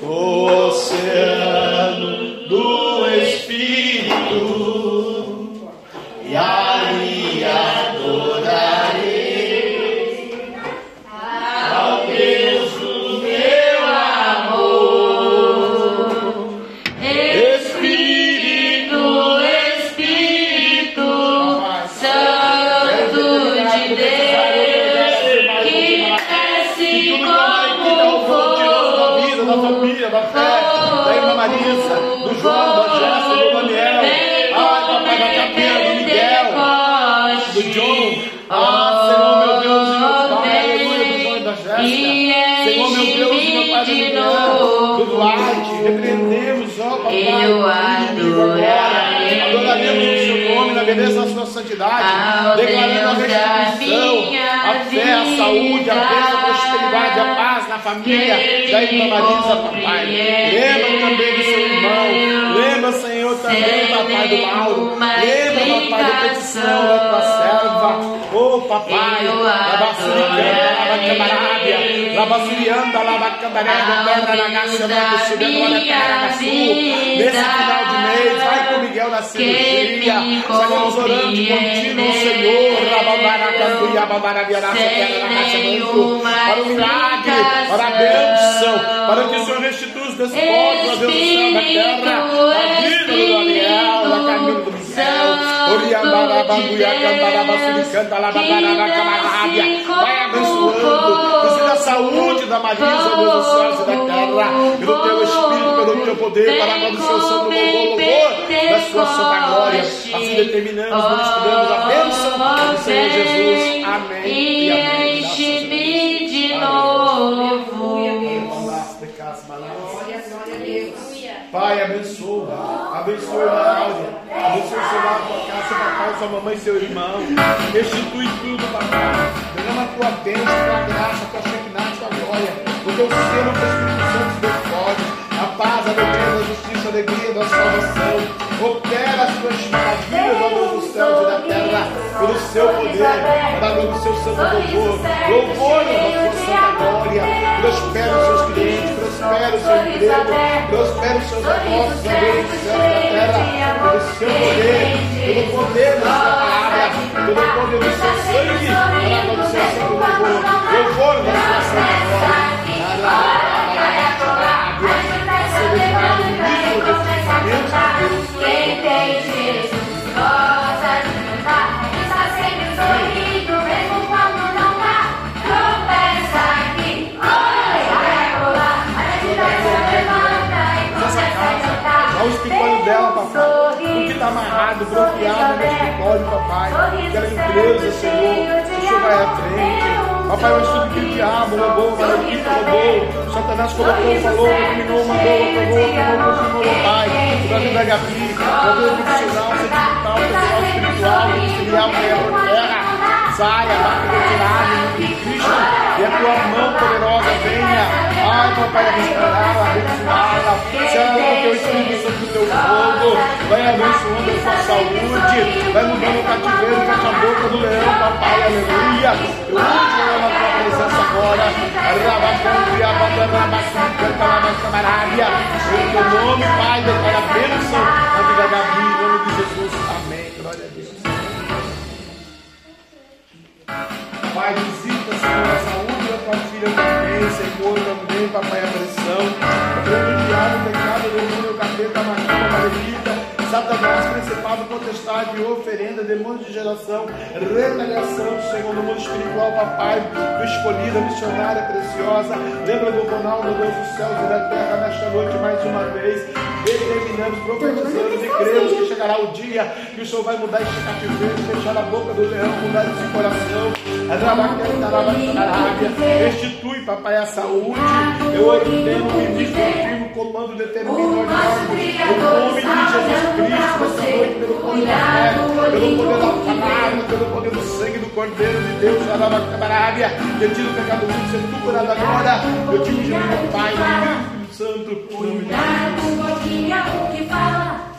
o oceano do Espírito a da restituição, a fé, a saúde, a bênção, a prosperidade, a paz na família da irmã Marisa, papai. Lembra também do seu irmão. Lembra, Senhor, também, papai do Mauro. Lembra, papai, da petição da tua serva. Ô, papai, Labacuricanda, Labacabarábia, na Gacha, Manto Subindo, Labacabaçu. Nesse final de mês, vai Miguel na cirurgia. Estaremos orando de contínuo, Senhor. Para o milagre, para a bênção, para que o Senhor restitua despojos, ó Deus do céu, da terra, da vida do Daniel, da Camila do Lababarabacamarábia, vai abençoando, precisa da saúde da Marisa, ó Deus dos céus e da terra, pelo teu Espírito, pelo teu poder, para a do seu santo louvor, louvor, da sua santa glória, assim determinamos, isso pedimos a bênção do Senhor Jesus, amém E e amém. enche-me de novo. Pai, abençoa, abençoa a Cláudia, abençoa o seu lar, tua casa, seu papai, sua mamãe, seu irmão, restitui tudo, papai, derrama a tua bênção, a tua graça, a tua shekinah, a tua glória, o teu selo, o teu Espírito Santo, Deus forte, a paz, a alegria, a justiça, a alegria da salvação, opera as tuas maravilhas, ó Deus dos céus e da terra, pelo seu poder, para a do seu santo louvor, louvor da glória, prospera os seus clientes, prospera o seu emprego, prospera os seus negócios, ó Deus dos céus e da terra, pelo seu poder, pelo poder da sua palavra, pelo poder do seu sangue, para a glória do louvor, louvor da sua santa glória. Seja declarado livre desse pensamento, amarrado, bloqueado escritório, papai. Aquela empresa, Senhor, o Senhor vai à frente. Papai, eu estudo que o diabo roubou, maledito roubou. Satanás colocou, falou, dominou, mandou, aprovou, aprovou, confirmou, pai. O Brasil da Gabi, o profissional, sentimental, pessoal espiritual, ministerial, terra, saia, bate retirado em Cristo. E a tua mão poderosa venha, ai, papai, restaurá-la, abençoá-la. Sela com teu espírito sobre o teu fogo. Vai abençoando a sua saúde. Vai mudando o cativeiro, fecha a boca do leão, papai, aleluia. Eu unjo ela na tua presença agora. Rabacão, Criabanda, Rabacão, Cantalaba, Camarária. Em teu nome, Pai, declara a bênção na vida da Gabi, em nome de Jesus. Amém. Glória a Deus. Pai, visita, Senhor, a saúde filha também, Senhor, também, papai, a pressão. Grande diabo, pecado, demônio, capeta, macumba, maledita. Satanás, principado, potestade, oferenda, demônio de geração, retaliação, Senhor, no mundo espiritual, papai, escolhida, missionária preciosa. Lembra do Ronaldo, Deus dos céus e da terra, nesta noite, mais uma vez, determinamos, profetizamos e cremos que chegará o dia que o Senhor vai mudar este cativeiro, fechar a boca do leão, mudar esse coração. Restitui, papai, a saúde. Eu ordeno o ministro firme, comando determinado em nome de Jesus Cristo, nessa noite, pelo poder da fé, pelo poder da palavra, pelo poder do sangue do Cordeiro de Deus, Arabacabarábia. Retira o pecado mundo, ser tu curado agora. Eu te pedi, meu Pai, no Espírito Santo, em nome de o que fala.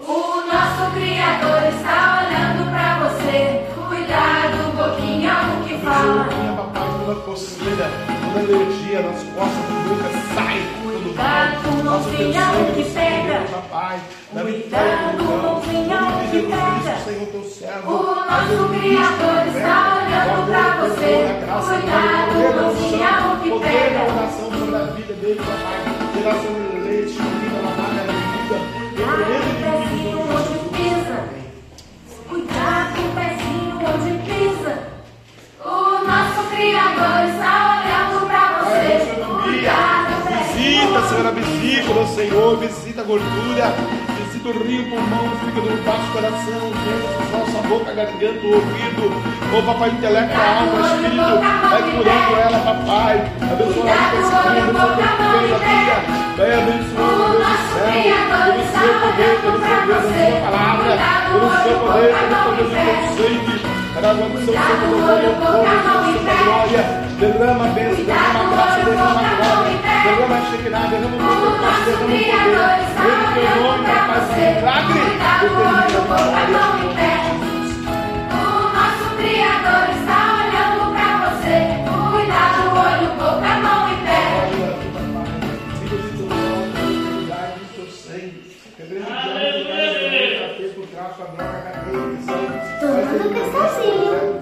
O nosso Criador está olhando papai, toda alergia nas costas do boca, sai Cuidado, mal. não venha o que pega. Papai, Cuidado, não venha o que pega. O nosso Criador está olhando pra você. Cuidado, não venha o que da pega. oração sobre a vida dele, papai. Geração de leite, comida, lavada, vida. O Criador está olhando pra você. Cuidado, Visita, Senhor, a vesícula, Senhor, visita a gordura, visita o rio, o pulmão, o fígado, o baixo coração, dentes, nossa boca, a garganta, o ouvido, ô papai, intelecto, a alma, o espírito, vai curando ela, papai, abençoa ela com esse abençoa o da vida, vai abençoando Deus do céu, pelo seu poder, pelo poder da sua palavra, pelo seu poder, pelo poder do teu sangue, para a maldição, Senhor, do teu povo, da sua glória, derrama a bênção, derrama a graça, derrama a glória, derrama a Shekinah, derrama o poder, derrama o poder, em teu nome, papai, esse milagre. O Criador está olhando pra você. Cuidado, olho, boca, mão e pé. Tomando que está así.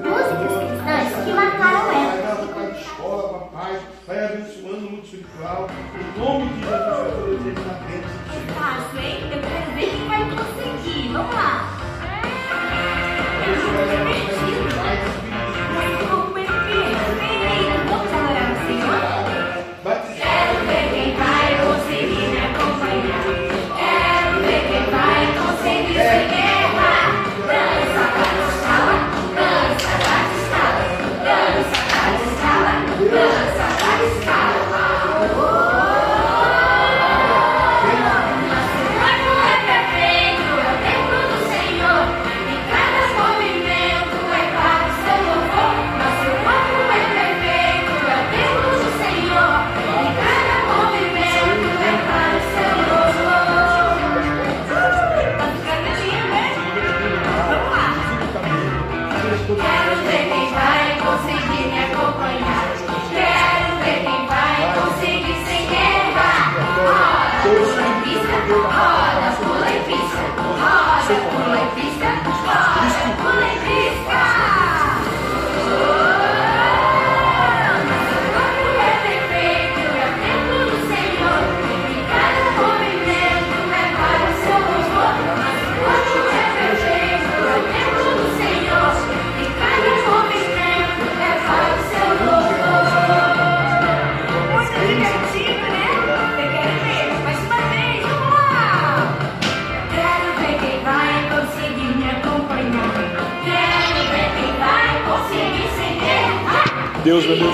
Deus por isso.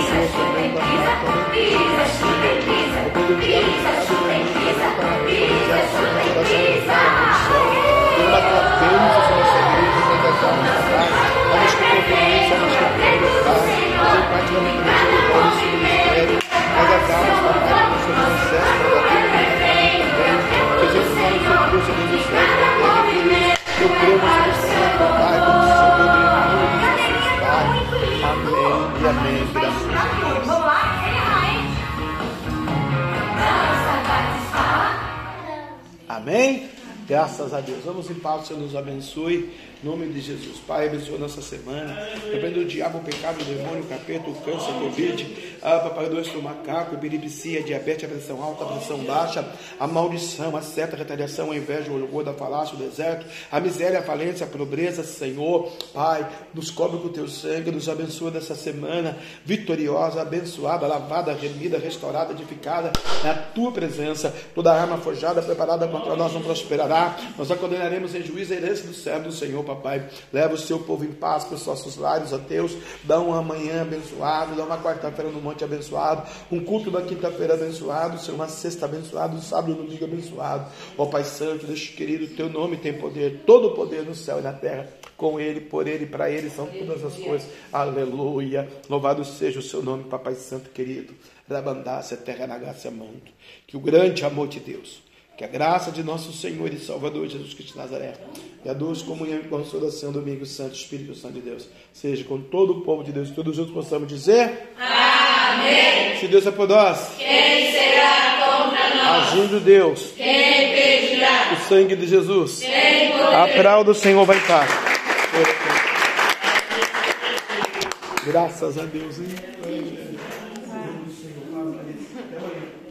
Eu creio seu Espírito, Pai, com e amém. Graças a Deus. Vamos lá? Encerrar, hein? Dança, satisfaz. Amém? Graças a Deus. Vamos em paz, Senhor nos abençoe. Em nome de Jesus. Pai, abençoa nossa semana. Repreenda o diabo, o pecado, o demônio, o capeta, o câncer, o Covid. Ah, papai doce do macaco, epilepsia, diabetes, a pressão alta, a pressão baixa, a maldição, a seta, a retaliação, a inveja, o orgulho, a falácia, o deserto, a miséria, a falência, a pobreza, Senhor. Pai, nos cobre com o teu sangue, nos abençoa nessa semana vitoriosa, abençoada, lavada, remida, restaurada, edificada na tua presença. Toda arma forjada, preparada contra nós não prosperará. Nós a condenaremos em juízo a herança do céu do Senhor, papai. Leva o seu povo em paz para os nossos lares, ó Deus. Dá uma manhã abençoada, dá uma quarta-feira no monte abençoado, um culto da quinta-feira abençoado, Senhor, uma sexta abençoada, um sábado um domingo abençoado. Ó Pai Santo, Deus querido, teu nome tem poder, todo o poder no céu e na terra. Com ele, por ele, para ele são todas as coisas. Aleluia. Louvado seja o seu nome, Papai Santo querido. Rabandácia, terra na graça manto. Que o grande amor de Deus, que a graça de nosso Senhor e Salvador Jesus Cristo de Nazaré, e a doce comunhão e consolação do Domingo Santo, Espírito Santo de Deus, seja com todo o povo de Deus, todos juntos possamos dizer: Amém. Se Deus é por nós, Quem será contra nós? agindo Deus, Quem pedirá? o sangue de Jesus, Quem a palavra do Senhor vai estar. Graças a Deus, hein?